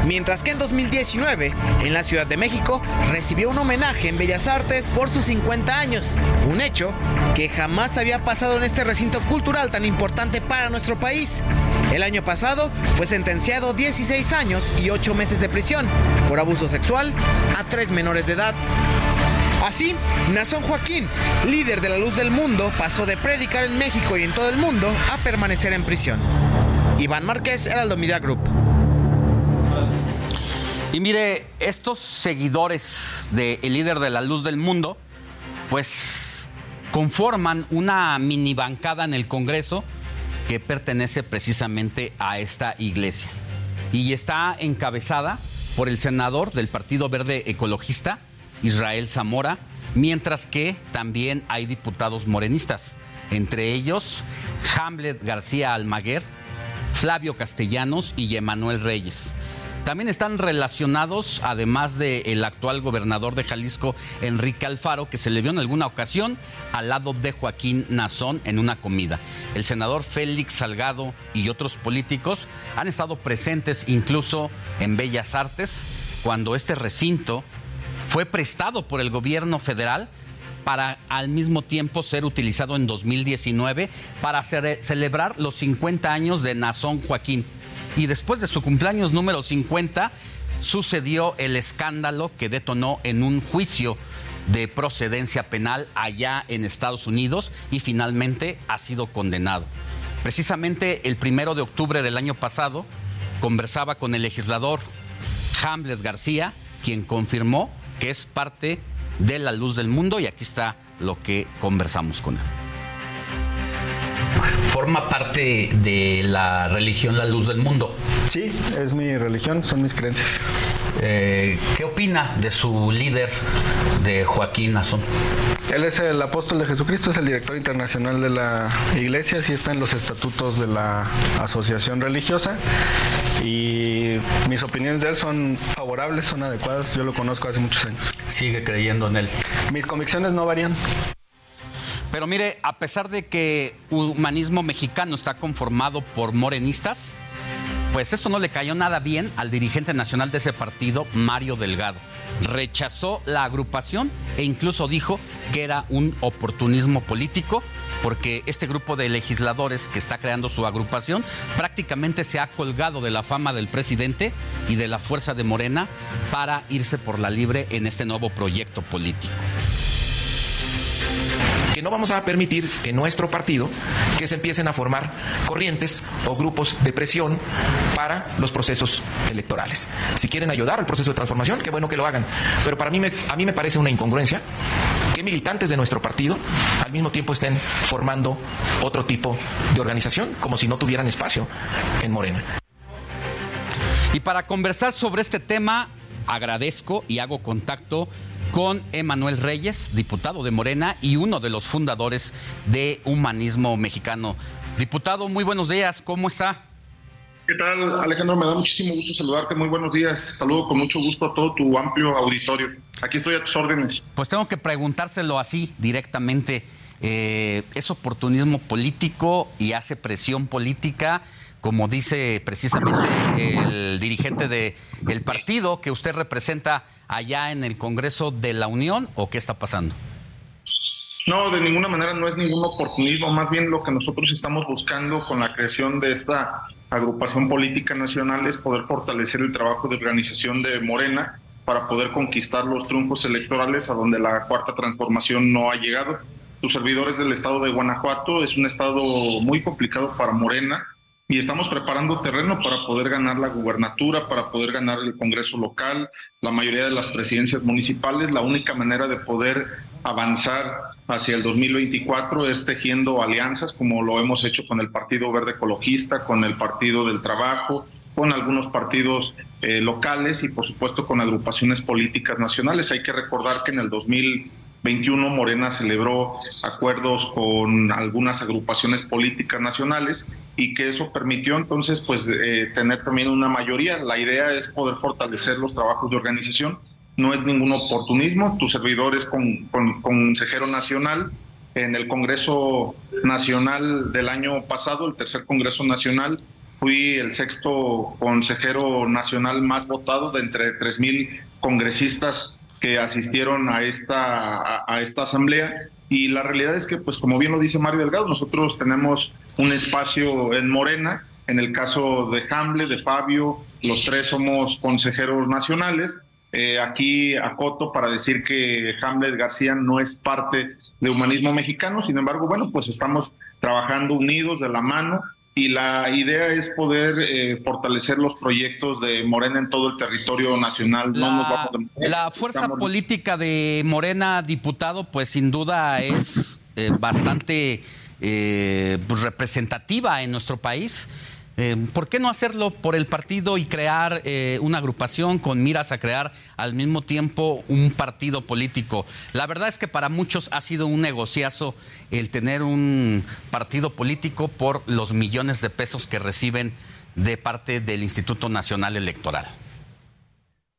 Mientras que en 2019, en la Ciudad de México, recibió un homenaje en Bellas Artes por sus 50 años, un hecho que jamás había pasado en este recinto cultural tan importante para nuestro país. El año pasado fue sentenciado 16 años y 8 meses de prisión por abuso sexual a tres menores de edad. Así, Nazón Joaquín, líder de la luz del mundo, pasó de predicar en México y en todo el mundo a permanecer en prisión. Iván Márquez, Heraldo Media Group. Y mire, estos seguidores del líder de la luz del mundo, pues conforman una mini bancada en el Congreso que pertenece precisamente a esta iglesia. Y está encabezada por el senador del Partido Verde Ecologista, Israel Zamora, mientras que también hay diputados morenistas, entre ellos Hamlet García Almaguer, Flavio Castellanos y Emanuel Reyes. También están relacionados, además del actual gobernador de Jalisco, Enrique Alfaro, que se le vio en alguna ocasión al lado de Joaquín Nazón en una comida. El senador Félix Salgado y otros políticos han estado presentes incluso en Bellas Artes, cuando este recinto fue prestado por el gobierno federal para al mismo tiempo ser utilizado en 2019 para celebrar los 50 años de Nazón Joaquín. Y después de su cumpleaños número 50 sucedió el escándalo que detonó en un juicio de procedencia penal allá en Estados Unidos y finalmente ha sido condenado. Precisamente el primero de octubre del año pasado conversaba con el legislador Hamlet García, quien confirmó que es parte de la luz del mundo y aquí está lo que conversamos con él. Forma parte de la religión La Luz del Mundo. Sí, es mi religión, son mis creencias. Eh, ¿Qué opina de su líder, de Joaquín Nazón? Él es el apóstol de Jesucristo, es el director internacional de la iglesia, sí está en los estatutos de la asociación religiosa y mis opiniones de él son favorables, son adecuadas, yo lo conozco hace muchos años. ¿Sigue creyendo en él? Mis convicciones no varían. Pero mire, a pesar de que humanismo mexicano está conformado por morenistas, pues esto no le cayó nada bien al dirigente nacional de ese partido, Mario Delgado. Rechazó la agrupación e incluso dijo que era un oportunismo político porque este grupo de legisladores que está creando su agrupación prácticamente se ha colgado de la fama del presidente y de la fuerza de Morena para irse por la libre en este nuevo proyecto político que no vamos a permitir en nuestro partido que se empiecen a formar corrientes o grupos de presión para los procesos electorales. Si quieren ayudar al proceso de transformación, qué bueno que lo hagan. Pero para mí me, a mí me parece una incongruencia que militantes de nuestro partido al mismo tiempo estén formando otro tipo de organización como si no tuvieran espacio en Morena. Y para conversar sobre este tema, agradezco y hago contacto con Emanuel Reyes, diputado de Morena y uno de los fundadores de Humanismo Mexicano. Diputado, muy buenos días, ¿cómo está? ¿Qué tal, Alejandro? Me da muchísimo gusto saludarte. Muy buenos días. Saludo con mucho gusto a todo tu amplio auditorio. Aquí estoy a tus órdenes. Pues tengo que preguntárselo así directamente. Eh, ¿Es oportunismo político y hace presión política? Como dice precisamente el dirigente del el partido que usted representa allá en el Congreso de la Unión o qué está pasando? No, de ninguna manera no es ningún oportunismo, más bien lo que nosotros estamos buscando con la creación de esta agrupación política nacional es poder fortalecer el trabajo de organización de Morena para poder conquistar los triunfos electorales a donde la cuarta transformación no ha llegado. Tus servidores del estado de Guanajuato es un estado muy complicado para Morena, y estamos preparando terreno para poder ganar la gubernatura, para poder ganar el Congreso local, la mayoría de las presidencias municipales. La única manera de poder avanzar hacia el 2024 es tejiendo alianzas, como lo hemos hecho con el Partido Verde Ecologista, con el Partido del Trabajo, con algunos partidos eh, locales y por supuesto con agrupaciones políticas nacionales. Hay que recordar que en el 2000 21 Morena celebró acuerdos con algunas agrupaciones políticas nacionales y que eso permitió entonces pues eh, tener también una mayoría. La idea es poder fortalecer los trabajos de organización. No es ningún oportunismo. Tu servidor es con, consejero nacional en el Congreso Nacional del año pasado, el tercer Congreso Nacional, fui el sexto consejero nacional más votado de entre 3.000 congresistas que asistieron a esta, a, esta asamblea y la realidad es que, pues como bien lo dice Mario Delgado, nosotros tenemos un espacio en Morena, en el caso de Hamble, de Fabio, los tres somos consejeros nacionales. Eh, aquí acoto para decir que Hamlet García no es parte de Humanismo Mexicano, sin embargo, bueno, pues estamos trabajando unidos de la mano y la idea es poder eh, fortalecer los proyectos de Morena en todo el territorio nacional. La, fuerza política de Morena, diputado, pues sin duda es eh, bastante eh, pues, representativa en nuestro país. Eh, ¿Por qué no hacerlo por el partido y crear eh, una agrupación con miras a crear al mismo tiempo un partido político? La verdad es que para muchos ha sido un negociazo el tener un partido político por los millones de pesos que reciben de parte del Instituto Nacional Electoral.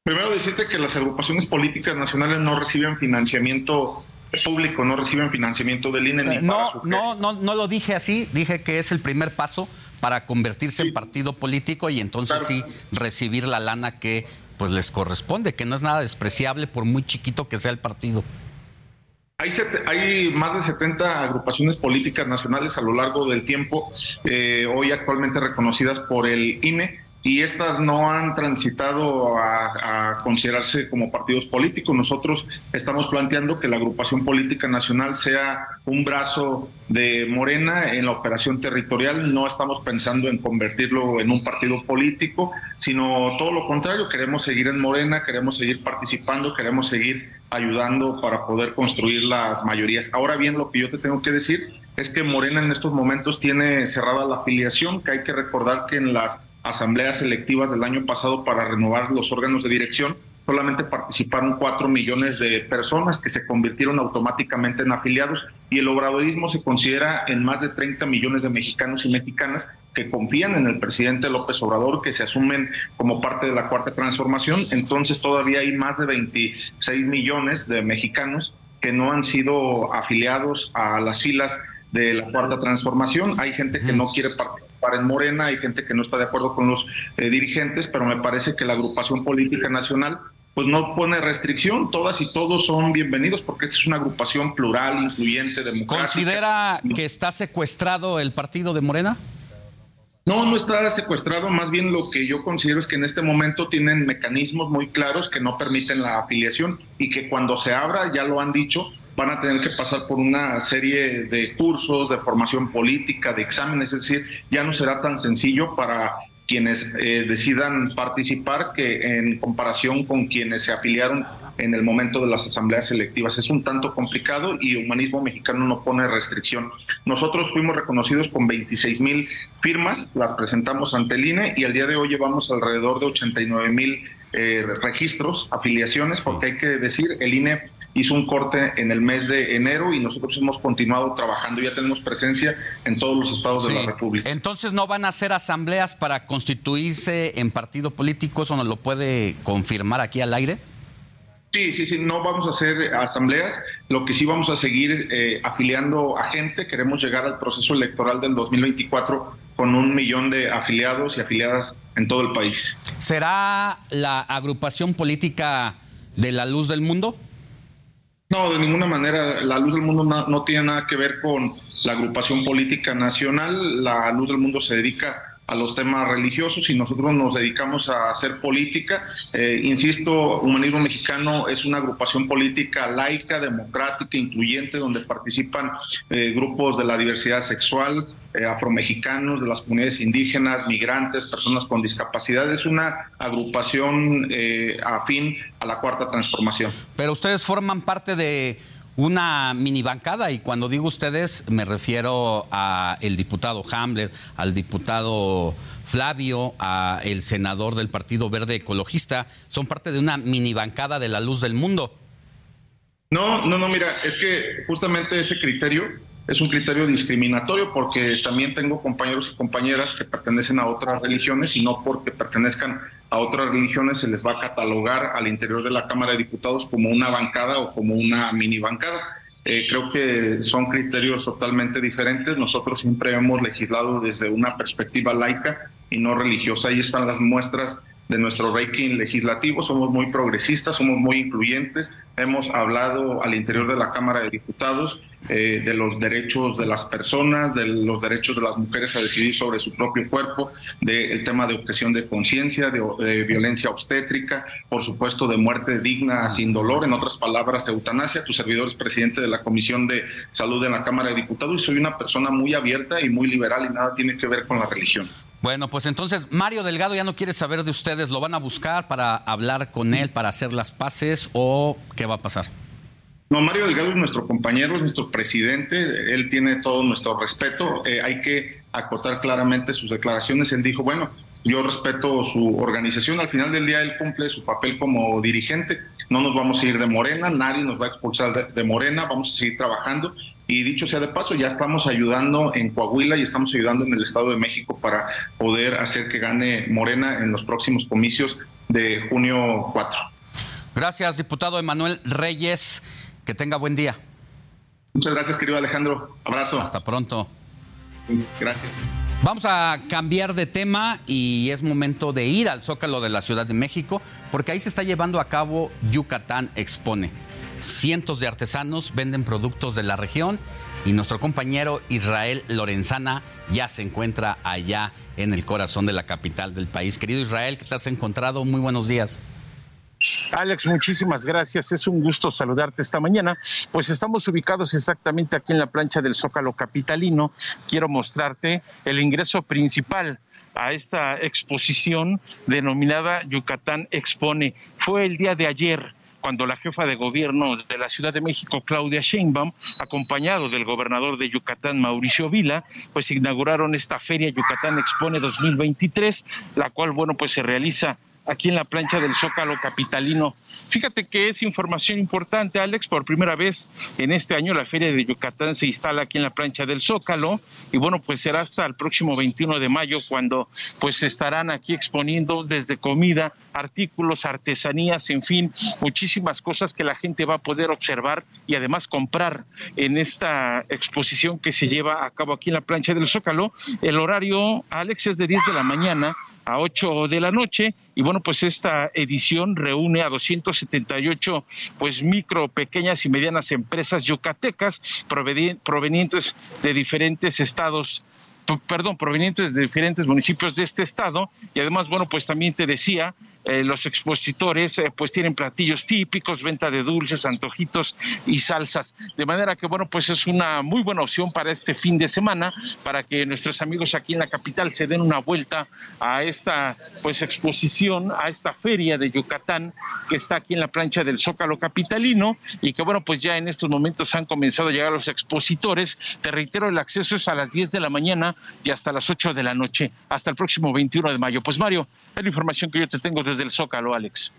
Primero decirte que las agrupaciones políticas nacionales no reciben financiamiento público, no reciben financiamiento del INE. Ni no, no, no, no lo dije así, dije que es el primer paso para convertirse en partido político y entonces sí recibir la lana que pues les corresponde, que no es nada despreciable por muy chiquito que sea el partido. Hay, hay más de 70 agrupaciones políticas nacionales a lo largo del tiempo, eh, hoy actualmente reconocidas por el INE, y estas no han transitado a, considerarse como partidos políticos. Nosotros estamos planteando que la agrupación política nacional sea un brazo de Morena en la operación territorial. No estamos pensando en convertirlo en un partido político, sino todo lo contrario. Queremos seguir en Morena, queremos seguir participando, queremos seguir ayudando para poder construir las mayorías. Ahora bien, lo que yo te tengo que decir es que Morena en estos momentos tiene cerrada la afiliación, que hay que recordar que en las asambleas selectivas del año pasado para renovar los órganos de dirección, solamente participaron cuatro millones de personas que se convirtieron automáticamente en afiliados y el obradorismo se considera en más de 30 millones de mexicanos y mexicanas que confían en el presidente López Obrador, que se asumen como parte de la cuarta transformación. Entonces todavía hay más de 26 millones de mexicanos que no han sido afiliados a las filas de la cuarta transformación. Hay gente que no quiere participar en Morena, hay gente que no está de acuerdo con los eh, dirigentes, pero me parece que la agrupación política nacional pues no pone restricción, todas y todos son bienvenidos porque esta es una agrupación plural, incluyente, democrática. ¿Considera que está secuestrado el partido de Morena? No, no está secuestrado, más bien lo que yo considero es que en este momento tienen mecanismos muy claros que no permiten la afiliación y que cuando se abra, ya lo han dicho, van a tener que pasar por una serie de cursos, de formación política, de exámenes, es decir, ya no será tan sencillo para quienes eh, decidan participar que en comparación con quienes se afiliaron en el momento de las asambleas selectivas. Es un tanto complicado y Humanismo Mexicano no pone restricción. Nosotros fuimos reconocidos con 26 mil firmas, las presentamos ante el INE y al día de hoy llevamos alrededor de 89 mil eh, registros, afiliaciones, porque hay que decir, el INE hizo un corte en el mes de enero y nosotros hemos continuado trabajando, ya tenemos presencia en todos los estados de la República. Entonces no van a hacer asambleas para constituirse en partido político, ¿eso nos lo puede confirmar aquí al aire? Sí, sí, sí, no vamos a hacer asambleas, lo que sí vamos a seguir eh, afiliando a gente, queremos llegar al proceso electoral del 2024 con un millón de afiliados y afiliadas en todo el país. ¿Será la agrupación política de la luz del mundo? No, de ninguna manera. La Luz del Mundo no, tiene nada que ver con la agrupación política nacional. La Luz del Mundo se dedica a los temas religiosos y nosotros nos dedicamos a hacer política. Eh, insisto, Humanismo Mexicano es una agrupación política laica, democrática, incluyente, donde participan eh, grupos de la diversidad sexual, eh, afromexicanos, de las comunidades indígenas, migrantes, personas con discapacidad. Es una agrupación eh, afín a la cuarta transformación. Pero ustedes forman parte de una mini bancada y cuando digo ustedes me refiero a el diputado Hamlet, al diputado Flavio, a el senador del Partido Verde Ecologista, son parte de una mini bancada de la luz del mundo. No, no, no, mira, es que justamente ese criterio es un criterio discriminatorio porque también tengo compañeros y compañeras que pertenecen a otras religiones y no porque pertenezcan a otras religiones se les va a catalogar al interior de la Cámara de Diputados como una bancada o como una mini bancada. Eh, creo que son criterios totalmente diferentes. Nosotros siempre hemos legislado desde una perspectiva laica y no religiosa. Ahí están las muestras de nuestro ranking legislativo. Somos muy progresistas, somos muy incluyentes. Hemos hablado al interior de la Cámara de Diputados eh, de los derechos de las personas, de los derechos de las mujeres a decidir sobre su propio cuerpo, del tema de objeción de conciencia, de, violencia obstétrica, por supuesto de muerte digna sin dolor, en otras palabras, eutanasia. Tu servidor es presidente de la Comisión de Salud en la Cámara de Diputados y soy una persona muy abierta y muy liberal y nada tiene que ver con la religión. Bueno, pues entonces Mario Delgado ya no quiere saber de ustedes, ¿lo van a buscar para hablar con él, para hacer las paces o qué va a pasar? No, Mario Delgado es nuestro compañero, es nuestro presidente, él tiene todo nuestro respeto, eh, hay que acotar claramente sus declaraciones, él dijo, bueno, yo respeto su organización, al final del día él cumple su papel como dirigente, no nos vamos a ir de Morena, nadie nos va a expulsar de, Morena, vamos a seguir trabajando y dicho sea de paso, ya estamos ayudando en Coahuila y estamos ayudando en el Estado de México para poder hacer que gane Morena en los próximos comicios de junio 4. Gracias, diputado Emanuel Reyes. Que tenga buen día. Muchas gracias, querido Alejandro. Abrazo. Hasta pronto. Gracias. Vamos a cambiar de tema y es momento de ir al Zócalo de la Ciudad de México porque ahí se está llevando a cabo Yucatán Expone. Cientos de artesanos venden productos de la región y nuestro compañero Israel Lorenzana ya se encuentra allá en el corazón de la capital del país. Querido Israel, ¿qué te has encontrado? Muy buenos días. Alex, muchísimas gracias. Es un gusto saludarte esta mañana. Pues estamos ubicados exactamente aquí en la plancha del Zócalo Capitalino. Quiero mostrarte el ingreso principal a esta exposición denominada Yucatán Expone. Fue el día de ayer cuando la jefa de gobierno de la Ciudad de México, Claudia Sheinbaum, acompañado del gobernador de Yucatán, Mauricio Vila, pues inauguraron esta feria Yucatán Expone 2023, la cual, bueno, pues se realiza aquí en la plancha del Zócalo Capitalino. Fíjate que es información importante, Alex. Por primera vez en este año la Feria de Yucatán se instala aquí en la plancha del Zócalo y bueno, pues será hasta el próximo 21 de mayo cuando pues estarán aquí exponiendo desde comida, artículos, artesanías, en fin, muchísimas cosas que la gente va a poder observar y además comprar en esta exposición que se lleva a cabo aquí en la plancha del Zócalo. El horario, Alex, es de 10 de la mañana a 8 de la noche y bueno pues esta edición reúne a 278 pues micro pequeñas y medianas empresas yucatecas provenientes de diferentes estados perdón, provenientes de diferentes municipios de este estado. Y además, bueno, pues también te decía, eh, los expositores eh, pues tienen platillos típicos, venta de dulces, antojitos y salsas, de manera que, bueno, pues es una muy buena opción para este fin de semana, para que nuestros amigos aquí en la capital se den una vuelta a esta pues exposición, a esta feria de Yucatán que está aquí en la plancha del Zócalo Capitalino y que, bueno, pues ya en estos momentos han comenzado a llegar los expositores. Te reitero, el acceso es a las 10 de la mañana y hasta las 8 de la noche, hasta el próximo 21 de mayo. Pues Mario, es la información que yo te tengo desde el Zócalo, Alex.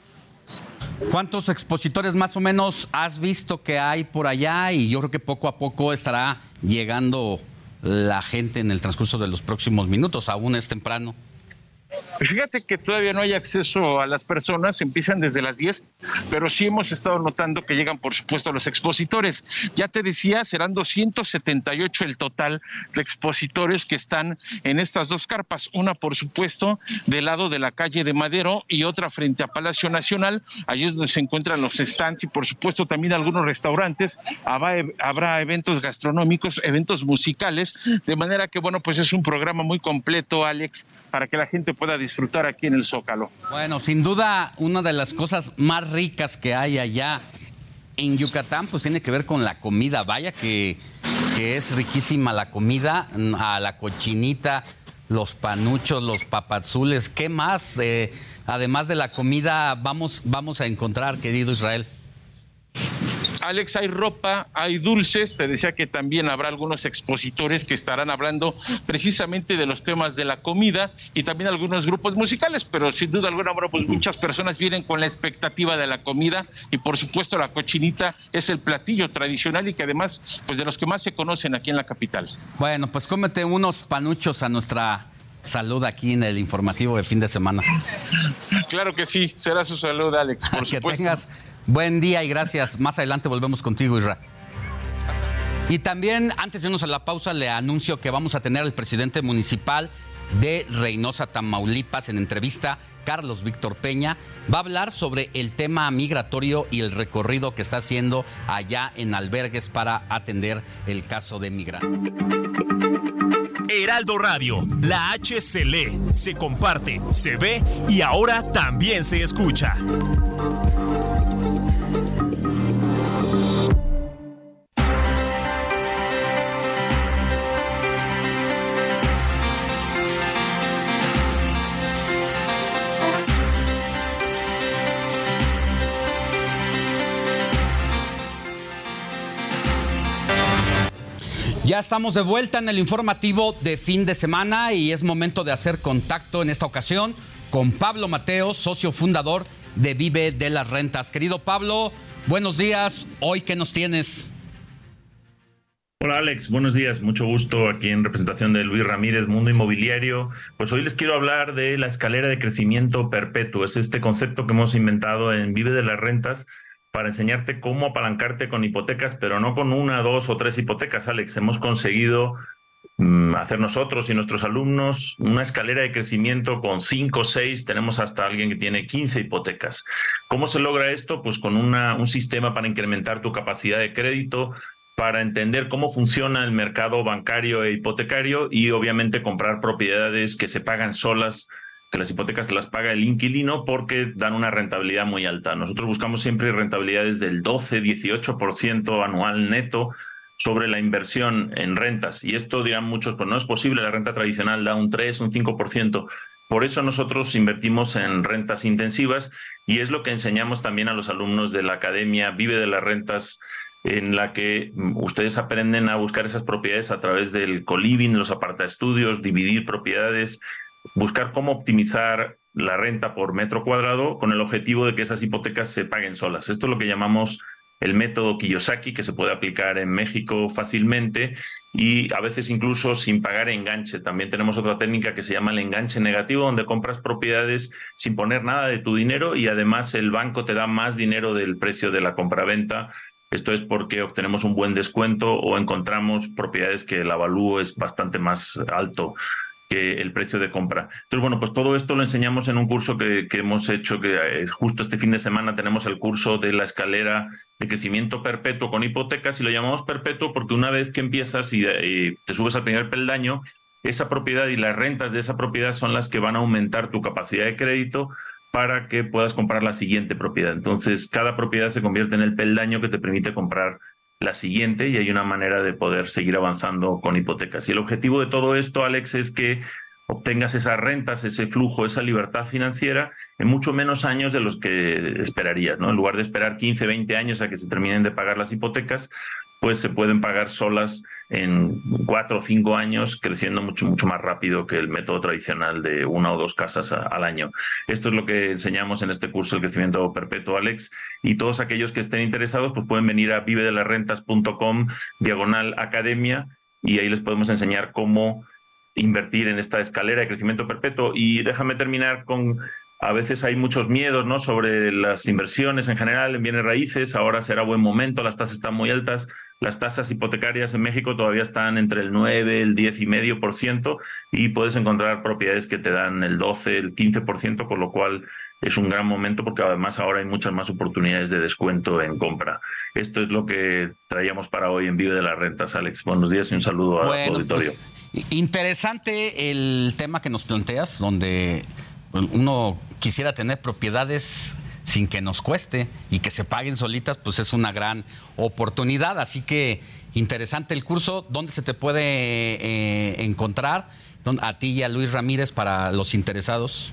¿Cuántos expositores más o menos has visto que hay por allá? Y yo creo que poco a poco estará llegando la gente en el transcurso de los próximos minutos, aún es temprano. Fíjate que todavía no hay acceso a las personas, empiezan desde las 10, pero sí hemos estado notando que llegan, por supuesto, los expositores. Ya te decía, serán 278 el total de expositores que están en estas dos carpas. Una, por supuesto, del lado de la calle de Madero y otra frente a Palacio Nacional. Allí es donde se encuentran los stands y, por supuesto, también algunos restaurantes. Habrá eventos gastronómicos, eventos musicales, de manera que, bueno, pues es un programa muy completo, Alex, para que la gente pueda disfrutar aquí en el Zócalo. Bueno, sin duda, una de las cosas más ricas que hay allá en Yucatán, pues tiene que ver con la comida. Vaya que, es riquísima la comida, a la cochinita, los panuchos, los papazules. ¿Qué más? Eh, además de la comida, vamos, vamos a encontrar, querido Israel. Alex, hay ropa, hay dulces, te decía que también habrá algunos expositores que estarán hablando precisamente de los temas de la comida y también algunos grupos musicales, pero sin duda alguna, bueno, pues muchas personas vienen con la expectativa de la comida y por supuesto la cochinita es el platillo tradicional y que además, pues de los que más se conocen aquí en la capital. Bueno, pues cómete unos panuchos a nuestra salud aquí en el informativo de fin de semana. Claro que sí, será su salud, Alex. Por que tengas buen día y gracias. Más adelante volvemos contigo, Isra. Y también, antes de irnos a la pausa, le anuncio que vamos a tener al presidente municipal de Reynosa, Tamaulipas, en entrevista. Carlos Víctor Peña va a hablar sobre el tema migratorio y el recorrido que está haciendo allá en albergues para atender el caso de migrantes. Heraldo Radio, la H se lee, se comparte, se ve y ahora también se escucha. Ya estamos de vuelta en el informativo de fin de semana y es momento de hacer contacto en esta ocasión con Pablo Mateo, socio fundador de Vive de las Rentas. Querido Pablo, buenos días. Hoy, ¿qué nos tienes? Hola Alex, buenos días, mucho gusto aquí en representación de Luis Ramírez, Mundo Inmobiliario. Pues hoy les quiero hablar de la escalera de crecimiento perpetuo. Es este concepto que hemos inventado en Vive de las Rentas para enseñarte cómo apalancarte con hipotecas, pero no con una, dos o tres hipotecas, Alex. Hemos conseguido mm, hacer nosotros y nuestros alumnos una escalera de crecimiento con 5 o 6, tenemos hasta alguien que tiene 15 hipotecas. ¿Cómo se logra esto? Pues con un sistema para incrementar tu capacidad de crédito, para entender cómo funciona el mercado bancario e hipotecario y obviamente comprar propiedades que se pagan solas que las hipotecas las paga el inquilino porque dan una rentabilidad muy alta. Nosotros buscamos siempre rentabilidades del 12-18% anual neto sobre la inversión en rentas. Y esto dirán muchos, pues no es posible, la renta tradicional da un 3, un 5%. Por eso nosotros invertimos en rentas intensivas y es lo que enseñamos también a los alumnos de la Academia Vive de las Rentas en la que ustedes aprenden a buscar esas propiedades a través del coliving, los estudios, dividir propiedades, buscar cómo optimizar la renta por metro cuadrado con el objetivo de que esas hipotecas se paguen solas. Esto es lo que llamamos el método Kiyosaki, que se puede aplicar en México fácilmente y a veces incluso sin pagar enganche. También tenemos otra técnica que se llama el enganche negativo, donde compras propiedades sin poner nada de tu dinero y además el banco te da más dinero del precio de la compraventa. Esto es porque obtenemos un buen descuento o encontramos propiedades que el avalúo es bastante más alto que el precio de compra. Entonces, bueno, pues todo esto lo enseñamos en un curso que, hemos hecho, que es justo este fin de semana tenemos el curso de la escalera de crecimiento perpetuo con hipotecas y lo llamamos perpetuo porque una vez que empiezas y, te subes al primer peldaño, esa propiedad y las rentas de esa propiedad son las que van a aumentar tu capacidad de crédito para que puedas comprar la siguiente propiedad. Entonces, cada propiedad se convierte en el peldaño que te permite comprar la siguiente y hay una manera de poder seguir avanzando con hipotecas. Y el objetivo de todo esto, Alex, es que obtengas esas rentas, ese flujo, esa libertad financiera en mucho menos años de los que esperarías, ¿no? En lugar de esperar 15, 20 años a que se terminen de pagar las hipotecas, pues se pueden pagar solas en cuatro o cinco años, creciendo mucho, mucho más rápido que el método tradicional de una o dos casas al año. Esto es lo que enseñamos en este curso de crecimiento perpetuo, Alex. Y todos aquellos que estén interesados, pues pueden venir a vivedelarrentas.com, diagonal academia, y ahí les podemos enseñar cómo invertir en esta escalera de crecimiento perpetuo. Y déjame terminar con a veces hay muchos miedos ¿no? sobre las inversiones en general en bienes raíces. Ahora será buen momento, las tasas están muy altas. Las tasas hipotecarias en México todavía están entre el 9, el 10 y medio por ciento y puedes encontrar propiedades que te dan el 12, el 15 por ciento, con lo cual es un gran momento porque además ahora hay muchas más oportunidades de descuento en compra. Esto es lo que traíamos para hoy en Vive de las Rentas, Alex. Buenos días y un saludo al auditorio. Pues, interesante el tema que nos planteas, donde uno quisiera tener propiedades sin que nos cueste y que se paguen solitas, pues es una gran oportunidad. Así que interesante el curso. ¿Dónde se te puede eh, encontrar? A ti y a Luis Ramírez para los interesados.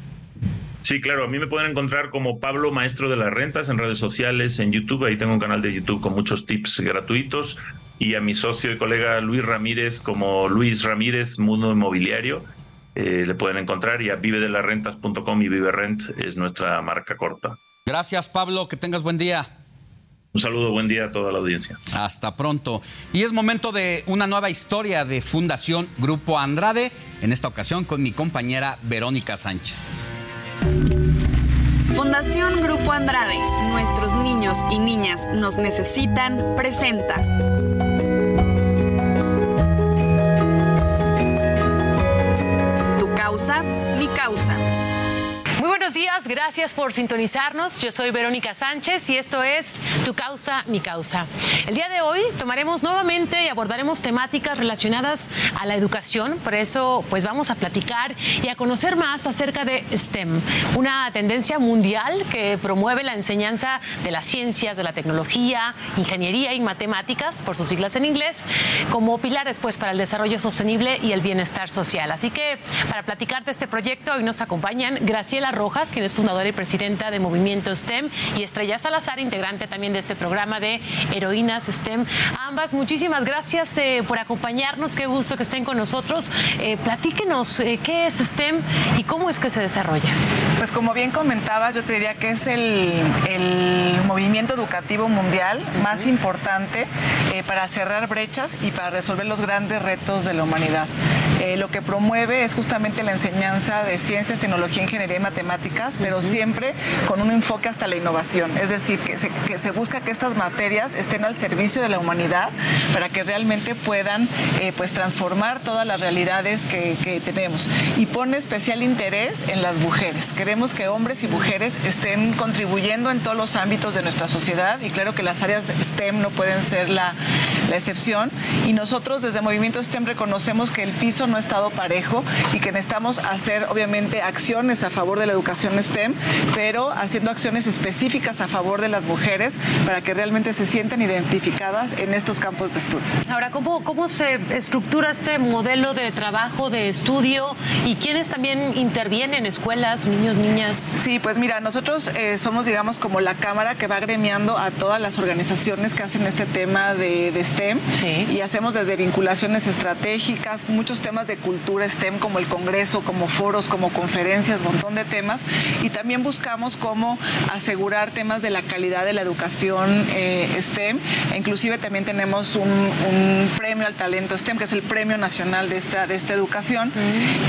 Sí, claro, a mí me pueden encontrar como Pablo Maestro de las Rentas en redes sociales, en YouTube, ahí tengo un canal de YouTube con muchos tips gratuitos, y a mi socio y colega Luis Ramírez como Luis Ramírez Mundo Inmobiliario, eh, le pueden encontrar, y a vivedelarrentas.com y Viverent es nuestra marca corta. Gracias, Pablo. Que tengas buen día. Un saludo, buen día a toda la audiencia. Hasta pronto. Y es momento de una nueva historia de Fundación Grupo Andrade, en esta ocasión con mi compañera Verónica Sánchez. Fundación Grupo Andrade, nuestros niños y niñas nos necesitan, presenta. Tu causa, mi causa buenos días, gracias por sintonizarnos. Yo soy Verónica Sánchez y esto es Tu causa, mi causa. El día de hoy tomaremos nuevamente y abordaremos temáticas relacionadas a la educación. Por eso, pues vamos a platicar y a conocer más acerca de STEM, una tendencia mundial que promueve la enseñanza de las ciencias, de la tecnología, ingeniería y matemáticas, por sus siglas en inglés, como pilares pues para el desarrollo sostenible y el bienestar social. Así que para platicar de este proyecto hoy nos acompañan Graciela Rojas quien es fundadora y presidenta de Movimiento STEM, y Estrella Salazar, integrante también de este programa de Heroínas STEM. ambas, muchísimas gracias eh, por acompañarnos. Qué gusto que estén con nosotros. Eh, platíquenos eh, qué es STEM y cómo es que se desarrolla. Pues como bien comentaba, yo te diría que es el, movimiento educativo mundial más importante para cerrar brechas y para resolver los grandes retos de la humanidad. lo que promueve es justamente la enseñanza de ciencias, tecnología, ingeniería y matemáticas pero siempre con un enfoque hasta la innovación. Es decir, que se, busca que estas materias estén al servicio de la humanidad para que realmente puedan eh, pues transformar todas las realidades que, que tenemos. Y pone especial interés en las mujeres. Queremos que hombres y mujeres estén contribuyendo en todos los ámbitos de nuestra sociedad y claro que las áreas STEM no pueden ser la, la excepción. Y nosotros desde Movimiento STEM reconocemos que el piso no ha estado parejo y que necesitamos hacer obviamente acciones a favor de la educación STEM, pero haciendo acciones específicas a favor de las mujeres para que realmente se sientan identificadas en estos campos de estudio. Ahora, ¿cómo, cómo se estructura este modelo de trabajo, de estudio y quiénes también intervienen, escuelas, niños, niñas? Sí, pues mira, nosotros eh, somos, digamos, como la cámara que va gremiando a todas las organizaciones que hacen este tema de, de STEM. Y hacemos desde vinculaciones estratégicas, muchos temas de cultura STEM como el Congreso, como foros, como conferencias, montón de temas y también buscamos cómo asegurar temas de la calidad de la educación eh, STEM. E inclusive también tenemos un, un, premio al talento STEM, que es el premio nacional de esta, de esta educación.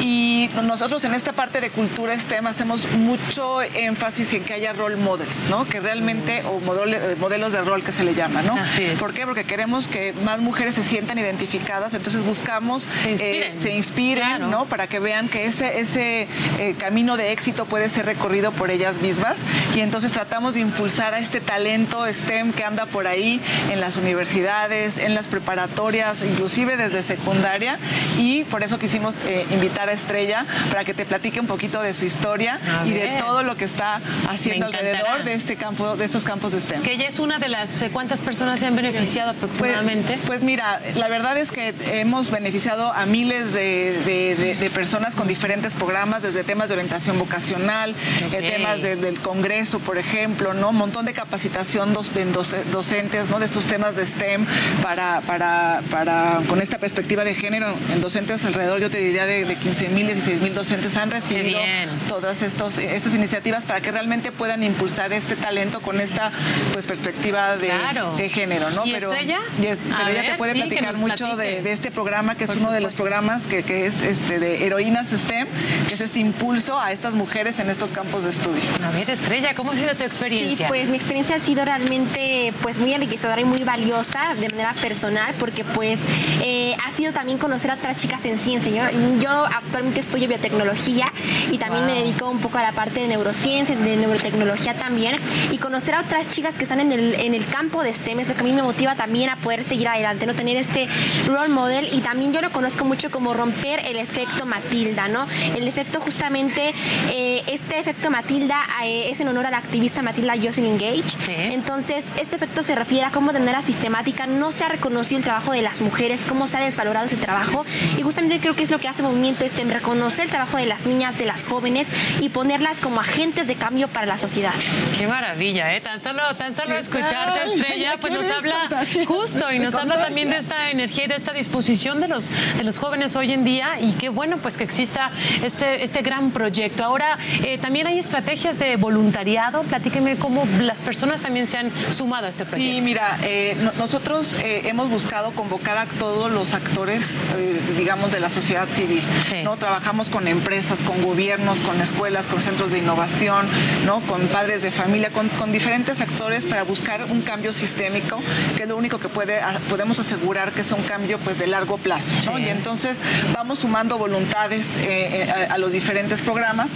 Y nosotros en esta parte de cultura STEM hacemos mucho énfasis en que haya role models, ¿no? Que realmente, o modelo- modelos de rol que se le llama, ¿no? Así es. ¿Por qué? Porque queremos que más mujeres se sientan identificadas, entonces buscamos Se inspiren. eh, se inspiren, ¿no? Para que vean que ese, ese eh, camino de éxito puede ser recorrido por ellas mismas. Y entonces tratamos de impulsar a este talento STEM que anda por ahí en las universidades, en las preparatorias, inclusive desde secundaria. Y por eso quisimos eh, invitar a Estrella para que te platique un poquito de su historia A y de todo lo que está haciendo alrededor de este campo, de estos campos de STEM. Que ella es una de las, eh, ¿cuántas personas se han beneficiado aproximadamente? Pues mira, la verdad es que hemos beneficiado a miles de, de- de- de personas con diferentes programas, desde temas de orientación vocacional, eh, temas de- del Congreso, por ejemplo, ¿no? Un montón de capacitación dos- de doce- docentes, ¿no? De estos temas de STEM para, para, para, con esta perspectiva de género, en docentes alrededor, yo te diría, de, de 15 mil, 16 mil docentes han recibido todas estos, estas iniciativas para que realmente puedan impulsar este talento con esta pues perspectiva de, Claro. de género, ¿no? ¿Y Estrella? y es- A pero ver, te puede sí, platicar mucho de, de este programa, que es Por uno de los programas que, que es este de heroínas STEM, que es este impulso a estas mujeres en estos campos de estudio. A ver, Estrella, ¿cómo ha sido tu Sí, experiencia? pues mi experiencia ha sido realmente pues muy enriquecedora y muy valiosa de manera personal porque pues eh, ha sido también conocer a otras chicas en ciencia. Yo, yo actualmente estudio biotecnología y también me dedico un poco a la parte de neurociencia, de neurotecnología también y conocer a otras chicas que están en el, en el campo de STEM es lo que a mí me motiva también a poder seguir adelante, no tener este role model y también yo lo conozco mucho como romper el efecto Matilda, ¿no? El efecto justamente, eh, este efecto Matilda eh, es en honor a la activista Matilda Jocelyn Gage. Entonces, este efecto se refiere a cómo de manera sistemática no se ha reconocido el trabajo de las mujeres, cómo se ha desvalorado ese trabajo y justamente creo que es lo que hace Movimiento este, reconocer el trabajo de las niñas, de las jóvenes y ponerlas como agentes de cambio para la sociedad. Qué maravilla, ¿eh? Tan solo, tan solo ¿Qué escucharte, tal? Estrella, Ya pues nos habla contagiar. justo y nos habla también de esta energía y de esta disposición de los, de los jóvenes hoy en día y qué bueno pues que exista este, este gran proyecto. Ahora, eh, también hay estrategias de voluntariado. Platíqueme cómo las personas también se han sumado a este proyecto. Sí, mira, eh, no- nosotros eh, hemos buscado convocar a todos los actores, eh, digamos, de la sociedad civil. ¿no? Trabajamos con empresas, con gobiernos, con escuelas, con centros de innovación, ¿no? con padres de familia, con, con diferentes actores para buscar un cambio sistémico, que es lo único que puede, a- podemos asegurar que es un cambio pues, de largo plazo. ¿no? Y entonces vamos sumando voluntades a, a los diferentes programas.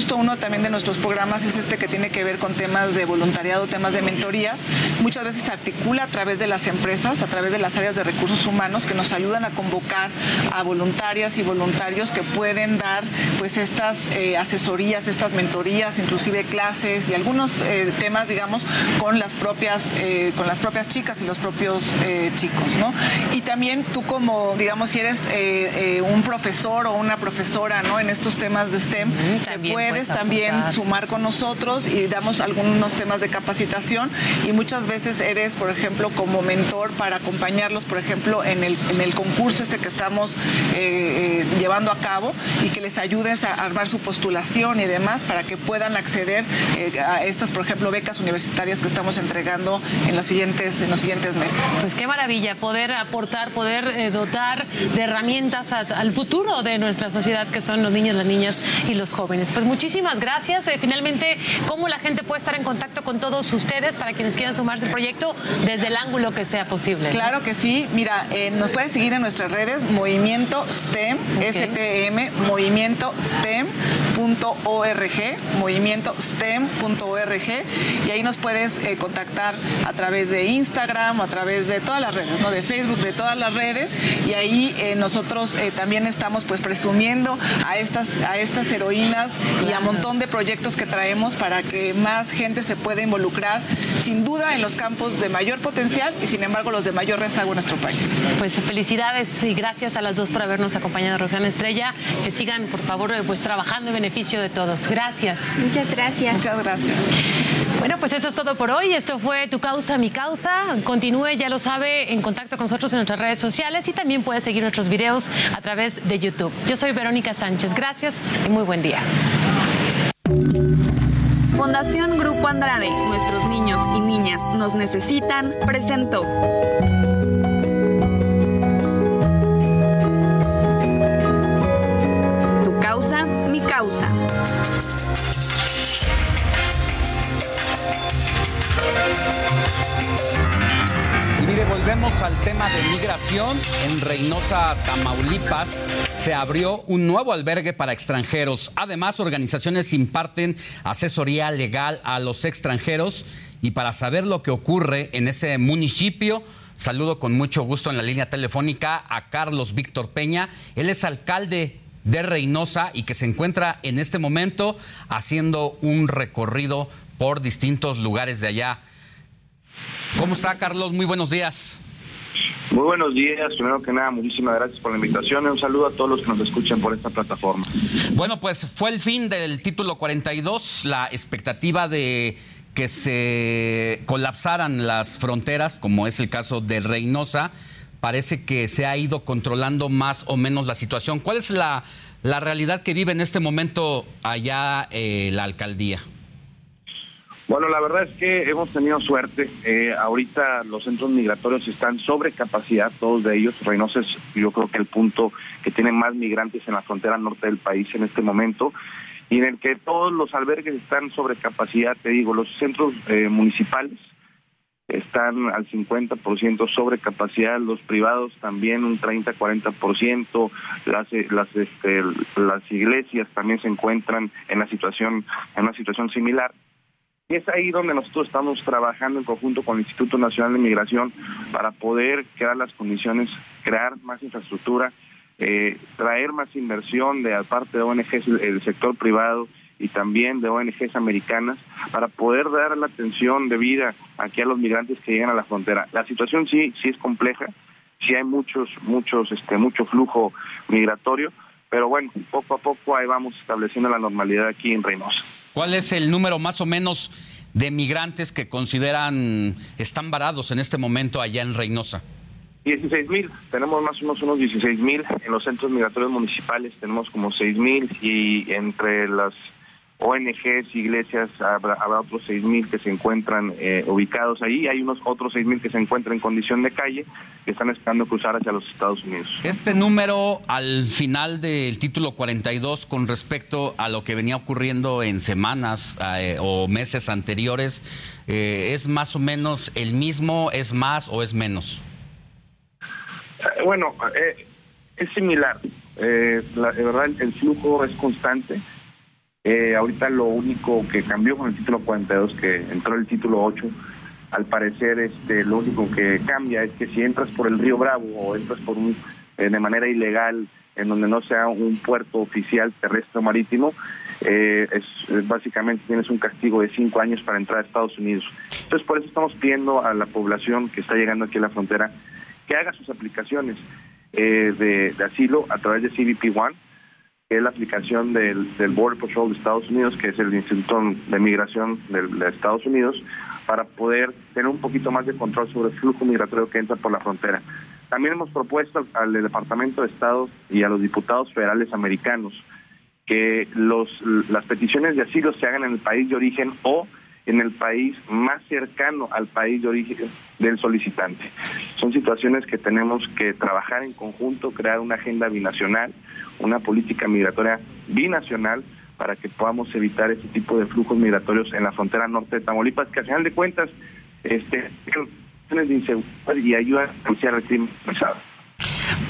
Justo uno también de nuestros programas es este que tiene que ver con temas de voluntariado, temas de mentorías. Muchas veces se articula a través de las empresas, a través de las áreas de recursos humanos que nos ayudan a convocar a voluntarias y voluntarios que pueden dar pues estas eh, asesorías, estas mentorías, inclusive clases y algunos eh, temas, digamos, con las propias eh, con las propias chicas y los propios eh, chicos, ¿no? Y también tú como, digamos, si eres eh, eh, un profesor o una profesora, ¿no? En estos temas de STEM, te también puedes también sumar con nosotros y damos algunos temas de capacitación y muchas veces eres, por ejemplo, como mentor para acompañarlos, por ejemplo, en el, en el concurso este que estamos eh, eh, llevando a cabo, y que les ayudes a armar su postulación y demás para que puedan acceder eh, a estas, por ejemplo, becas universitarias que estamos entregando en los siguientes, en los siguientes meses. Pues qué maravilla poder aportar, poder eh, dotar de herramientas a- al futuro de nuestra sociedad, que son los niños, las niñas y los jóvenes. Pues muchísimas gracias. Eh, finalmente, ¿cómo la gente puede estar en contacto con todos ustedes para quienes quieran sumarse al proyecto desde el ángulo que sea posible? ¿no? Claro que sí. Mira, eh, nos puedes seguir en nuestras redes Movimiento STEM, STM, Movimiento STEM.org, Movimiento STEM.org, y ahí nos puedes eh, contactar a través de Instagram o a través de todas las redes, ¿no? De Facebook, de todas las redes, y ahí nosotros también estamos pues presumiendo a estas, a estas heroínas y a un montón de proyectos que traemos para que más gente se pueda involucrar, sin duda, en los campos de mayor potencial y sin embargo los de mayor rezago en nuestro país. Pues felicidades y gracias a las dos por habernos acompañado, Roxana Estrella. Que sigan, por favor, eh, pues trabajando en beneficio de todos. Gracias. Muchas gracias. Muchas gracias. Bueno, pues eso es todo por hoy. Esto fue Tu Causa, Mi Causa. Continúe, ya lo sabe, en contacto con nosotros en nuestras redes sociales y también puede seguir nuestros videos a través de YouTube. Yo soy Verónica Sánchez. Gracias y muy buen día. Fundación Grupo Andrade, nuestros niños y niñas nos necesitan, presentó. Tu causa, mi causa. Al tema de migración. En Reynosa, Tamaulipas, se abrió un nuevo albergue para extranjeros. Además, organizaciones imparten asesoría legal a los extranjeros. Y para saber lo que ocurre en ese municipio, saludo con mucho gusto en la línea telefónica a Carlos Víctor Peña. Él es alcalde de Reynosa y que se encuentra en este momento haciendo un recorrido por distintos lugares de allá. ¿Cómo está, Carlos? Muy buenos días. Muy buenos días. Primero que nada, muchísimas gracias por la invitación y un saludo a todos los que nos escuchan por esta plataforma. Bueno, pues fue el fin del título 42, la expectativa de que se colapsaran las fronteras, como es el caso de Reynosa, parece que se ha ido controlando más o menos la situación. ¿Cuál es la, la realidad que vive en este momento allá eh, la alcaldía? Bueno, la verdad es que hemos tenido suerte. Eh, ahorita los centros migratorios están sobre capacidad, todos de ellos. Reynosa es yo creo que el punto que tiene más migrantes en la frontera norte del país en este momento y en el que todos los albergues están sobre capacidad, te digo, los centros eh, municipales están al 50% sobre capacidad, los privados también un 30-40%, las eh, las este, las iglesias también se encuentran en la situación en una situación similar. Y es ahí donde nosotros estamos trabajando en conjunto con el Instituto Nacional de Migración para poder crear las condiciones, crear más infraestructura, eh, traer más inversión de aparte de ONGs, el sector privado y también de ONGs americanas para poder dar la atención debida aquí a los migrantes que llegan a la frontera. La situación sí sí es compleja, sí hay muchos muchos este mucho flujo migratorio, pero bueno, poco a poco ahí vamos estableciendo la normalidad aquí en Reynosa. ¿Cuál es el número más o menos de migrantes que consideran están varados en este momento allá en Reynosa? 16 mil, tenemos más o menos unos 16 mil en los centros migratorios municipales, tenemos como 6 mil y entre las ONGs, iglesias, habrá, habrá otros 6 mil que se encuentran eh, ubicados ahí, hay unos otros 6 mil que se encuentran en condición de calle que están esperando cruzar hacia los Estados Unidos. Este número al final del título 42 con respecto a lo que venía ocurriendo en semanas eh, o meses anteriores, eh, ¿es más o menos el mismo, es más o es menos? Bueno, eh, es similar. La, verdad, el flujo es constante. Eh, ahorita lo único que cambió con el título 42, que entró el título 8, al parecer este, lo único que cambia es que si entras por el río Bravo o entras por un, eh, de manera ilegal en donde no sea un puerto oficial terrestre o marítimo, eh, es, básicamente tienes un castigo de cinco años para entrar a Estados Unidos. Entonces por eso estamos pidiendo a la población que está llegando aquí a la frontera que haga sus aplicaciones eh, de, de asilo a través de CBP One, que es la aplicación del, Border Patrol de Estados Unidos, que es el Instituto de Migración de, de Estados Unidos, para poder tener un poquito más de control sobre el flujo migratorio que entra por la frontera. También hemos propuesto al Departamento de Estado y a los diputados federales americanos que los, las peticiones de asilo se hagan en el país de origen o en el país más cercano al país de origen del solicitante. Son situaciones que tenemos que trabajar en conjunto, crear una agenda binacional, una política migratoria binacional para que podamos evitar ese tipo de flujos migratorios en la frontera norte de Tamaulipas, que al final de cuentas este, de inseguridad y ayudan a denunciar el crimen organizado.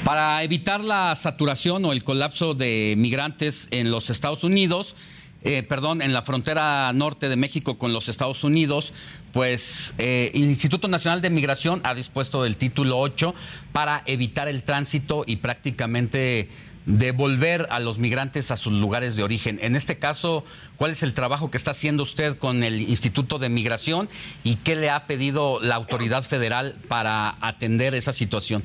Para evitar la saturación o el colapso de migrantes en los Estados Unidos, eh, perdón, en la frontera norte de México con los Estados Unidos, pues eh, el Instituto Nacional de Migración ha dispuesto el título 8 para evitar el tránsito y prácticamente devolver a los migrantes a sus lugares de origen. En este caso, ¿cuál es el trabajo que está haciendo usted con el Instituto de Migración y qué le ha pedido la autoridad federal para atender esa situación?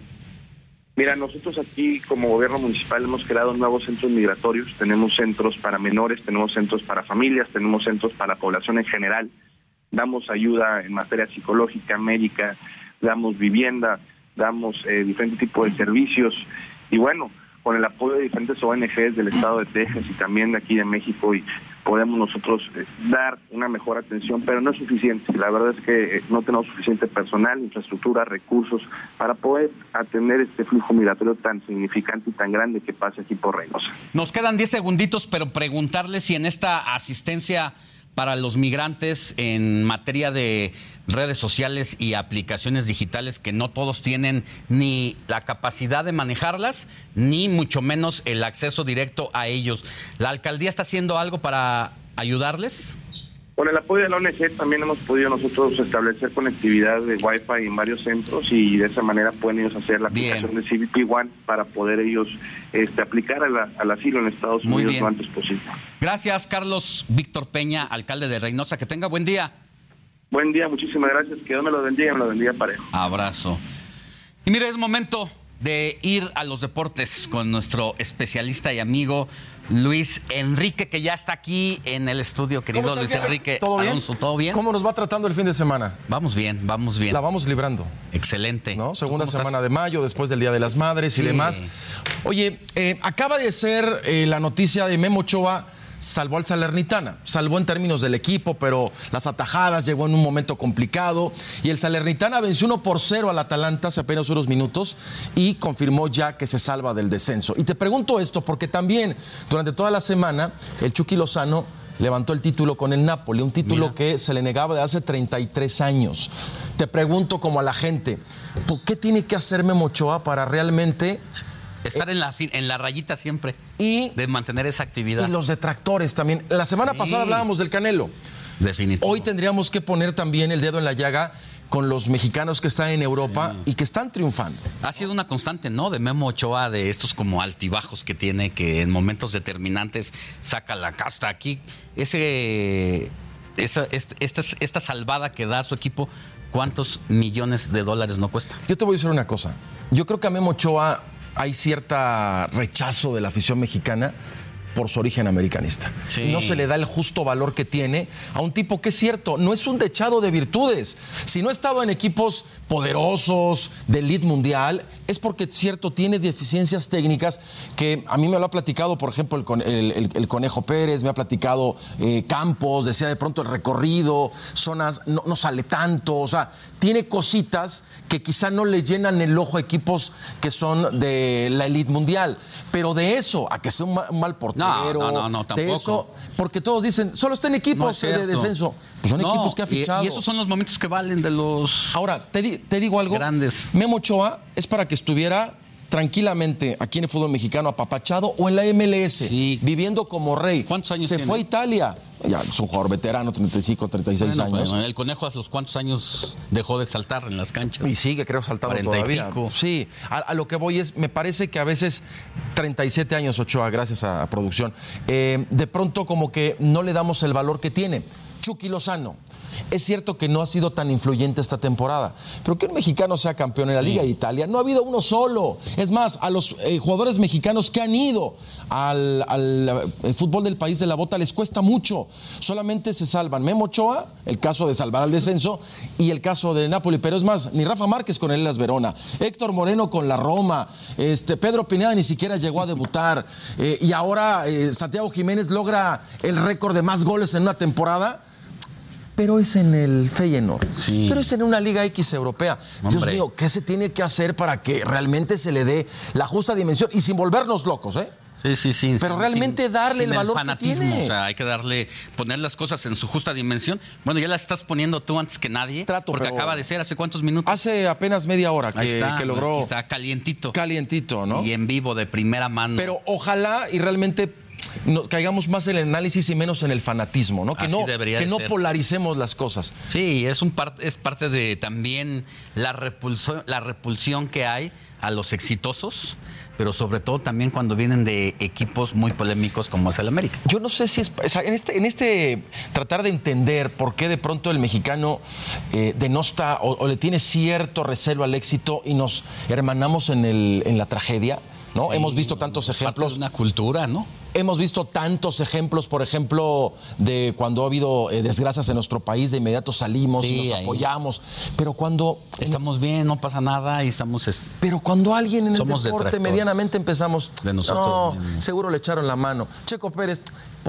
Mira, nosotros aquí como gobierno municipal hemos creado nuevos centros migratorios, tenemos centros para menores, tenemos centros para familias, tenemos centros para la población en general, damos ayuda en materia psicológica, médica, damos vivienda, damos eh, diferentes tipos de servicios y bueno, con el apoyo de diferentes ONGs del estado de Texas y también de aquí de México y podemos nosotros eh, dar una mejor atención, pero no es suficiente. La verdad es que eh, no tenemos suficiente personal, infraestructura, recursos para poder atender este flujo migratorio tan significante y tan grande que pasa aquí por Reynosa. Nos quedan 10 segunditos, pero preguntarle si en esta asistencia para los migrantes en materia de redes sociales y aplicaciones digitales que no todos tienen ni la capacidad de manejarlas, ni mucho menos el acceso directo a ellos. ¿La alcaldía está haciendo algo para ayudarles? Con el apoyo de la ONG también hemos podido nosotros establecer conectividad de Wi-Fi en varios centros y de esa manera pueden ellos hacer la aplicación de CBP One para poder ellos este, aplicar al asilo en Estados Unidos lo antes posible. Gracias, Carlos Víctor Peña, alcalde de Reynosa. Que tenga buen día. Buen día, muchísimas gracias. Que Dios me lo bendiga y me lo bendiga parejo. Abrazo. Y mire, es momento de ir a los deportes con nuestro especialista y amigo Luis Enrique, que ya está aquí en el estudio, querido Luis Enrique ¿Todo bien? Alonso. ¿Todo bien? ¿Cómo nos va tratando el fin de semana? Vamos bien, vamos bien. La vamos librando. Excelente. ¿No? Segunda semana de mayo, después del Día de las Madres y demás. Oye, eh, acaba de ser eh, la noticia de Memo Ochoa. Salvó al Salernitana, salvó en términos del equipo, pero las atajadas llegó en un momento complicado y el Salernitana venció 1 por 0 al Atalanta hace apenas unos minutos y confirmó ya que se salva del descenso. Y te pregunto esto porque también durante toda la semana el Chucky Lozano levantó el título con el Napoli, un título que se le negaba de hace 33 años. Te pregunto como a la gente, ¿por qué tiene que hacer Memo Ochoa para realmente Estar en la, fin- en la rayita siempre. Y de mantener esa actividad. y los detractores también. La semana Sí. pasada hablábamos del Canelo. Definitivo. Hoy tendríamos que poner también el dedo en la llaga con los mexicanos que están en Europa y que están triunfando. Ha sido una constante, ¿no? De Memo Ochoa, de estos como altibajos que tiene, que en momentos determinantes saca la casta. Aquí, ese, esa, esta, esta salvada que da a su equipo, ¿cuántos millones de dólares no cuesta? Yo te voy a decir una cosa. Yo creo que a Memo Ochoa hay cierta rechazo de la afición mexicana por su origen americanista. Sí. No se le da el justo valor que tiene a un tipo que es cierto, no es un dechado de virtudes. Si no ha estado en equipos poderosos, de elite mundial, es porque es cierto, tiene deficiencias técnicas que a mí me lo ha platicado, por ejemplo, el, con- el- el- el Conejo Pérez, me ha platicado eh, Campos, decía de pronto el recorrido, zonas, no, no sale tanto, o sea, tiene cositas que quizá no le llenan el ojo a equipos que son de la elite mundial. Pero de eso, a que sea un mal portero, no, no, no, de tampoco. eso, porque todos dicen, solo está en No equipos es de descenso. Pues son No, equipos que ha fichado. Y, esos son los momentos que valen de los. Ahora, te digo algo. Grandes. Memo Ochoa es para que estuviera tranquilamente aquí en el fútbol mexicano apapachado o en la MLS, viviendo como rey. ¿Cuántos años Se tiene? fue a Italia. Ya es un jugador veterano, 35, 36 Bueno, años. pues, el conejo a los cuántos años dejó de saltar en las canchas. Y sigue, creo, saltando 40 y todavía. pico. Sí, a, a lo que voy es, me parece que a veces 37 años Ochoa, gracias a, a producción, eh, de pronto como que no le damos el valor que tiene. Chucky Lozano. Es cierto que no ha sido tan influyente esta temporada, pero que un mexicano sea campeón en la Liga de Italia, no ha habido uno solo. Es más, a los eh, jugadores mexicanos que han ido al, al, eh, fútbol del país de la bota les cuesta mucho. Solamente se salvan Memo Ochoa, el caso de salvar al descenso, y el caso de Napoli. Pero es más, ni Rafa Márquez con el Las Verona, Héctor Moreno con la Roma, este, Pedro Pineda ni siquiera llegó a debutar, eh, y ahora eh, Santiago Jiménez logra el récord de más goles en una temporada pero es en el Feyenoord, pero es en una Liga X europea. Dios mío, ¿qué se tiene que hacer para que realmente se le dé la justa dimensión y sin volvernos locos, eh? Sí, sí, sí. Pero sin- realmente sin- darle sin el valor que fanatismo, tiene. O sea, hay que darle, poner las cosas en su justa dimensión. Bueno, ya las estás poniendo tú antes que nadie. porque pero- acaba de ser hace cuántos minutos. Hace apenas media hora que, está, que logró Está calientito. calientito, ¿no? Y en vivo, de primera mano. Pero ojalá y realmente no- caigamos más en el análisis y menos en el fanatismo, ¿no? Que Así no, que de no ser. polaricemos las cosas. Sí, es un par- es parte de también la repulsión, la repulsión que hay a los exitosos, pero sobre todo también cuando vienen de equipos muy polémicos como es el América. Yo no sé si es. o sea, en, este, en este tratar de entender por qué de pronto el mexicano eh, denosta o, o le tiene cierto recelo al éxito y nos hermanamos en, el, en la tragedia, ¿no? Hemos visto tantos ejemplos. una cultura, ¿no? Hemos visto tantos ejemplos, por ejemplo, de cuando ha habido eh, desgracias en nuestro país, de inmediato salimos y nos ahí. apoyamos. Pero cuando. Estamos bien, no pasa nada y estamos... es- Pero cuando alguien en el Somos deporte medianamente empezamos, de nosotros no, mismos. seguro le echaron la mano. Checo Pérez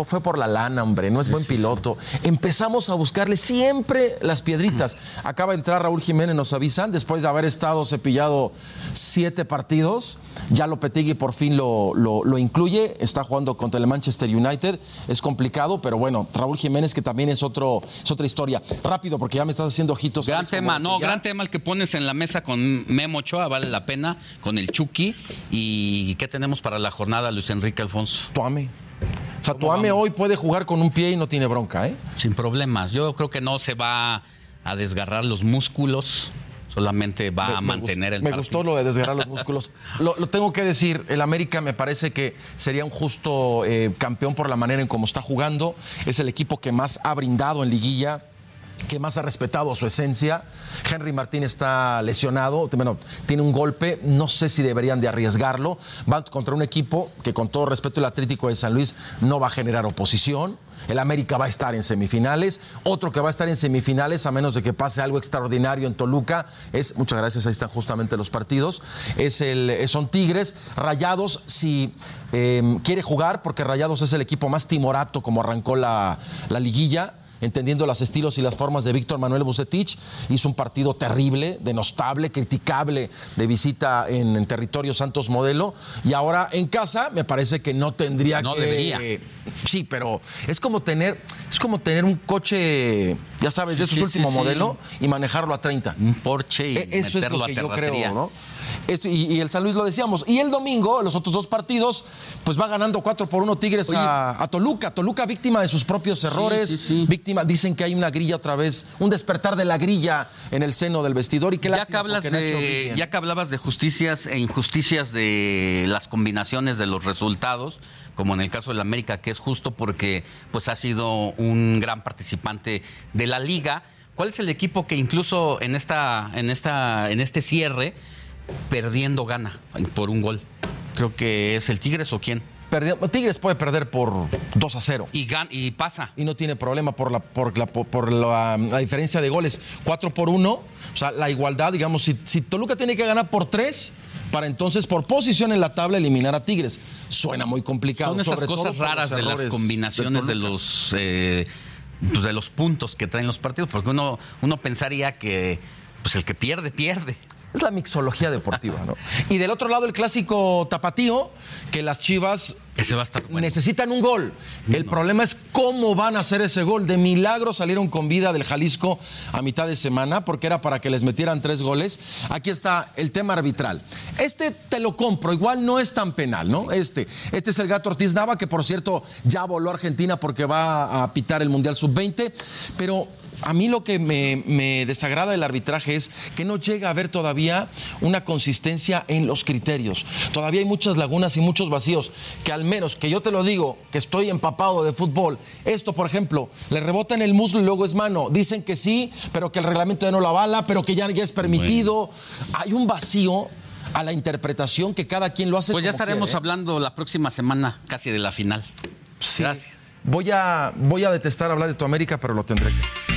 fue por la lana, hombre, no es buen piloto. Empezamos a buscarle siempre las piedritas. Acaba de entrar Raúl Jiménez, nos avisan, después de haber estado cepillado siete partidos, ya Lopetegui por fin lo, lo- lo incluye, está jugando contra el Manchester United, es complicado, pero bueno, Raúl Jiménez que también es, otro, es otra historia. Rápido, porque ya me estás haciendo ojitos. Gran Alex, tema, no, ya- gran tema el que pones en la mesa con Memo Ochoa, vale la pena, con el Chucky. ¿Y qué tenemos para la jornada, Luis Enrique Alfonso? Tuame. O sea, Tuame hoy puede jugar con un pie y no tiene bronca, ¿eh? Sin problemas. Yo creo que no se va a desgarrar los músculos, solamente va Me- a mantener el Me partido. gustó lo de desgarrar los músculos. Lo, lo tengo que decir, el América me parece que sería un justo eh, campeón por la manera en cómo está jugando. Es el equipo que más ha brindado en liguilla que más ha respetado su esencia. Henry Martín está lesionado, bueno, tiene un golpe, no sé si deberían de arriesgarlo. Va contra un equipo que con todo respeto el Atlético de San Luis no va a generar oposición. El América va a estar en semifinales. Otro que va a estar en semifinales, a menos de que pase algo extraordinario en Toluca, es, muchas gracias, ahí están justamente los partidos, es el, eh, son Tigres. Rayados, si eh, quiere jugar, porque Rayados es el equipo más timorato como arrancó la, la liguilla entendiendo los estilos y las formas de Víctor Manuel Bucetich. Hizo un partido terrible, denostable, criticable de visita en, en territorio Santos Modelo. Y ahora en casa me parece que no tendría No que. debería. Sí, pero es como tener, es como tener un coche, ya sabes, de Sí, sí, último sí, modelo y manejarlo a 30. Un Porsche y E- Eso es lo a que yo terracería. creo, ¿no? Esto- y, y el San Luis lo decíamos. Y el domingo, los otros dos partidos, pues va ganando 4 por 1 Tigres a, a Toluca. Toluca víctima de sus propios errores. Víctima, dicen que hay una grilla otra vez, un despertar de la grilla en el seno del vestidor. Y qué Ya que, hablas de, ya que hablabas de justicias e injusticias de las combinaciones de los resultados, como en el caso del América, que es justo porque pues ha sido un gran participante de la liga. ¿Cuál es el equipo que incluso en esta, en esta, en este cierre, perdiendo gana por un gol? Creo que es el Tigres o quién. Perdió- Tigres puede perder por 2 a 0. Y, gan- y pasa. Y no tiene problema por la, por la, por, la, la diferencia de goles. 4 por 1. O sea, la igualdad, digamos, si, si Toluca tiene que ganar por 3, para entonces por posición en la tabla eliminar a Tigres. Suena muy complicado. Son esas sobre cosas raras de las combinaciones de, los eh, pues de los puntos que traen los partidos, porque uno, uno pensaría que pues el que pierde, pierde. Es la mixología deportiva, ¿no? Y del otro lado el clásico tapatío, que las Chivas Ese va a estar bueno. necesitan un gol. El problema es cómo van a hacer ese gol. De milagro salieron con vida del Jalisco a mitad de semana, porque era para que les metieran tres goles. Aquí está el tema arbitral. Este te lo compro, igual no es tan penal, ¿no? Este, este es el gato Ortiz Nava, que por cierto ya voló a Argentina porque va a pitar el Mundial Sub-20, pero a mí lo que me, me desagrada del arbitraje es que no llega a haber todavía una consistencia en los criterios. Todavía hay muchas lagunas y muchos vacíos que al menos, que yo te lo digo, que estoy empapado de fútbol, esto, por ejemplo, le rebota en el muslo y luego es mano. Dicen que sí, pero que el reglamento ya no la avala, pero que ya, ya es permitido. Hay un vacío a la interpretación que cada quien lo hace. Pues ya estaremos quiere, ¿eh? hablando la próxima semana casi de la final. Sí. Voy a, voy a detestar hablar de tu América, pero lo tendré que.